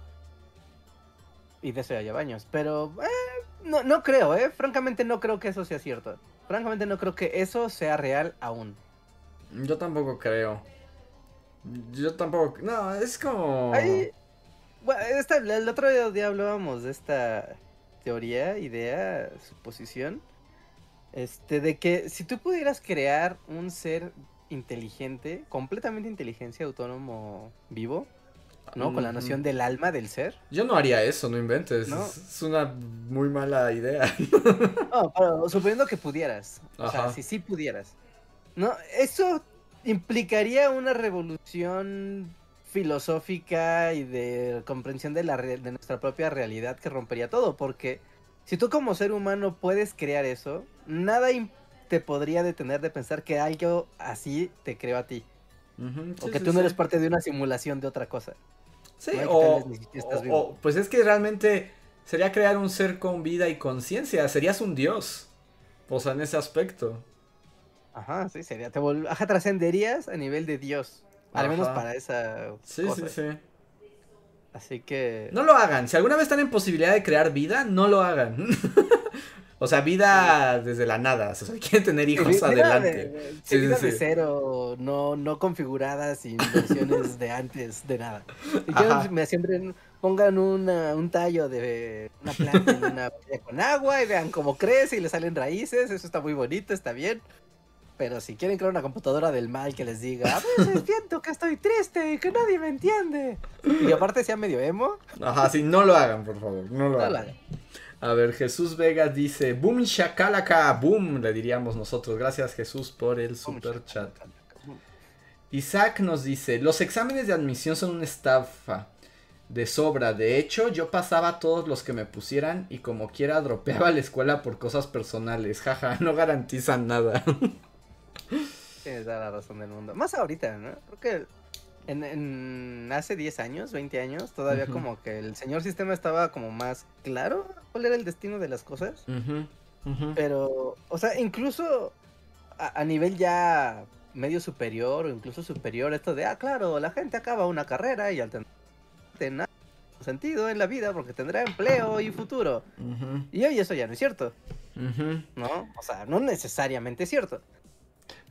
Y de eso ya lleva años, pero eh, no, no creo, ¿eh? Francamente no creo que eso sea cierto. Francamente no creo que eso sea real aún. Yo tampoco creo. Yo tampoco... No, es como... Bueno, el otro día hablábamos de esta teoría, idea, suposición, este, de que si tú pudieras crear un ser inteligente, completamente inteligencia, autónomo, vivo, ¿no? Con la noción del alma del ser. Yo no haría eso, no inventes. Es, una muy mala idea. no, pero suponiendo que pudieras. O sea, si sí pudieras. No, eso implicaría una revolución filosófica y de comprensión de, la de nuestra propia realidad que rompería todo, porque si tú como ser humano puedes crear eso, nada te podría detener de pensar que algo así te creó a ti. o que tú no eres parte de una simulación de otra cosa. Sí, o, pues es que realmente sería crear un ser con vida y conciencia, serías un dios. O sea, en ese aspecto. Ajá, sí, sería, te Ajá, trascenderías a nivel de dios. Al menos para esa. Sí, sí, sí. Así que. No lo hagan. Si alguna vez están en posibilidad de crear vida, no lo hagan. [laughs] o sea, vida desde la nada. O sea, quieren tener hijos adelante. sí, vida de cero, no, no configuradas, sin versiones de antes, de nada. Y quiero me siempre pongan una, un tallo de una planta en una [laughs] con agua y vean cómo crece y le salen raíces. Eso está muy bonito, está bien. Pero si quieren crear una computadora del mal que les diga, a veces [laughs] siento que estoy triste y que nadie me entiende. Y aparte sea medio emo. Ajá, sí, no lo hagan, por favor. No lo, hagan. A ver, Jesús Vega dice, boom shakalaka, boom, le diríamos nosotros. Gracias Jesús por el super chat. Isaac nos dice, los exámenes de admisión son una estafa de sobra. De hecho, yo pasaba todos los que me pusieran y como quiera dropeaba la escuela por cosas personales. Jaja, [laughs] no garantizan nada. Tienes toda la razón del mundo. Más ahorita, ¿no? Creo que en, hace 10 años, 20 años, todavía como que el señor sistema estaba como más claro cuál era el destino de las cosas. Pero, o sea, incluso a, nivel ya medio superior o incluso superior, esto de, ah, claro, la gente acaba una carrera y al tener sentido en la vida porque tendrá empleo y futuro. Y hoy eso ya no es cierto. ¿No? O sea, no necesariamente es cierto.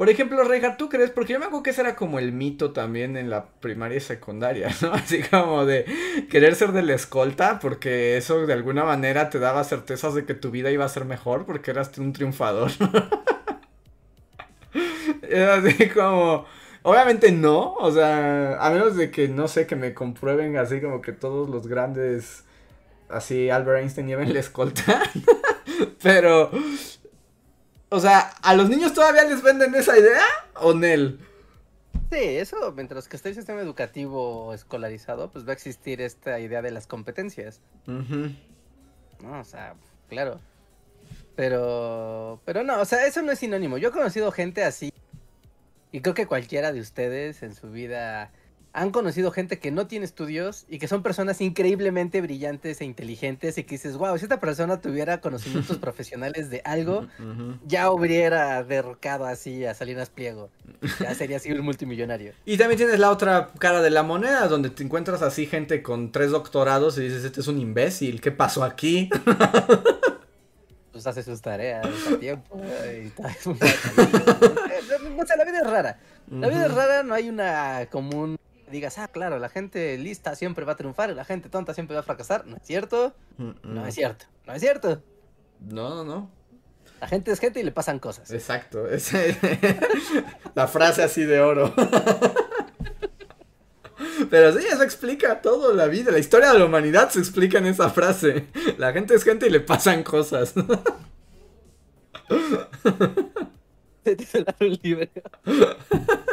Por ejemplo, Reja, ¿tú crees? Porque yo me acuerdo que ese era como el mito también en la primaria y secundaria, [laughs] ¿no? Así como de querer ser de la escolta, porque eso de alguna manera te daba certezas de que tu vida iba a ser mejor porque eras un triunfador. [laughs] era así como... Obviamente no, o sea, a menos de que, no sé, que me comprueben así como que todos los grandes, así Albert Einstein lleven la escolta. [laughs] Pero o sea, ¿a los niños todavía les venden esa idea o Nel? Sí, eso, mientras que esté el sistema educativo escolarizado, pues va a existir esta idea de las competencias. No, o sea, claro. Pero, pero no, o sea, eso no es sinónimo. Yo he conocido gente así. Y creo que cualquiera de ustedes en su vida han conocido gente que no tiene estudios y que son personas increíblemente brillantes e inteligentes y que dices, wow, si esta persona tuviera conocimientos [laughs] profesionales de algo, ya hubiera derrocado así a Salinas Pliego. Ya sería así un multimillonario. Y también tienes la otra cara de la moneda, donde te encuentras así gente con tres doctorados y dices, este es un imbécil, ¿qué pasó aquí? [laughs] pues hace sus tareas a tiempo y tal. [laughs] No sé, la vida es rara. La vida es rara, no hay una común digas, ah, claro, la gente lista siempre va a triunfar y la gente tonta siempre va a fracasar. ¿No es cierto? No es cierto. No es cierto. No, no, no. La gente es gente y le pasan cosas. Exacto. [laughs] la frase así de oro. [laughs] Pero sí, eso explica todo la vida. La historia de la humanidad se explica en esa frase. La gente es gente y le pasan cosas. [laughs]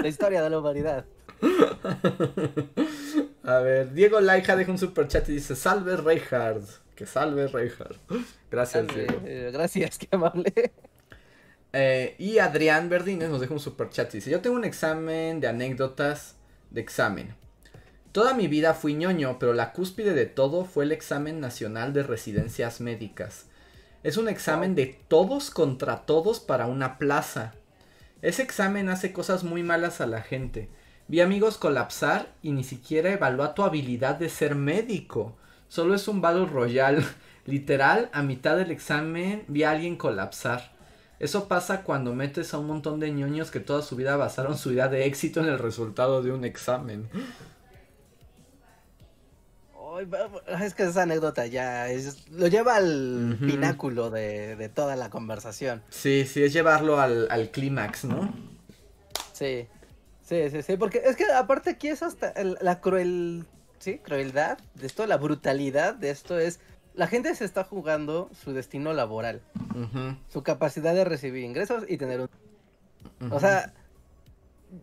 La historia de la humanidad. [laughs] A ver, Diego Laija deja un super chat y dice: Salve Reinhard. Que salve Reinhard. Gracias, Diego. Eh, gracias, qué amable. Eh, y Adrián Verdines nos deja un super chat y dice: Yo tengo un examen de anécdotas de examen. Toda mi vida fui ñoño, pero la cúspide de todo fue el examen nacional de residencias médicas. Es un examen de todos contra todos para una plaza. Ese examen hace cosas muy malas a la gente. Vi amigos colapsar y ni siquiera evalúa tu habilidad de ser médico. Solo es un Battle Royal. [laughs] Literal, a mitad del examen vi a alguien colapsar. Eso pasa cuando metes a un montón de ñoños que toda su vida basaron su idea de éxito en el resultado de un examen. Es que esa anécdota ya es, lo lleva al pináculo de, toda la conversación. Sí, sí, es llevarlo al, clímax, ¿no? Sí, sí, sí, sí, porque es que aparte aquí es hasta la cruel, sí, crueldad de esto, la brutalidad de esto es la gente se está jugando su destino laboral, su capacidad de recibir ingresos y tener un... O sea,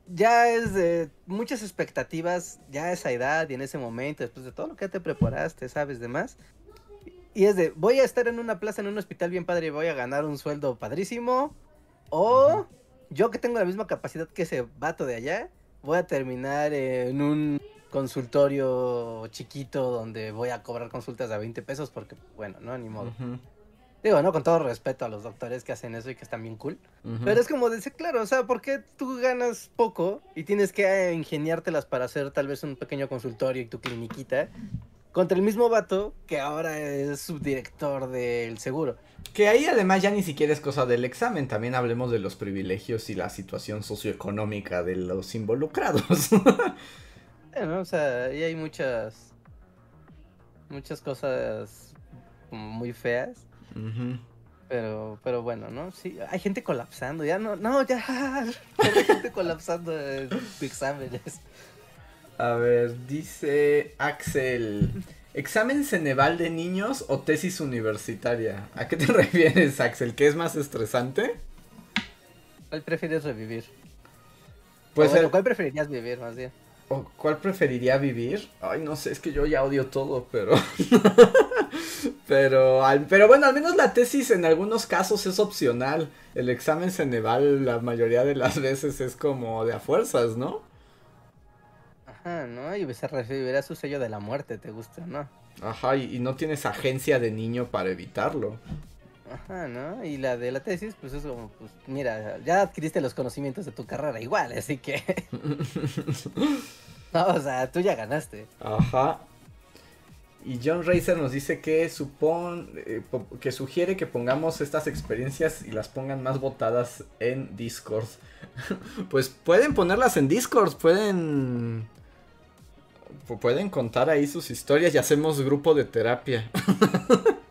ya es de muchas expectativas, ya a esa edad y en ese momento, después de todo lo que te preparaste, sabes, demás. Y es de, voy a estar en una plaza, en un hospital bien padre y voy a ganar un sueldo padrísimo. O yo que tengo la misma capacidad que ese vato de allá, voy a terminar en un consultorio chiquito donde voy a cobrar consultas a 20 pesos porque, bueno, no, ni modo. Digo, ¿no? Con todo respeto a los doctores que hacen eso y que están bien cool. Pero es como decir, claro, o sea, ¿por qué tú ganas poco y tienes que ingeniártelas para hacer tal vez un pequeño consultorio y tu cliniquita? Contra el mismo vato que ahora es subdirector del seguro. Que ahí además ya ni siquiera es cosa del examen, también hablemos de los privilegios y la situación socioeconómica de los involucrados. [laughs] Bueno, o sea, ahí hay muchas. Muchas cosas muy feas. Pero, pero bueno, ¿no? Sí, hay gente colapsando, ya no, no, ya. [laughs] Hay gente colapsando en exámenes. A ver, dice Axel. ¿Examen Ceneval de niños o tesis universitaria? ¿A qué te [laughs] refieres, Axel? ¿Qué es más estresante? ¿Cuál prefieres revivir? Pues ¿Cuál preferirías vivir más bien? ¿Cuál preferiría vivir? Ay, no sé, es que yo ya odio todo, pero. [laughs] pero, pero bueno, al menos la tesis en algunos casos es opcional. El examen Ceneval, la mayoría de las veces es como de a fuerzas, ¿no? Ajá, ¿no? Y se recibirá su sello de la muerte, ¿te gusta, no? Ajá, y, y no tienes agencia de niño para evitarlo. Ajá, ¿no? Y la de la tesis, pues es como, pues mira, ya adquiriste los conocimientos de tu carrera igual, así que... [laughs] no, o sea, tú ya ganaste. Ajá. Y John Racer nos dice que supone eh, que sugiere que pongamos estas experiencias y las pongan más votadas en Discord. [laughs] pues pueden ponerlas en Discord, pueden pueden contar ahí sus historias y hacemos grupo de terapia. [laughs]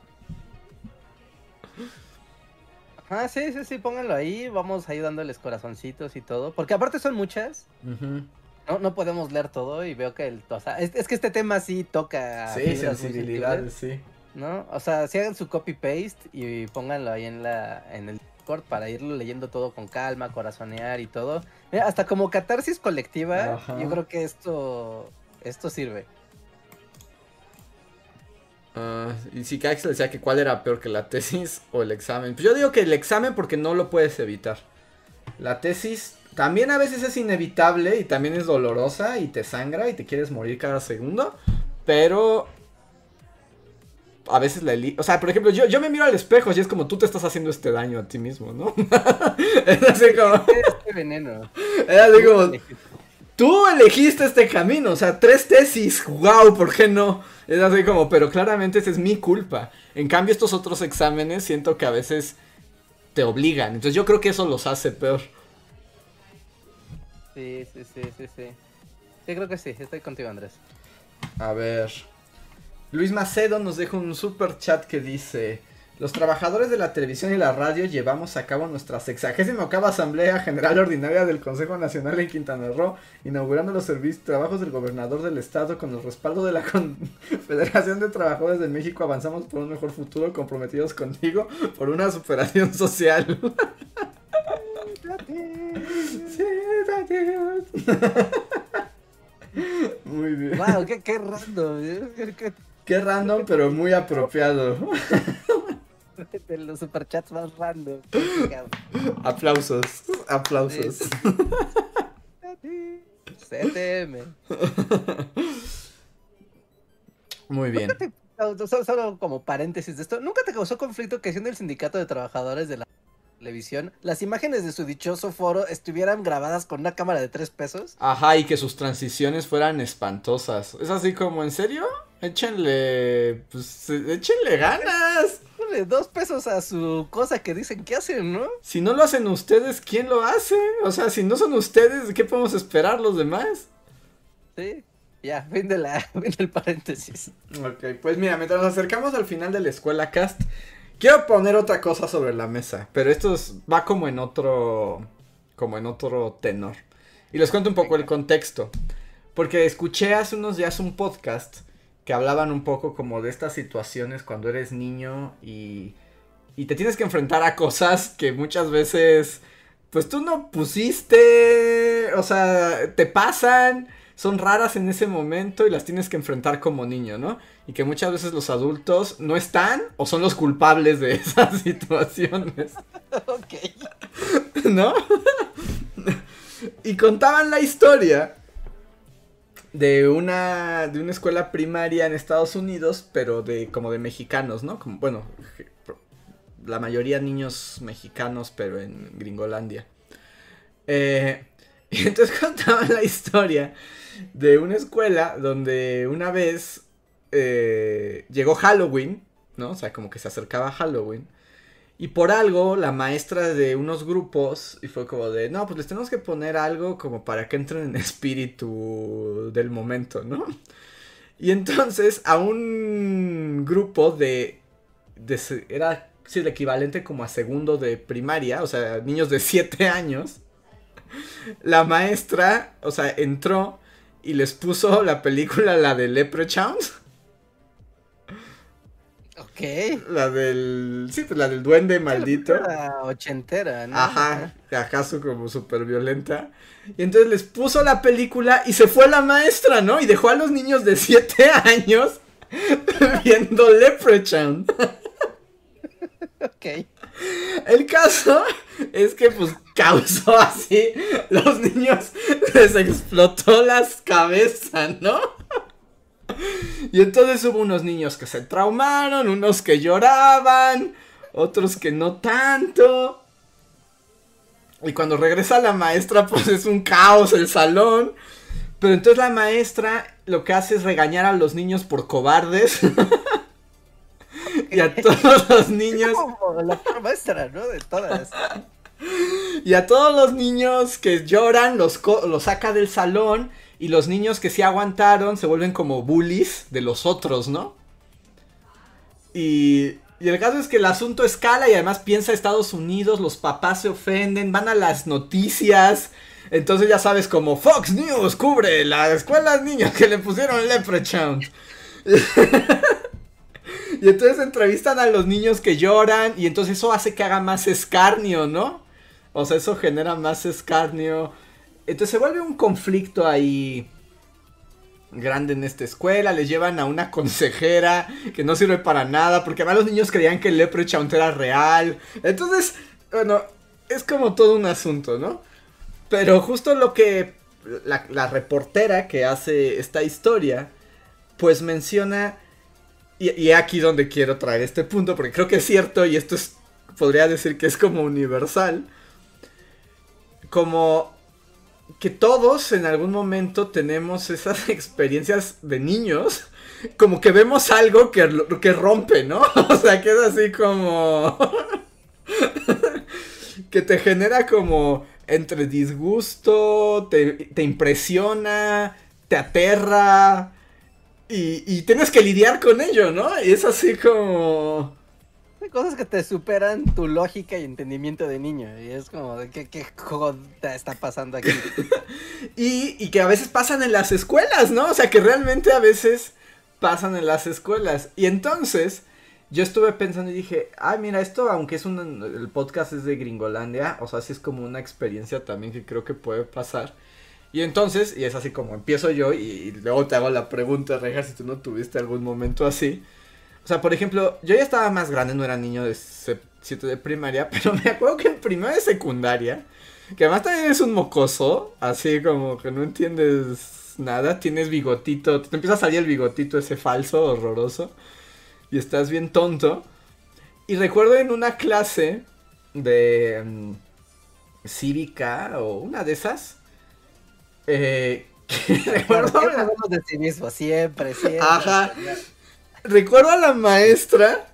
Ah, sí, sí, sí, pónganlo ahí, vamos ayudándoles corazoncitos y todo, porque aparte son muchas. no, no podemos leer todo y veo que el, o sea, es, que este tema sí toca. Sí, sensibilidad, sí. ¿No? O sea, si hagan su copy paste y pónganlo ahí en la, en el Discord para irlo leyendo todo con calma, corazonear y todo. Mira, hasta como catarsis colectiva, yo creo que esto, esto sirve. Uh, y si Axel decía que cuál era peor que la tesis o el examen. Pues yo digo que el examen porque no lo puedes evitar. La tesis también a veces es inevitable y también es dolorosa y te sangra y te quieres morir cada segundo. Pero a veces la O sea, por ejemplo, yo, yo me miro al espejo y es como tú te estás haciendo este daño a ti mismo, ¿no? [laughs] es así como. Este veneno. [laughs] Es así como. Tú elegiste este camino, o sea, tres tesis, wow, ¿por qué no? Es así como, pero claramente esa es mi culpa. En cambio, estos otros exámenes siento que a veces te obligan. Entonces yo creo que eso los hace peor. Sí, sí, sí, sí, sí. Sí, creo que sí. Estoy contigo, Andrés. A ver. Luis Macedo nos deja un super chat que dice... Los trabajadores de la televisión y la radio llevamos a cabo nuestra sexagésima octava Asamblea General Ordinaria del Consejo Nacional en Quintana Roo, inaugurando los servicios trabajos del gobernador del estado con el respaldo de la [laughs] Federación de Trabajadores de México. Avanzamos por un mejor futuro, comprometidos contigo por una superación social. Muy bien. Wow, qué, qué random. ¿eh? Qué random, pero muy apropiado. [laughs] De los superchats más random. [laughs] Aplausos, aplausos. [laughs] CTM. Muy bien. solo, como paréntesis de esto, ¿nunca te causó conflicto que siendo el sindicato de trabajadores de la televisión, las imágenes de su dichoso foro estuvieran grabadas con una cámara de tres pesos? Ajá, y que sus transiciones fueran espantosas. Es así como, ¿en serio? Échenle, pues, échenle ganas. Dos pesos a su cosa que dicen que hacen, ¿no? Si no lo hacen ustedes, ¿quién lo hace? O sea, si no son ustedes, ¿qué podemos esperar los demás? Sí, ya, fin, de la, [laughs] fin del paréntesis. Ok, pues mira, mientras nos acercamos al final de la escuela cast, quiero poner otra cosa sobre la mesa, pero esto va como en otro, como en otro tenor. Y les cuento un poco el contexto, porque escuché hace unos días un podcast que hablaban un poco como de estas situaciones cuando eres niño y, y te tienes que enfrentar a cosas que muchas veces pues tú no pusiste, o sea, te pasan, son raras en ese momento y las tienes que enfrentar como niño, ¿no? Y que muchas veces los adultos no están o son los culpables de [laughs] esas situaciones. [laughs] ok. ¿No? [laughs] y contaban la historia de una de una escuela primaria en Estados Unidos, pero de como de mexicanos, ¿no? Como bueno, la mayoría niños mexicanos, pero en Gringolandia. Eh, [laughs] y entonces [laughs] contaban la historia de una escuela donde una vez eh, llegó Halloween, ¿no? O sea, como que se acercaba Halloween. Y por algo, la maestra de unos grupos, y fue como de, no, pues les tenemos que poner algo como para que entren en espíritu del momento, ¿no? Y entonces a un grupo de, era el equivalente como a segundo de primaria, o sea, niños de 7 años, la maestra, o sea, entró y les puso la película, la de Leprechauns. Ok. La del. Sí, pues la del duende maldito. La ochentera, ¿no? Ajá. ¿Acaso como súper violenta? Y entonces les puso la película y se fue la maestra, ¿no? Y dejó a los niños de 7 [laughs] años viendo Leprechaun. ok. El caso es que pues causó así, los niños les explotó las cabezas, ¿no? Y entonces hubo unos niños que se traumaron, unos que lloraban, otros que no tanto. Y cuando regresa la maestra, pues es un caos el salón. Pero entonces la maestra lo que hace es regañar a los niños por cobardes. [laughs] y a todos los niños. Como la maestra, ¿no? De todas. Y a todos los niños que lloran los, los saca del salón. Y los niños que sí aguantaron se vuelven como bullies de los otros, ¿no? Y, y el caso es que el asunto escala y además piensa Estados Unidos, los papás se ofenden, van a las noticias. Entonces ya sabes como Fox News cubre la escuela de niños que le pusieron Leprechaun. [laughs] y entonces entrevistan a los niños que lloran y entonces eso hace que haga más escarnio, ¿no? O sea, eso genera más escarnio. Entonces se vuelve un conflicto ahí grande en esta escuela. Les llevan a una [laughs] consejera que no sirve para nada. Porque además los niños creían que el Leprechaun era real. Entonces, bueno, es como todo un asunto, ¿no? Pero justo lo que la, reportera que hace esta historia, pues menciona. Y, y aquí donde quiero traer este punto, porque creo que es cierto y esto es, podría decir que es como universal. Como que todos en algún momento tenemos esas [laughs] experiencias de niños, como que vemos algo que, que rompe, ¿no? [laughs] O sea, que es así como... [laughs] que te genera como entre disgusto, te, te impresiona, te aterra y, y, tienes que lidiar con ello, ¿no? Y es así como... cosas que te superan tu lógica y entendimiento de niño. Y es como, ¿qué, qué joda está pasando aquí? [laughs] y, y que a veces pasan en las escuelas, ¿no? O sea, que realmente a veces pasan en las escuelas. Y entonces, yo estuve pensando y dije, ah, mira, esto, aunque es un, el podcast es de Gringolandia, o sea, sí es como una experiencia también que creo que puede pasar. Y entonces, y es así como empiezo yo y, luego te hago la pregunta, Reja, si tú no tuviste algún momento así. O sea, por ejemplo, yo ya estaba más grande, no era niño de 7 de primaria, [laughs] pero me acuerdo que en primera de secundaria, que además también es un mocoso, así como que no entiendes nada, tienes bigotito, te empieza a salir el bigotito ese falso, horroroso, y estás bien tonto. Y recuerdo en una clase de mm, cívica o una de esas, eh, [laughs] recuerdo de siempre, siempre. Ajá. Recuerdo a la maestra,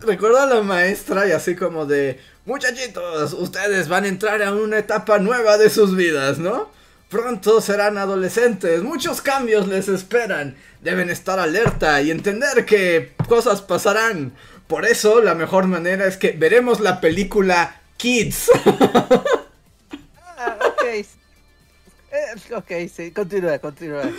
recuerdo a la maestra y así como de, muchachitos, ustedes van a entrar en una etapa nueva de sus vidas, ¿no? Pronto serán adolescentes, muchos cambios les esperan. Deben estar alerta y entender que cosas pasarán. Por eso la mejor manera es que veremos la película Kids. ah, ok. Eh, ok, sí, continúa, continúa.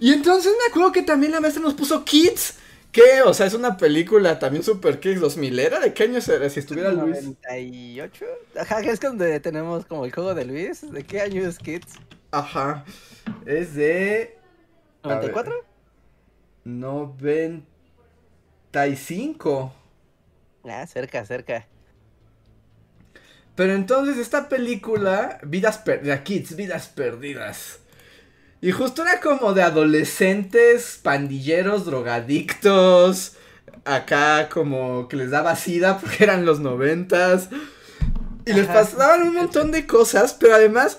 Y entonces me acuerdo que también la maestra nos puso Kids. ¿Qué? O sea, es una película también super Kids 2000 era. ¿De qué año era? Si estuviera Luis. ¿98? Ajá, es donde tenemos como el juego de Luis. ¿De qué año es Kids? Ajá. Es de. ¿94? 95. Ah, cerca, cerca. Pero entonces esta película, Vidas Perdidas, Kids, Vidas Perdidas. Y justo era como de adolescentes, pandilleros, drogadictos. Acá como que les daba sida porque eran los noventas. Y les pasaban un montón de cosas, pero además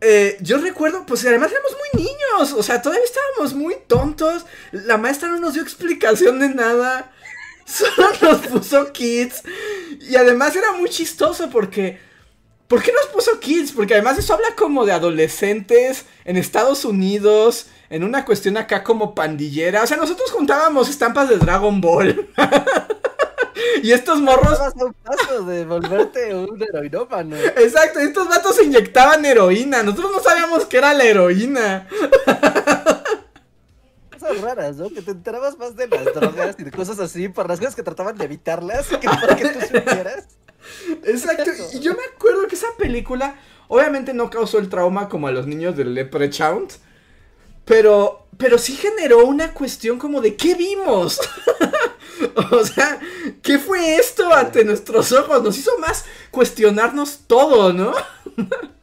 eh, yo recuerdo, pues además éramos muy niños, o sea, todavía estábamos muy tontos. La maestra no nos dio explicación de nada, [laughs] solo nos puso kids. Y además era muy chistoso porque... ¿Por qué nos puso kids? Porque además eso habla como de adolescentes en Estados Unidos, en una cuestión acá como pandillera. O sea, nosotros juntábamos estampas de Dragon Ball. [laughs] y estos morros. un paso de volverte un heroinómano. Exacto, estos vatos inyectaban heroína. Nosotros no sabíamos que era la heroína. [laughs] Cosas raras, ¿no? Que te enterabas más de las drogas y de cosas así, por las cosas que trataban de evitarlas, que para que tú supieras. Exacto, y yo me acuerdo que esa película, obviamente no causó el trauma como a los niños del Leprechaun, pero, pero sí generó una cuestión como de ¿qué vimos? [laughs] o sea, ¿qué fue esto ante nuestros ojos? Nos hizo más cuestionarnos todo, ¿no? [laughs]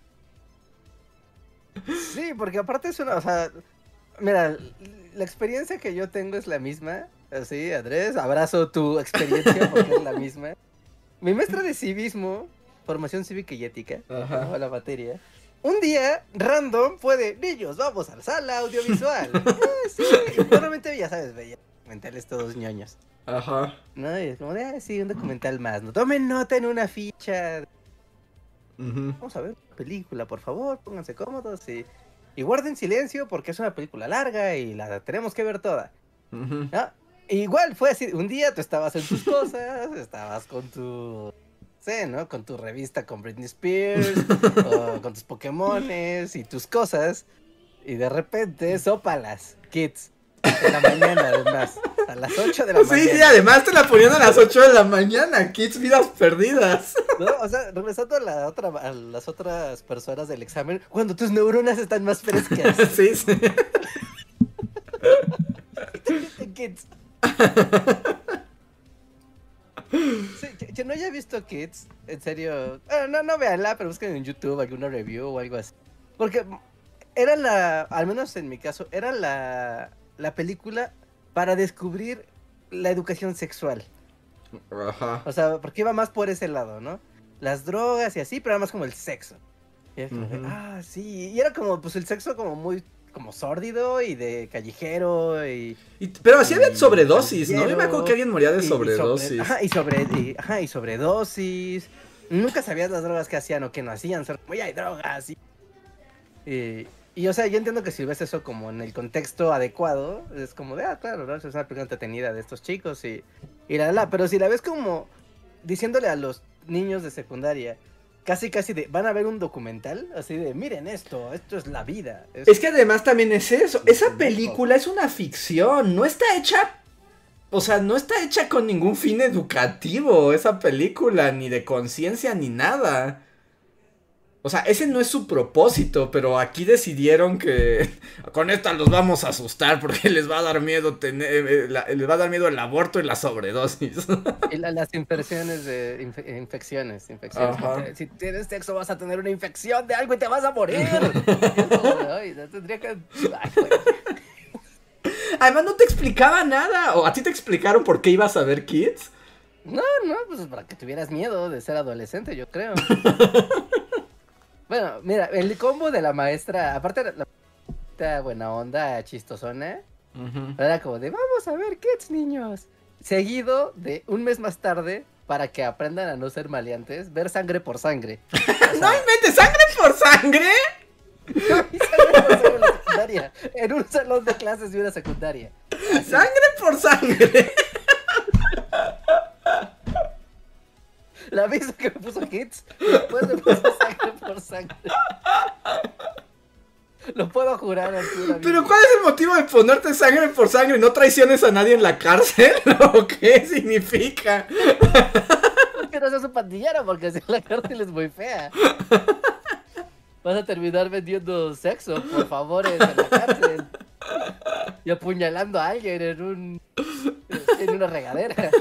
sí, porque aparte es una, o sea, mira, la experiencia que yo tengo es la misma. Así, Andrés, abrazo tu experiencia porque es la misma. Mi maestra de civismo, formación cívica y ética, Ajá. la materia, un día, random, puede, niños, vamos a la sala audiovisual. [laughs] ah, sí, normalmente ya sabes, veía documentales todos ñoños. Ajá. No, y es como de, ah, sí, un documental más. No tomen nota en una ficha. Vamos a ver película, por favor, pónganse cómodos y, y guarden silencio porque es una película larga y la tenemos que ver toda. Igual fue así, un día tú estabas en tus cosas, estabas con tu, sé, ¿no? Con tu revista con Britney Spears, [laughs] o con tus Pokémones y tus cosas, y de repente, sópalas, kids. De la mañana, además. A las 8 de la mañana. Sí, sí, además te la ponían a las 8 de la mañana. Kids, vidas perdidas. No, o sea, regresando a, la otra, a las otras personas del examen, cuando tus neuronas están más frescas. [laughs] sí, sí. [laughs] Kids. Sí, que, no haya visto Kids, en serio. No, no véanla, pero busquen en YouTube alguna review o algo así. Porque era la, al menos en mi caso, era la, la película para descubrir la educación sexual. Ajá. O sea, porque iba más por ese lado, ¿no? Las drogas y así, pero era más como el sexo. ah, sí. Y era como, pues el sexo como muy como sórdido y de callejero y... pero así había sobredosis, ¿no? Yo me acuerdo que alguien moría de sobredosis. ajá, y sobre, ajá, y sobredosis. Nunca sabías las drogas que hacían o que no hacían, solo como, hay drogas. Y, y, o sea, yo entiendo que si ves eso como en el contexto adecuado, es como de, ah, claro, ¿no? Es una película entretenida de estos chicos y... y la la, pero si la ves como diciéndole a los niños de secundaria, casi casi de, van a ver un documental, así de, miren esto, esto es la vida. Es, que además también es eso, esa película es una ficción, no está hecha, o sea, no está hecha con ningún fin educativo, esa película, ni de conciencia, ni nada. O sea, ese no es su propósito, pero aquí decidieron que [laughs] con esta los vamos a asustar porque [laughs] les va a dar miedo tener, eh, les va a dar miedo el aborto y la sobredosis. [laughs] Y las infecciones de infecciones, infecciones. Si tienes sexo vas a tener una infección de algo y te vas a morir. tendría que... Además no te explicaba nada. ¿O a ti te explicaron por qué ibas a ver Kids? No, no, pues para que tuvieras miedo de ser adolescente, yo creo. Bueno, mira, el combo de la maestra, aparte de la buena onda, chistosona, era como de vamos a ver kids, niños. Seguido de un mes más tarde, para que aprendan a no ser maleantes, ver sangre por sangre. [laughs] ¿No inventes sangre por sangre? sangre por sangre en la secundaria. En un salón de clases de una secundaria. Sangre por sangre. La visa que me puso hits, después me puso sangre por sangre. Lo puedo jurar Pero ¿cuál es el motivo de ponerte sangre por sangre? ¿No traiciones a nadie en la cárcel? [laughs] ¿O qué significa? Porque no seas un pandillero, porque si la cárcel es muy fea. Vas a terminar vendiendo sexo por favores en la cárcel. Y apuñalando a alguien en un. en una regadera.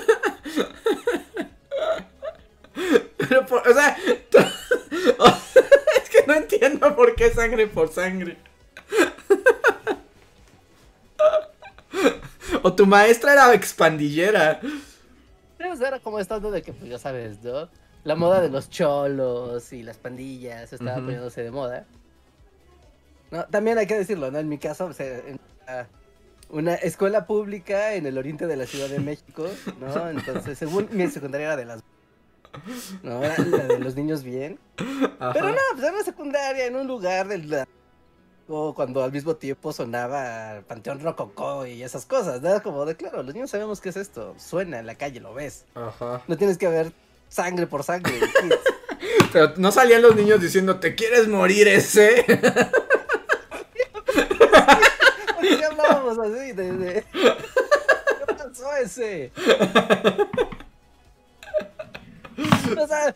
Pero, o sea, [laughs] es que no entiendo por qué sangre por sangre. o tu maestra era expandillera. Era como estando de que, pues ya sabes, ¿no? La moda de los cholos y las pandillas estaba poniéndose de moda. No, también hay que decirlo, ¿no? En mi caso, una escuela pública en el oriente de la Ciudad de México, ¿no? Entonces, según mi secundaria era de las no, la de los niños bien. Pero no, pues era una secundaria en un lugar del o cuando al mismo tiempo sonaba Panteón Rococó y esas cosas, ¿no? Como de claro, los niños sabemos qué es esto. Suena en la calle, lo ves. Ajá. No tienes que ver sangre por sangre. [laughs] Pero no salían los niños diciendo, ¿te quieres morir ese? [laughs] sí, hablábamos así de, ¿Qué pasó ese? [laughs] o sea,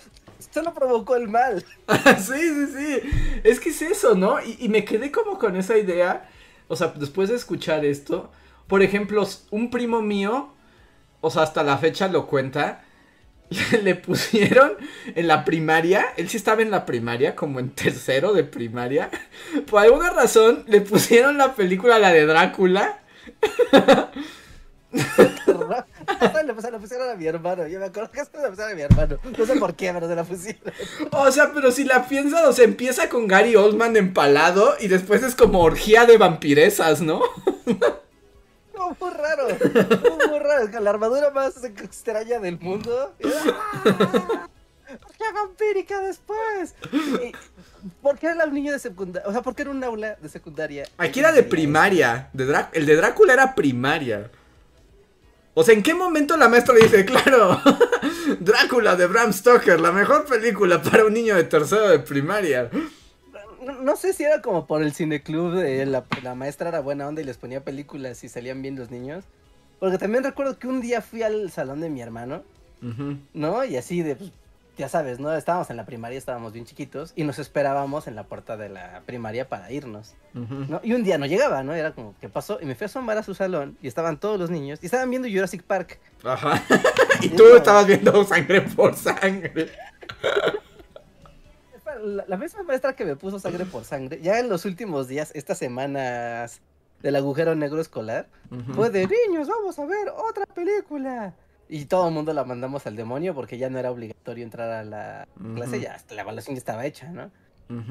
lo provocó el mal. [laughs] sí, sí, sí. Es que es eso, ¿no? Y, me quedé como con esa idea. O sea, después de escuchar esto. Por ejemplo, un primo mío, o sea, hasta la fecha lo cuenta. [laughs] Le pusieron en la primaria, él sí estaba en la primaria, como en tercero de primaria. Por alguna razón le pusieron la película, la de Drácula. Se la pusieron a mi hermano. Yo me acuerdo que se la pusieron a mi hermano. No sé por qué, pero se la pusieron. O sea, pero si la piensas, o sea, empieza con Gary Oldman empalado y después es como orgía de vampiresas, ¿no? No, muy raro. Muy, raro. La armadura más extraña del mundo. ¡Ah! ¡Orgía vampírica después! ¿Por qué era un niño de secundaria? O sea, ¿por qué era un aula de secundaria? Aquí era de primaria. De el de Drácula era primaria. O sea, ¿en qué momento la maestra le dice, claro, [laughs] Drácula de Bram Stoker, la mejor película para un niño de tercero de primaria? No, sé si era como por el cineclub, de la, la maestra era buena onda y les ponía películas y salían bien los niños. Porque también recuerdo que un día fui al salón de mi hermano, ¿no? Y así de, pues, ya sabes, ¿no? Estábamos en la primaria, estábamos bien chiquitos y nos esperábamos en la puerta de la primaria para irnos, ¿no? Y un día no llegaba, ¿no? Era como, ¿qué pasó? Y me fui a asomar a su salón y estaban todos los niños y estaban viendo Jurassic Park. Ajá. [laughs] [laughs] y tú estabas viendo sangre por sangre. [laughs] La, misma maestra que me puso sangre por sangre, ya en los últimos días, estas semanas del agujero negro escolar, fue de niños, vamos a ver otra película. Y todo el mundo la mandamos al demonio porque ya no era obligatorio entrar a la clase, ya la evaluación ya estaba hecha, ¿no?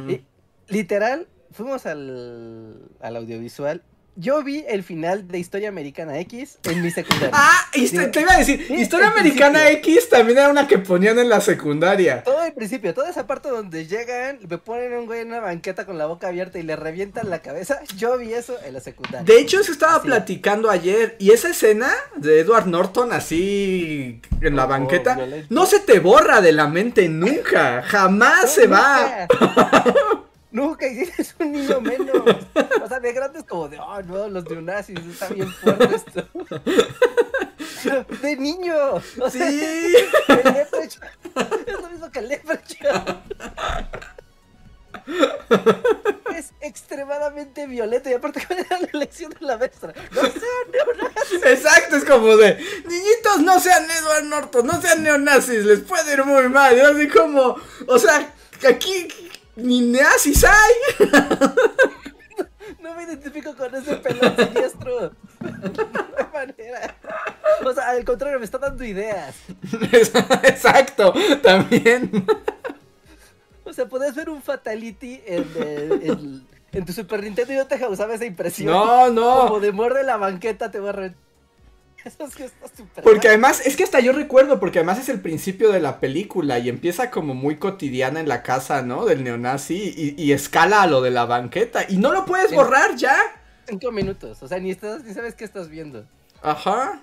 Y literal, fuimos al, al audiovisual yo vi el final de Historia Americana X en mi secundaria. Ah, te iba a decir, Historia Americana X también era una que ponían en la secundaria. Todo el principio, toda esa parte donde llegan, me ponen un güey en una banqueta con la boca abierta y le revientan la cabeza, yo vi eso en la secundaria. De hecho, eso estaba platicando ayer, y esa escena de Edward Norton así en la oh, banqueta, no se te borra de la mente nunca, jamás se va. [laughs] Nunca hiciste un niño [laughs] menos. O sea, de grandes como de, oh no, los neonazis, está bien fuerte esto. [laughs] De niño. O sea, sí. [laughs] Es lo mismo que el Es extremadamente violento y aparte cuál era la lección de la maestra. No sean neonazis. Exacto, es como de niñitos no sean Edward Norton, no sean neonazis, les puede ir muy mal. Y así como, o sea, aquí ni nazis hay. [laughs] No me identifico con ese pelón siniestro. [laughs] Hay manera. O sea, al contrario, me está dando ideas. [laughs] Exacto, también. O sea, puedes ver un Fatality en, en, tu Super Nintendo y no te causaba esa impresión. No, no. Como de muerde la banqueta, te va a [laughs] porque además, es que hasta yo recuerdo, porque además es el principio de la película y empieza como muy cotidiana en la casa, ¿no? Del neonazi y, escala a lo de la banqueta y no lo puedes borrar ya. Cinco minutos, o sea, ni, estás, ni sabes qué estás viendo. Ajá.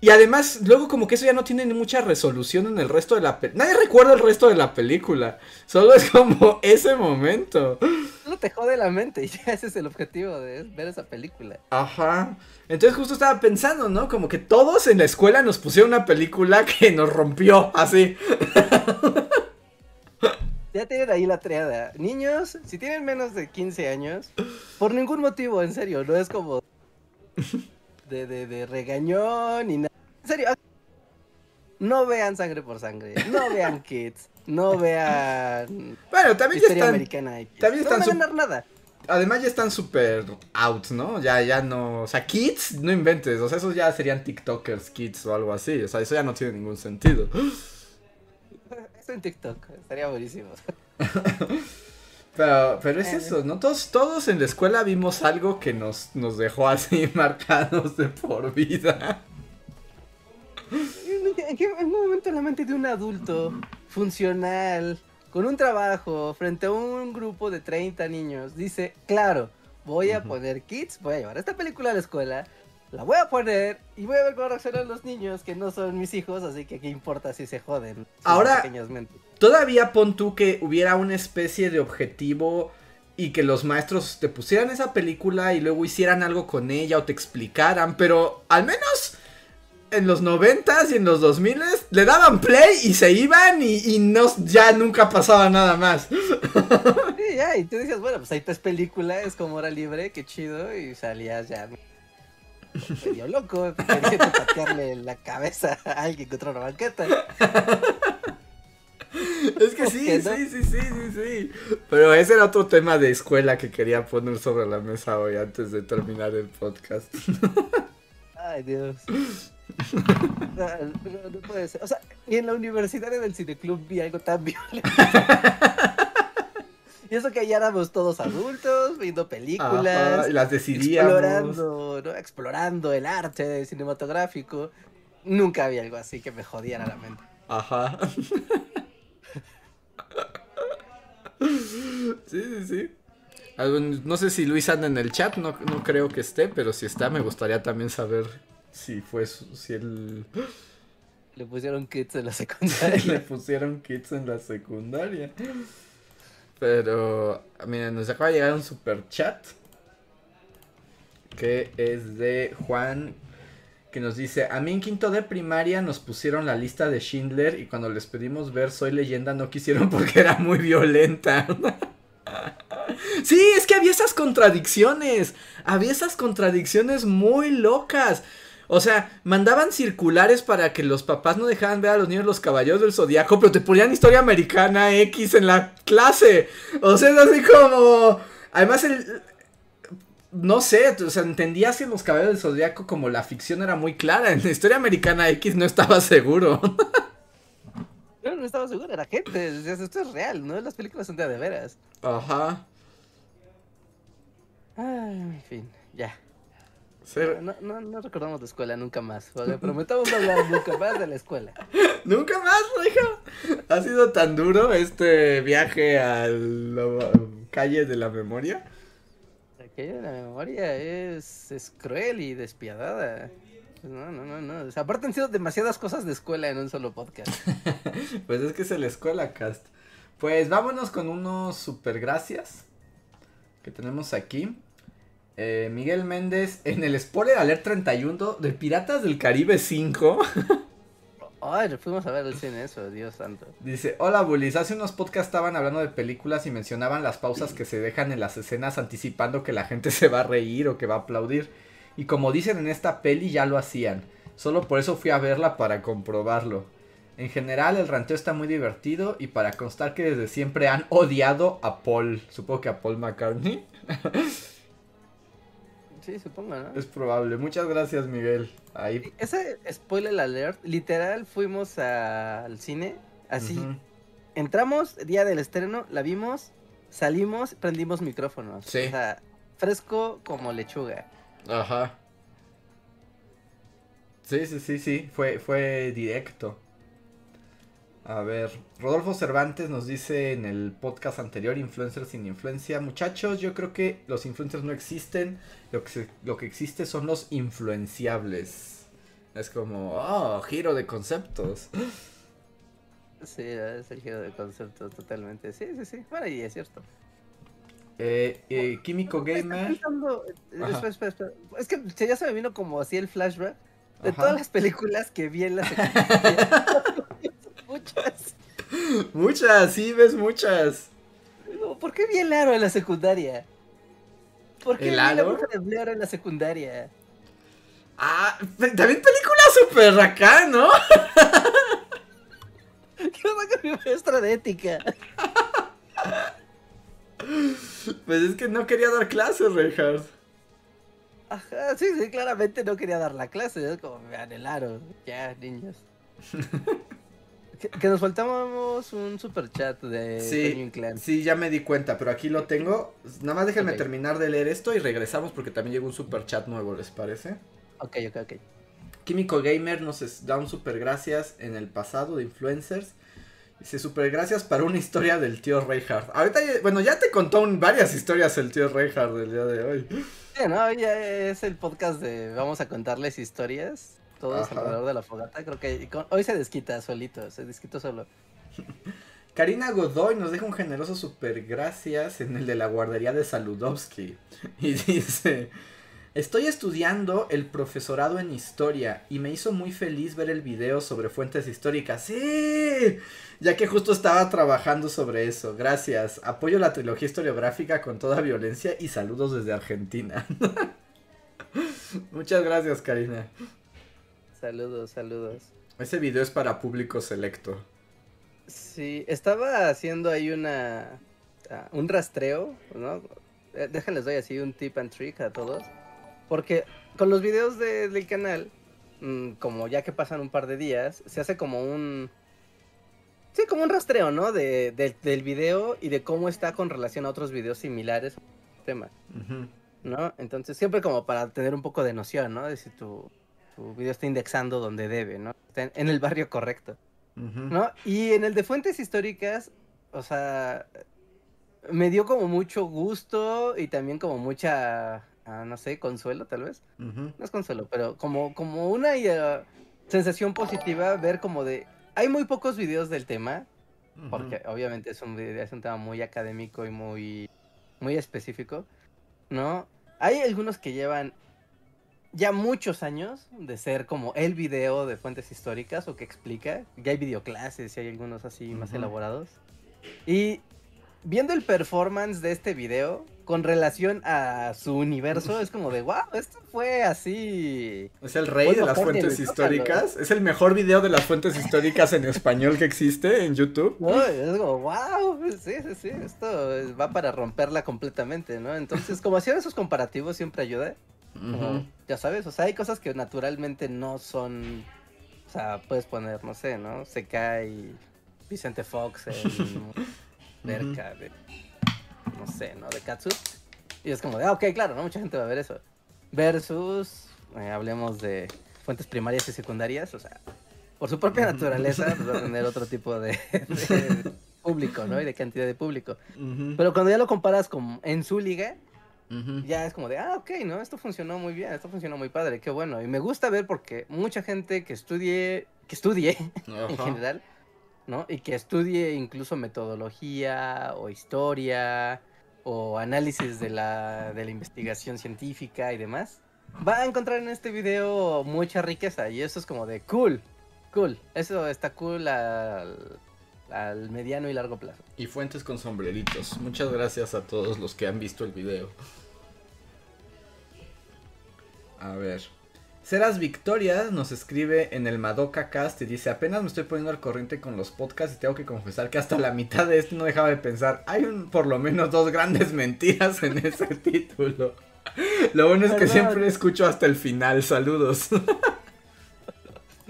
Y además, luego como que eso ya no tiene mucha resolución en el resto de la película. Nadie recuerda el resto de la película. Solo es como [laughs] ese momento. Solo te jode la mente y ya ese es el objetivo de ver esa película. Ajá. Entonces justo estaba pensando, ¿no? Como que todos en la escuela nos pusieron una película que nos rompió, así. [laughs] Ya tienen ahí la triada. Niños, si tienen menos de 15 años, por ningún motivo, en serio, no es como [laughs] de, de, de regañón ni nada. En serio, no vean sangre por sangre, no vean [laughs] kids, no vean. Bueno, también ya están. Americana también están. No van a ganar nada además ya están súper out, ¿no? Ya, ya no. O sea, kids, no inventes. O sea, esos ya serían TikTokers, kids o algo así. O sea, eso ya no tiene ningún sentido. Esto en TikTok, estaría buenísimo. [laughs] pero, pero es eso, ¿no? Todos, todos en la escuela vimos algo que nos, nos dejó así [laughs] marcados de por vida. ¿En qué momento la mente de un adulto funcional con un trabajo frente a un grupo de 30 niños, dice, claro, voy a poner kids, voy a llevar esta película a la escuela, la voy a poner y voy a ver cómo reaccionan los niños que no son mis hijos, así que qué importa si se joden. Ahora, todavía pon tú que hubiera una especie de objetivo y que los maestros te pusieran esa película y luego hicieran algo con ella o te explicaran, pero al menos en los noventas y en los dos miles le daban play y se iban y, no, ya nunca pasaba nada más. [laughs] Sí, ya, y tú dices, bueno, pues ahí te es película, es como hora libre, qué chido, y salías ya medio loco, [laughs] queriendo patearle la cabeza a alguien contra una banqueta. [laughs] [laughs] Es que sí, sí, sí, sí, sí, sí. Pero ese era otro tema de escuela que quería poner sobre la mesa hoy antes de terminar el podcast. [laughs] Ay, Dios. No, puede ser. O sea, y en la universidad en el cineclub vi algo tan violento. [laughs] y eso que ya éramos todos adultos, viendo películas. y las decidíamos. Explorando, ¿no? explorando el arte cinematográfico. Nunca había algo así que me jodiera la mente. Ajá. Sí, sí, sí. No sé si Luis anda en el chat, no, no creo que esté, pero si está me gustaría también saber si fue si él le pusieron kits en la [laughs] secundaria. le pusieron kits en la secundaria. Pero, miren, nos acaba de llegar un super chat. Que es de Juan. Que nos dice: A mí en quinto de primaria nos pusieron la lista de Schindler. Y cuando les pedimos ver Soy leyenda, no quisieron [laughs] porque era muy violenta. [laughs] sí, es que había esas contradicciones. Había esas contradicciones muy locas. O sea, mandaban circulares para que los papás no dejaran ver a los niños los caballeros del zodiaco, pero te ponían historia americana X en la clase. O sea, es así como. Además, el. No sé, o sea, entendías que en los caballeros del zodiaco como la ficción era muy clara. En la historia americana X no estaba [laughs] seguro. No, no estaba seguro, era gente. Esto es real, ¿no? Las películas son de, de veras. Ajá. Ah, en fin, ya. No, no, no, recordamos la escuela nunca más. Prometamos hablar nunca más de la escuela. [laughs] ¿Nunca más, hija? ¿Ha sido tan duro este viaje a la calle de la memoria? La memoria es, cruel y despiadada. No, no, no, no. aparte han sido demasiadas cosas de escuela en un solo podcast. [laughs] pues es que es el escuela cast. Pues vámonos con unos super gracias que tenemos aquí. Eh, Miguel Méndez en el spoiler alert 31 de Piratas del Caribe 5. [laughs] Ay, fuimos a ver el cine eso, Dios santo. Dice, hola Bullies, hace unos podcasts estaban hablando de películas y mencionaban las pausas que se dejan en las escenas anticipando que la gente [laughs] se va a reír o que va a aplaudir. Y como dicen en esta peli, ya lo hacían. Solo por eso fui a verla para comprobarlo. En general, el ranteo está muy divertido y para constar que desde siempre han odiado a Paul. Supongo que a Paul McCartney. [laughs] Sí, supongo, ¿no? Es probable. Muchas gracias, Miguel. Ahí. Ese spoiler alert, literal, fuimos al cine, así. Entramos, día del estreno, la vimos, salimos, prendimos micrófonos. Sí. O sea, fresco como lechuga. Ajá. Sí, sí, sí, sí, fue, fue directo. A ver, Rodolfo Cervantes nos dice en el podcast anterior, Influencers sin influencia. Muchachos, yo creo que los influencers no existen. Lo que, lo que existe son los influenciables. Es como, oh, giro de conceptos. Sí, es el giro de conceptos totalmente. Sí, sí, sí. Bueno, y es cierto. Eh, eh, Químico Gamer. Es que ya se me vino como así el flashback de todas las películas que vi en la secundaria. [laughs] muchas. Muchas, sí, ves muchas. ¿Por qué vi el aro en la secundaria? ¿Por qué vi la bruja de Blair en la secundaria? Ah, también película super acá, ¿no? ¿Qué onda con mi maestra de ética? [laughs] Pues es que no quería dar clases, Reinhardt. Ajá, sí, sí, claramente no quería dar la clase. Es como me anhelaron. Ya, niños. [laughs] que, nos faltábamos un super chat de sí, Sí, ya me di cuenta, pero aquí lo tengo. Nada más déjenme terminar de leer esto y regresamos porque también llegó un super chat nuevo, ¿les parece? Ok, ok, ok. Químico Gamer nos da un super gracias en el pasado de influencers. Dice, super gracias para una historia del tío Reinhardt. Ahorita, bueno, ya te contó varias historias el tío Reinhardt del día de hoy. Sí, no, ya es el podcast de vamos a contarles historias, todos alrededor de la fogata. Creo que hoy se desquita solito, se desquita solo. [laughs] Karina Godoy nos deja un generoso super gracias en el de la guardería de Saludowski. [laughs] Y dice, Estoy estudiando el profesorado en historia y me hizo muy feliz ver el video sobre fuentes históricas. Sí, ya que justo estaba trabajando sobre eso. Gracias. Apoyo la trilogía historiográfica con toda violencia y saludos desde Argentina. [laughs] Muchas gracias, Karina. Saludos, saludos. Ese video es para público selecto. Sí, estaba haciendo ahí una ah, un rastreo, ¿no? Eh, déjenles doy así un tip and trick a todos. Porque con los videos del canal, mm, como ya que pasan un par de días, se hace como un... Sí, como un rastreo, ¿no? De, del video y de cómo está con relación a otros videos similares tema. ¿No? Entonces, siempre como para tener un poco de noción, ¿no? De si tu, tu video está indexando donde debe, ¿no? Está en, el barrio correcto. ¿No? Y en el de fuentes históricas, o sea, me dio como mucho gusto y también como mucha Ah, no sé, consuelo tal vez. No es consuelo, pero como, como una uh, sensación positiva ver como de... Hay muy pocos videos del tema, porque obviamente es un, es un tema muy académico y muy, muy específico, ¿no? Hay algunos que llevan ya muchos años de ser como el video de fuentes históricas o que explica. Ya hay videoclases y hay algunos así más elaborados. Y viendo el performance de este video con relación a su universo, es como de, wow, esto fue así. Es el rey de las fuentes históricas. Es el mejor video de las fuentes históricas en español que existe en YouTube. es como, wow, sí, sí, sí, esto va para romperla completamente, ¿no? Entonces, como hacer esos comparativos siempre ayuda. Ya sabes, o sea, hay cosas que naturalmente no son, o sea, puedes poner, no sé, ¿no? Se cae Vicente Fox en... [laughs] de, no sé, ¿no? De Katsu. Y es como de, ah, ok, claro, ¿no? Mucha gente va a ver eso. Versus, eh, hablemos de fuentes primarias y secundarias, o sea, por su propia naturaleza pues, va a tener otro [laughs] tipo de, [laughs] público, ¿no? Y de cantidad de público. Pero cuando ya lo comparas con en su liga, ya es como de, ah, ok, ¿no? Esto funcionó muy bien, esto funcionó muy padre, qué bueno. Y me gusta ver porque mucha gente que estudie, que estudie [laughs] en general, ¿no? Y que estudie incluso metodología o historia o análisis de la, de la investigación científica y demás, va a encontrar en este video mucha riqueza y eso es como de cool, cool, eso está cool al, al mediano y largo plazo. Y fuentes con sombreritos. Muchas gracias a todos los que han visto el video. A ver. Seras Victoria nos escribe en el Madoka Cast y dice, apenas me estoy poniendo al corriente con los podcasts y tengo que confesar que hasta la mitad de este no dejaba de pensar, hay un, por lo menos dos grandes mentiras en ese [laughs] título. Lo bueno es que siempre escucho hasta el final, saludos. [laughs]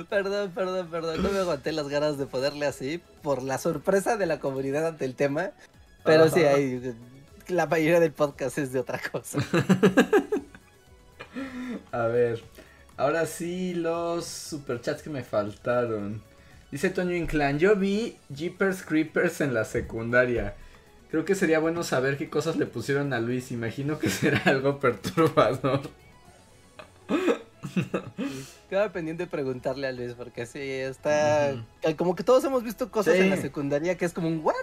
Perdón, perdón, perdón, no me aguanté las ganas de poderle así por la sorpresa de la comunidad ante el tema, pero sí, hay, la mayoría del podcast es de otra cosa. [laughs] A ver, Ahora sí, los superchats que me faltaron. Dice Toño Inclán, yo vi Jeepers Creepers en la secundaria. Creo que sería bueno saber qué cosas le pusieron a Luis. Imagino que [laughs] será algo perturbador. [laughs] Queda pendiente preguntarle a Luis porque sí, está... Como que todos hemos visto cosas en la secundaria que es como un ¿what?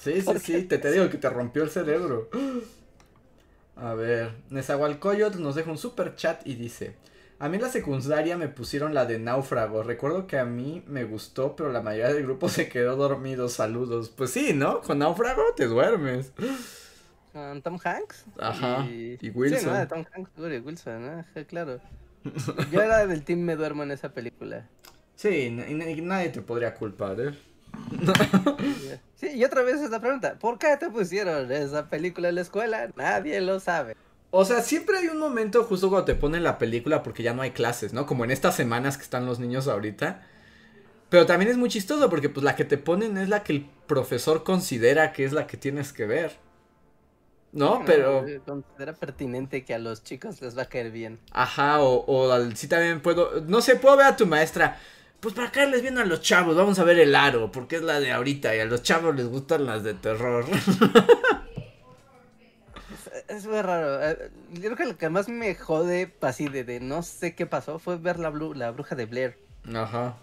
Sí, sí, [laughs] sí, te, te digo que te rompió el cerebro. A ver, Nezahualcóyotl nos deja un super chat y dice... A mí en la secundaria me pusieron la de náufrago. Recuerdo que a mí me gustó, pero la mayoría del grupo [laughs] se quedó dormido. Saludos. Pues sí, ¿no? Con náufrago te duermes. Con Tom Hanks. Ajá. Y, Wilson. Sí, no, Tom Hanks y Wilson, ¿no? Claro. [laughs] Yo era del team Me Duermo en esa película. Sí, y, nadie te podría culpar, ¿eh? [laughs] sí, y otra vez esta pregunta. ¿Por qué te pusieron esa película en la escuela? Nadie lo sabe. O sea, siempre hay un momento justo cuando te ponen la película porque ya no hay clases, ¿no? Como en estas semanas que están los niños ahorita. Pero también es muy chistoso porque pues la que te ponen es la que el profesor considera que es la que tienes que ver. ¿No? Pero... Considera pertinente que a los chicos les va a caer bien. Ajá, o, o sí también puedo... No sé, puedo ver a tu maestra. Pues para caerles bien a los chavos, vamos a ver el aro, porque es la de ahorita y a los chavos les gustan las de terror. [laughs] es muy raro. Eh, yo creo que lo que más me jode, así de, no sé qué pasó, fue ver la, la bruja de Blair. Ajá.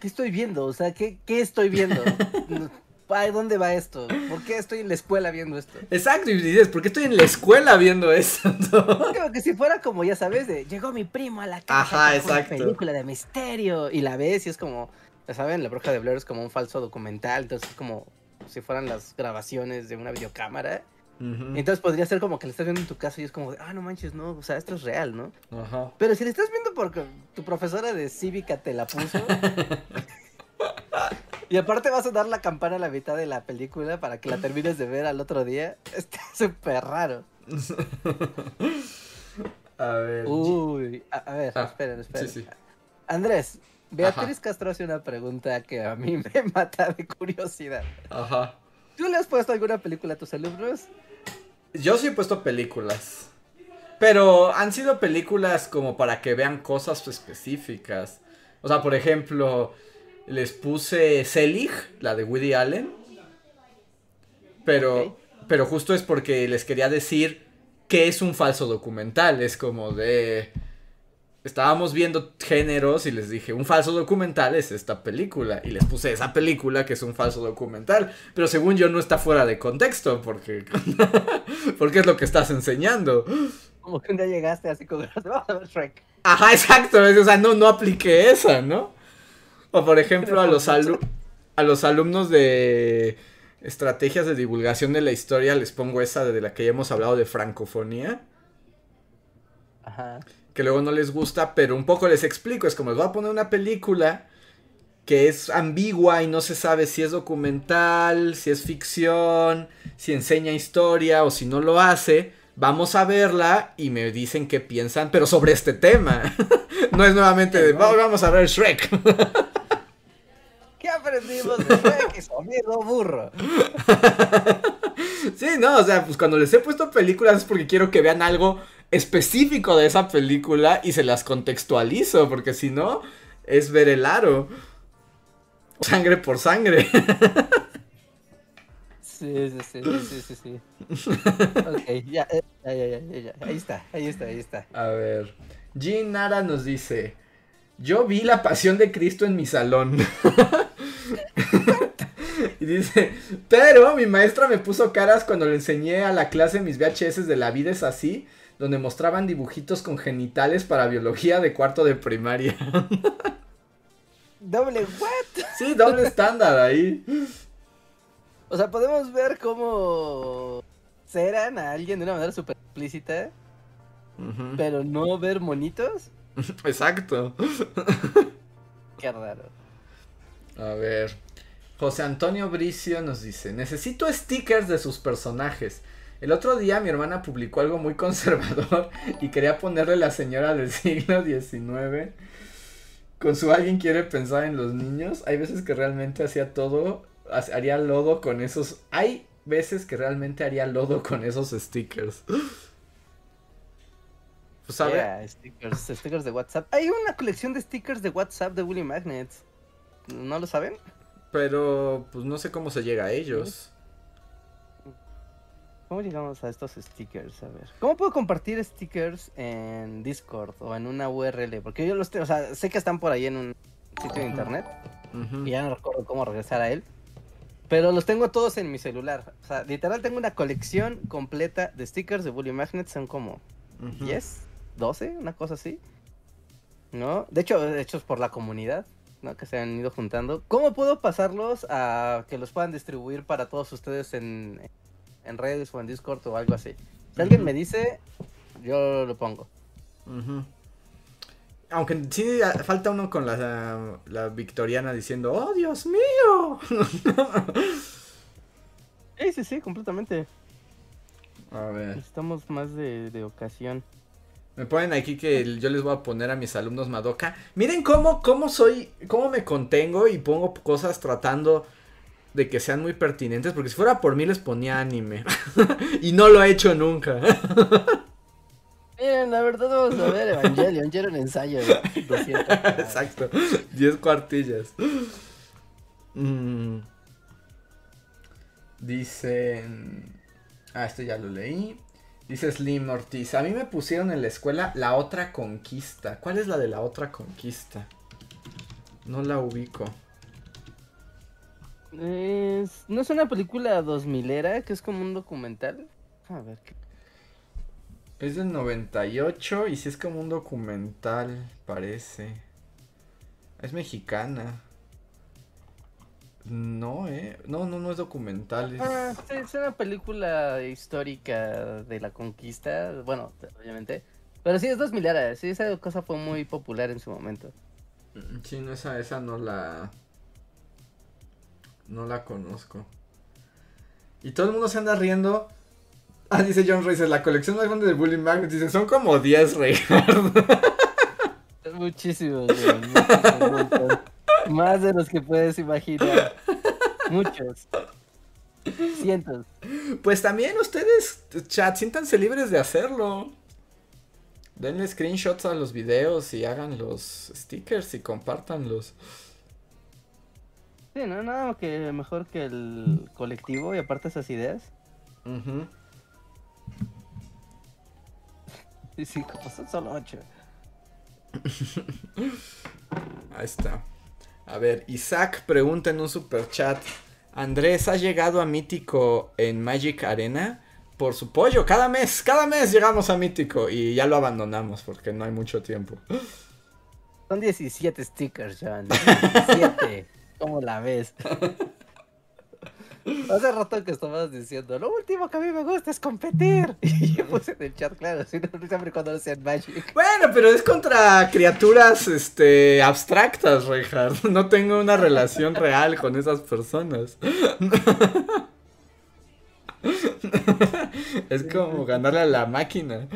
¿Qué estoy viendo? O sea, ¿qué, qué estoy viendo? [laughs] ¿A dónde va esto? ¿Por qué estoy en la escuela viendo esto? Exacto, y dices, ¿por qué estoy en la escuela viendo esto? [laughs] Creo que si fuera como, ya sabes, de llegó mi primo a la casa. Ajá, exacto. Una película de misterio. Y la ves y es como, ya saben, la bruja de Blair es como un falso documental. Entonces es como si fueran las grabaciones de una videocámara. Entonces podría ser como que le estás viendo en tu casa y es como, ah, no manches, no, o sea, esto es real, ¿no? Ajá. Pero si le estás viendo porque tu profesora de cívica te la puso. [laughs] y aparte vas a dar la campana a la mitad de la película para que la termines de ver al otro día. [laughs] Está súper raro. [laughs] a ver. Uy, a, ver, ah, esperen, esperen. Sí, sí. Andrés, Beatriz Castro hace una pregunta que a mí [laughs] me mata de curiosidad. Ajá. ¿Tú le has puesto alguna película a tus alumnos? Yo sí he puesto películas. Pero han sido películas como para que vean cosas específicas. O sea, por ejemplo, les puse Selig, la de Woody Allen. Pero, pero justo es porque les quería decir que es un falso documental. Es como de estábamos viendo géneros y les dije, un falso documental es esta película. Y les puse esa película que es un falso documental. Pero según yo no está fuera de contexto porque, [laughs] porque es lo que estás enseñando. Como que un día llegaste así con [laughs] vamos a ver Shrek. Ajá, exacto. O sea, no, no apliqué esa, ¿no? O por ejemplo a los, a los alumnos de estrategias de divulgación de la historia les pongo esa de la que ya hemos hablado de francofonía. Ajá que luego no les gusta, pero un poco les explico, es como les voy a poner una película que es ambigua y no se sabe si es documental, si es ficción, si enseña historia o si no lo hace. Vamos a verla y me dicen qué piensan, pero sobre este tema. [laughs] no es nuevamente de vamos a ver Shrek. [laughs] ¿Qué aprendimos de [laughs] que burro? [laughs] sí, no, o sea, pues cuando les he puesto películas es porque quiero que vean algo específico de esa película y se las contextualizo, porque si no, es ver el aro. Sangre por sangre. Sí, sí, sí, sí, sí, ok, eh, ya, ya, ya, ya, ahí está, ahí está, ahí está. A ver, Jean Nara nos dice, yo vi la pasión de Cristo en mi salón. [laughs] [laughs] y dice, pero mi maestra me puso caras cuando le enseñé a la clase mis VHS de La vida es así, donde mostraban dibujitos con genitales para biología de cuarto de primaria. [laughs] ¿Doble what? Sí, doble estándar ahí. O sea, podemos ver cómo ceran a alguien de una manera súper explícita, pero no ver monitos. [laughs] Exacto. Qué raro. A ver. José Antonio Bricio nos dice, necesito stickers de sus personajes. El otro día mi hermana publicó algo muy [laughs] conservador y quería ponerle la señora del siglo XIX. Con su alguien quiere pensar en los niños. Hay veces que realmente hacía todo haría lodo con esos. Hay veces que realmente haría lodo con esos stickers. [gasps] Pues stickers, stickers de WhatsApp. Hay una colección de stickers de WhatsApp de Willy Magnets. ¿No lo saben? Pero pues no sé cómo se llega a ellos. ¿Cómo llegamos a estos stickers? A ver. ¿Cómo puedo compartir stickers en Discord o en una URL? Porque yo los tengo, o sea, sé que están por ahí en un sitio de internet. Y ya no recuerdo cómo regresar a él. Pero los tengo todos en mi celular. O sea, literal tengo una colección completa de stickers de Bully Magnets. Son como 10, 12, una cosa así. ¿No? De hecho, hechos por la comunidad, ¿no? Que se han ido juntando. ¿Cómo puedo pasarlos a que los puedan distribuir para todos ustedes en, en redes o en Discord o algo así? Si alguien me dice, yo lo pongo. Aunque sí falta uno con la, la victoriana diciendo, ¡Oh, Dios mío! [laughs] sí, sí, sí, completamente. A ver. Estamos más de, de, ocasión. Me ponen aquí que yo les voy a poner a mis alumnos Madoka. Miren cómo, cómo soy, cómo me contengo y pongo cosas tratando de que sean muy pertinentes. Porque si fuera por mí les ponía anime. [laughs] y no lo he hecho nunca. [laughs] Miren, la verdad vamos a ver Evangelion, ya era un ensayo. [laughs] Exacto, 10 cuartillas. Mm. Dicen... Ah, este ya lo leí. Dice Slim Ortiz, a mí me pusieron en la escuela La Otra Conquista. ¿Cuál es la de La Otra Conquista? No la ubico. Es... ¿No es una película dos milera que es como un documental? A ver, ¿qué es del 98 y si es como un documental, parece. Es mexicana. No, eh. No, no, no es documental. Ah, es una película histórica de la conquista. Bueno, obviamente. Pero sí, es dos milares. Sí, esa cosa fue muy popular en su momento. Mm, sí, no, esa, esa no la. No la conozco. Y todo el mundo se anda riendo Ah, dice John Racer, la colección más grande de Bully Magnets. Dice, son como 10, Reinhardt. Muchísimos, Más de los que puedes imaginar. Muchos. Cientos. Pues también ustedes, chat, siéntanse libres de hacerlo. Denle screenshots a los videos y hagan los stickers y compártanlos. Sí, no, nada que mejor que el colectivo y aparte esas ideas. Ajá. Sí, sí, como son solo ocho. [laughs] Ahí está. A ver, Isaac pregunta en un super chat. Andrés, ¿has llegado a Mítico en Magic Arena? Por su pollo, cada mes, cada mes llegamos a Mítico y ya lo abandonamos porque no hay mucho tiempo. Son 17 stickers, John. 17. [laughs] ¿Cómo la ves? [laughs] Hace rato que estabas diciendo, lo último que a mí me gusta es competir. [laughs] Y yo puse en el chat, claro, siempre cuando sean Magic. Bueno, pero es contra criaturas este abstractas, Reinhardt. [laughs] No tengo una relación real con esas personas. [laughs] es como ganarle a la máquina.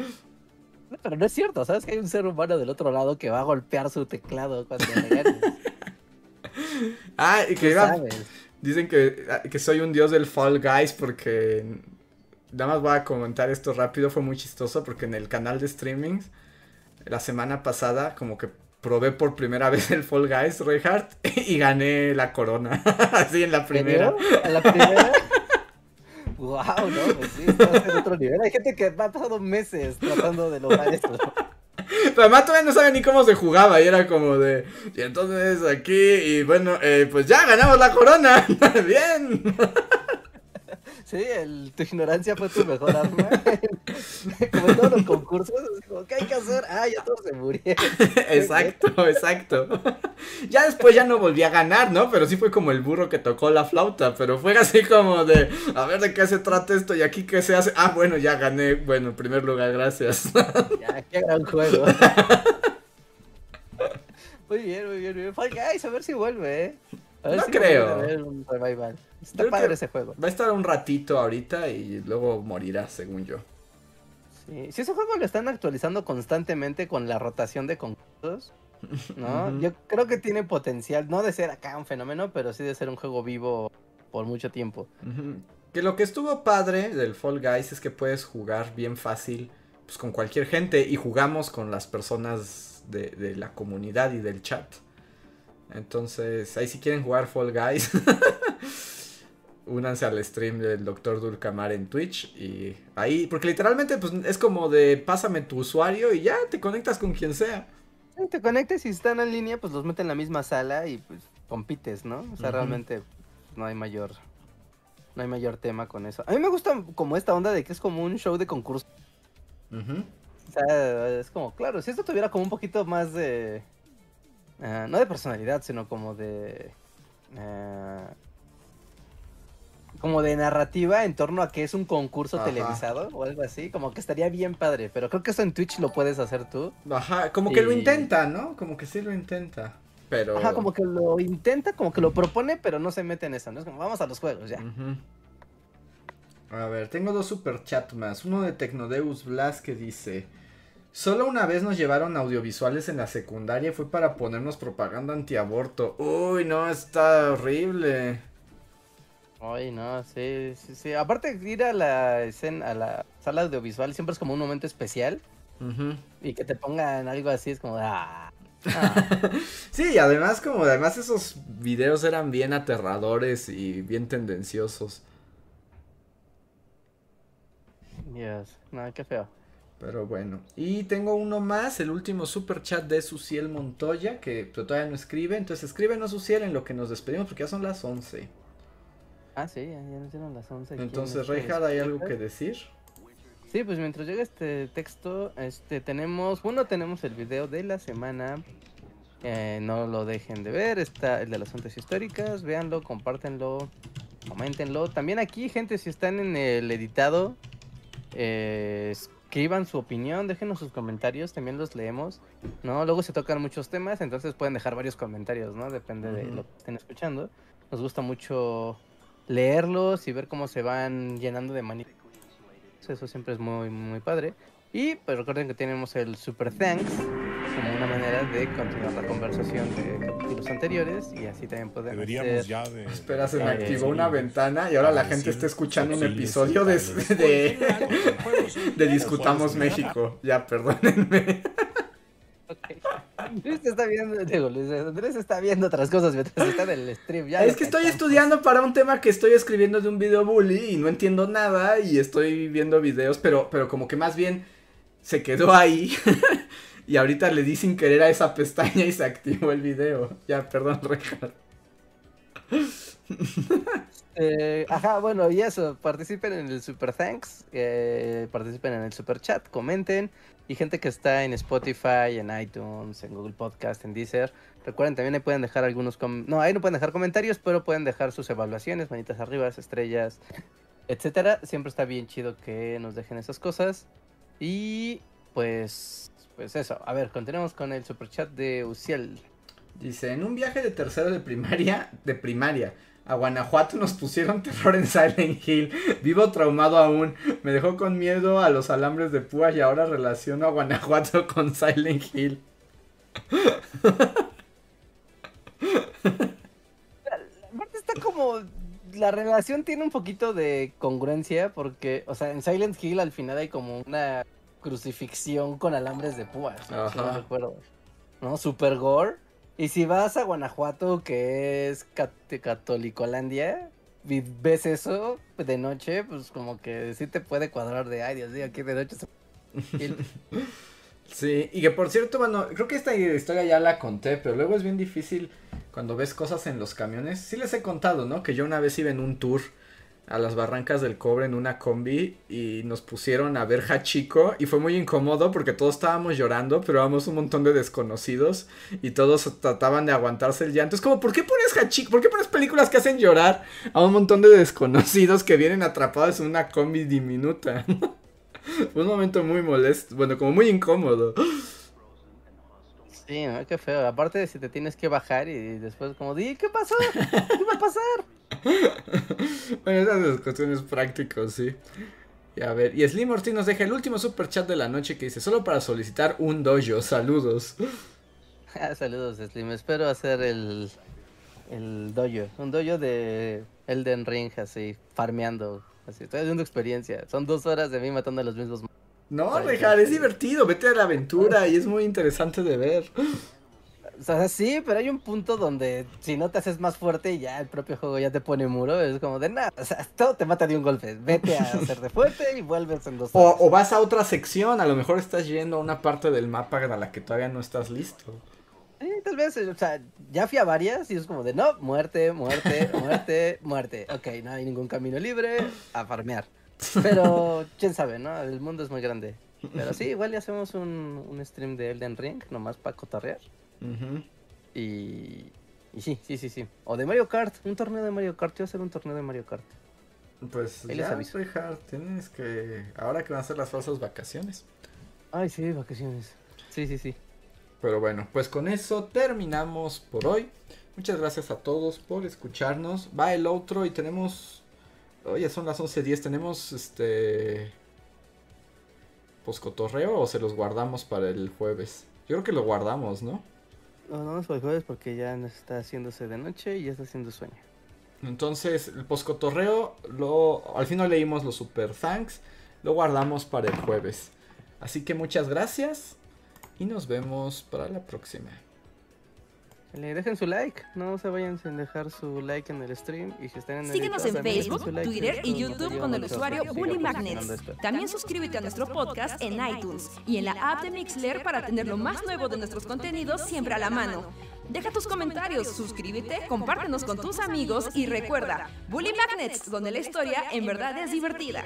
pero no es cierto, ¿sabes que hay un ser humano del otro lado que va a golpear su teclado cuando le ganes? ah, y que Dicen que, ah, que soy un dios del Fall Guys porque nada más voy a comentar esto rápido, fue muy chistoso porque en el canal de streamings la semana pasada como que probé por primera [laughs] vez el Fall Guys Reinhardt [laughs] y gané la corona, [laughs] así en la primera. ¿En la primera? wow, no, pues sí, estás en otro nivel. Hay gente que ha pasado meses tratando de lograr esto. [laughs] Pero además todavía no sabe ni cómo se jugaba y era como de... Y entonces aquí, y bueno, eh, pues ya ganamos la corona. [laughs] Bien. [laughs] Sí, el, tu ignorancia fue tu mejor arma. [laughs] como en todos los concursos, como, ¿qué hay que hacer? Ah, ya todos se murieron. [laughs] exacto, exacto. [laughs] Ya después ya no volví a ganar, ¿no? Pero sí fue como el burro que tocó la flauta, pero fue así como de, a ver de qué se trata esto y aquí qué se hace. Ah, bueno, ya gané. Bueno, en primer lugar, gracias. ya, qué gran juego. Muy bien, muy bien, muy bien. Fall Guys, a ver si vuelve, ¿eh? No creo. Está padre ese juego. Va a estar un ratito ahorita y luego morirá, según yo. Sí, si ese juego lo están actualizando constantemente con la rotación de concursos, ¿no? [laughs] Yo creo que tiene potencial, no de ser acá un fenómeno, pero sí de ser un juego vivo por mucho tiempo. Que lo que estuvo padre del Fall Guys es que puedes jugar bien fácil pues, con cualquier gente y jugamos con las personas de, de la comunidad y del chat. Entonces, ahí si quieren jugar Fall Guys, [laughs] únanse al stream del Dr. Dulcamar en Twitch y ahí, porque literalmente pues es como de pásame tu usuario y ya te conectas con quien sea. Te conectas y si están en línea, pues los meten en la misma sala y pues compites, ¿no? O sea, realmente no hay mayor no hay mayor tema con eso. A mí me gusta como esta onda de que es como un show de concurso. O sea, es como, claro, si esto tuviera como un poquito más de eh, no de personalidad, sino como de... Eh, como de narrativa en torno a que es un concurso televisado o algo así, como que estaría bien padre, pero creo que eso en Twitch lo puedes hacer tú. Ajá, como que lo intenta, ¿no? Como que sí lo intenta, pero... Ajá, como que lo intenta, como que lo propone, pero no se mete en eso, ¿no? Es como, vamos a los juegos ya. A ver, tengo dos super chat más. Uno de Tecnodeus Blas que dice... Solo una vez nos llevaron audiovisuales en la secundaria y fue para ponernos propaganda antiaborto. Uy, no, está horrible. Ay, no, sí, sí, sí. Aparte ir a la escena, a la sala audiovisual siempre es como un momento especial. Y que te pongan algo así es como, ah. [laughs] ah. sí, además como además esos videos eran bien aterradores y bien tendenciosos. Dios, no, qué feo. Pero bueno. Y tengo uno más, el último super chat de Suciel Montoya, que todavía no escribe. Entonces escríbenos, Suciel, en lo que nos despedimos, porque ya son las 11. Ah, sí, ya, nos dieron las 11. Entonces, Reinhard, ¿hay algo que decir? Sí, pues mientras llega este texto, este tenemos, bueno, tenemos el video de la semana. Eh, no lo dejen de ver, está el de las fuentes históricas, véanlo, compártenlo, coméntenlo. También aquí, gente, si están en el editado, eh, escriban su opinión, déjenos sus comentarios, también los leemos, ¿no? Luego se tocan muchos temas, entonces pueden dejar varios comentarios, ¿no? Depende de lo que estén escuchando. Nos gusta mucho leerlos y ver cómo se van llenando de manifestaciones. Eso siempre es muy, muy padre. Y pues recuerden que tenemos el Super Thanks como una manera de continuar la conversación de capítulos anteriores y así también podemos Deberíamos ya de... Espera, se me activó una ventana y ahora la gente está escuchando un episodio de, de, de Discutamos México. Ya, perdónenme. Luis está viendo, digo, Luis Andrés está viendo otras cosas mientras está en el stream. Ya es que estoy estudiando para un tema que estoy escribiendo de un video bully y no entiendo nada y estoy viendo videos, pero, pero como que más bien se quedó ahí. [laughs] y ahorita le di sin querer a esa pestaña y se activó el video. Ya, perdón, Richard. Eh, ajá, bueno, y eso, participen en el Super Thanks, eh, participen en el Super Chat, comenten. Y gente que está en Spotify, en iTunes, en Google Podcast, en Deezer, recuerden también ahí pueden dejar algunos. No, ahí no pueden dejar comentarios, pero pueden dejar sus evaluaciones, manitas arriba, estrellas, etcétera. Siempre está bien chido que nos dejen esas cosas. Y pues, pues eso. A ver, continuamos con el super chat de Uciel. Dice, en un viaje de tercero de primaria, de primaria, a Guanajuato nos pusieron terror en Silent Hill. Vivo traumado aún. Me dejó con miedo a los alambres de púa y ahora relaciono a Guanajuato con Silent Hill. la relación tiene un poquito de congruencia porque, o sea, en Silent Hill al final hay como una crucifixión con alambres de púas, ¿no? no recuerdo. ¿No? Super gore. Y si vas a Guanajuato, que es cat Catolicolandia, y ves eso de noche, pues como que sí te puede cuadrar de, ay Dios mío, aquí de noche se... Sí, y que por cierto, bueno, creo que esta historia ya la conté, pero luego es bien difícil cuando ves cosas en los camiones. Sí les he contado, ¿no? Que yo una vez iba en un tour a las barrancas del cobre en una combi y nos pusieron a ver Hachiko y fue muy incómodo porque todos estábamos llorando, pero éramos un montón de desconocidos y todos trataban de aguantarse el llanto. Es como, ¿por qué pones Hachiko? ¿Por qué pones películas que hacen llorar a un montón de desconocidos que vienen atrapados en una combi diminuta? [laughs] Un momento muy molesto, bueno, como muy incómodo. Sí, qué feo. Aparte de si te tienes que bajar y después como, ¿qué pasó? ¿Qué va a pasar? [laughs] bueno, esas son cuestiones prácticas, sí. Y a ver, y Slim Ortiz nos deja el último super chat de la noche que dice, solo para solicitar un dojo, saludos. [laughs] Ah, saludos Slim, espero hacer el, el dojo, un dojo de Elden Ring así, farmeando Así, estoy haciendo experiencia. Son dos horas de mí matando a los mismos. No, Rejar, es divertido. Vete a la aventura y es muy interesante de ver. O sea, sí, pero hay un punto donde si no te haces más fuerte y ya el propio juego ya te pone muro, es como de nada, o sea, todo te mata de un golpe. Vete a [laughs] hacerte fuerte y vuelves en dos. O, o, vas a otra sección, a lo mejor estás yendo a una parte del mapa a la que todavía no estás listo tal vez, o sea, ya fui a varias y es como de no, muerte, muerte, [laughs] muerte, muerte. Ok, no hay ningún camino libre a farmear. Pero, [laughs] quién sabe, ¿no? El mundo es muy grande. Pero sí, igual le hacemos un, un stream de Elden Ring, nomás para cotorrear. y, y sí, sí, sí, sí. O de Mario Kart, un torneo de Mario Kart. Yo voy a hacer un torneo de Mario Kart. Pues Ahí ya, hard. tienes que... Ahora que van a ser las falsas vacaciones. Ay, sí, vacaciones. Sí, sí, sí. Pero bueno, pues con eso terminamos por hoy. Muchas gracias a todos por escucharnos. Va el otro y tenemos... Oye, son las 11.10. Tenemos este... ¿Poscotorreo o se los guardamos para el jueves? Yo creo que lo guardamos, ¿no? Lo guardamos para el jueves porque ya está haciéndose de noche y ya está haciendo sueño. Entonces, el poscotorreo, lo, al fin no leímos los super thanks, lo guardamos para el jueves. Así que muchas gracias y nos vemos para la próxima. Le dejen su like, no se vayan sin dejar su like en el stream y si están en Síguenos en Facebook, Twitter y YouTube con el usuario Bully Magnets. También suscríbete a nuestro podcast en iTunes y en la app de Mixler para tener lo más nuevo de nuestros contenidos siempre a la mano. Deja tus comentarios, suscríbete, compártenos con tus amigos y recuerda, Bully Magnets, donde la historia en verdad es divertida.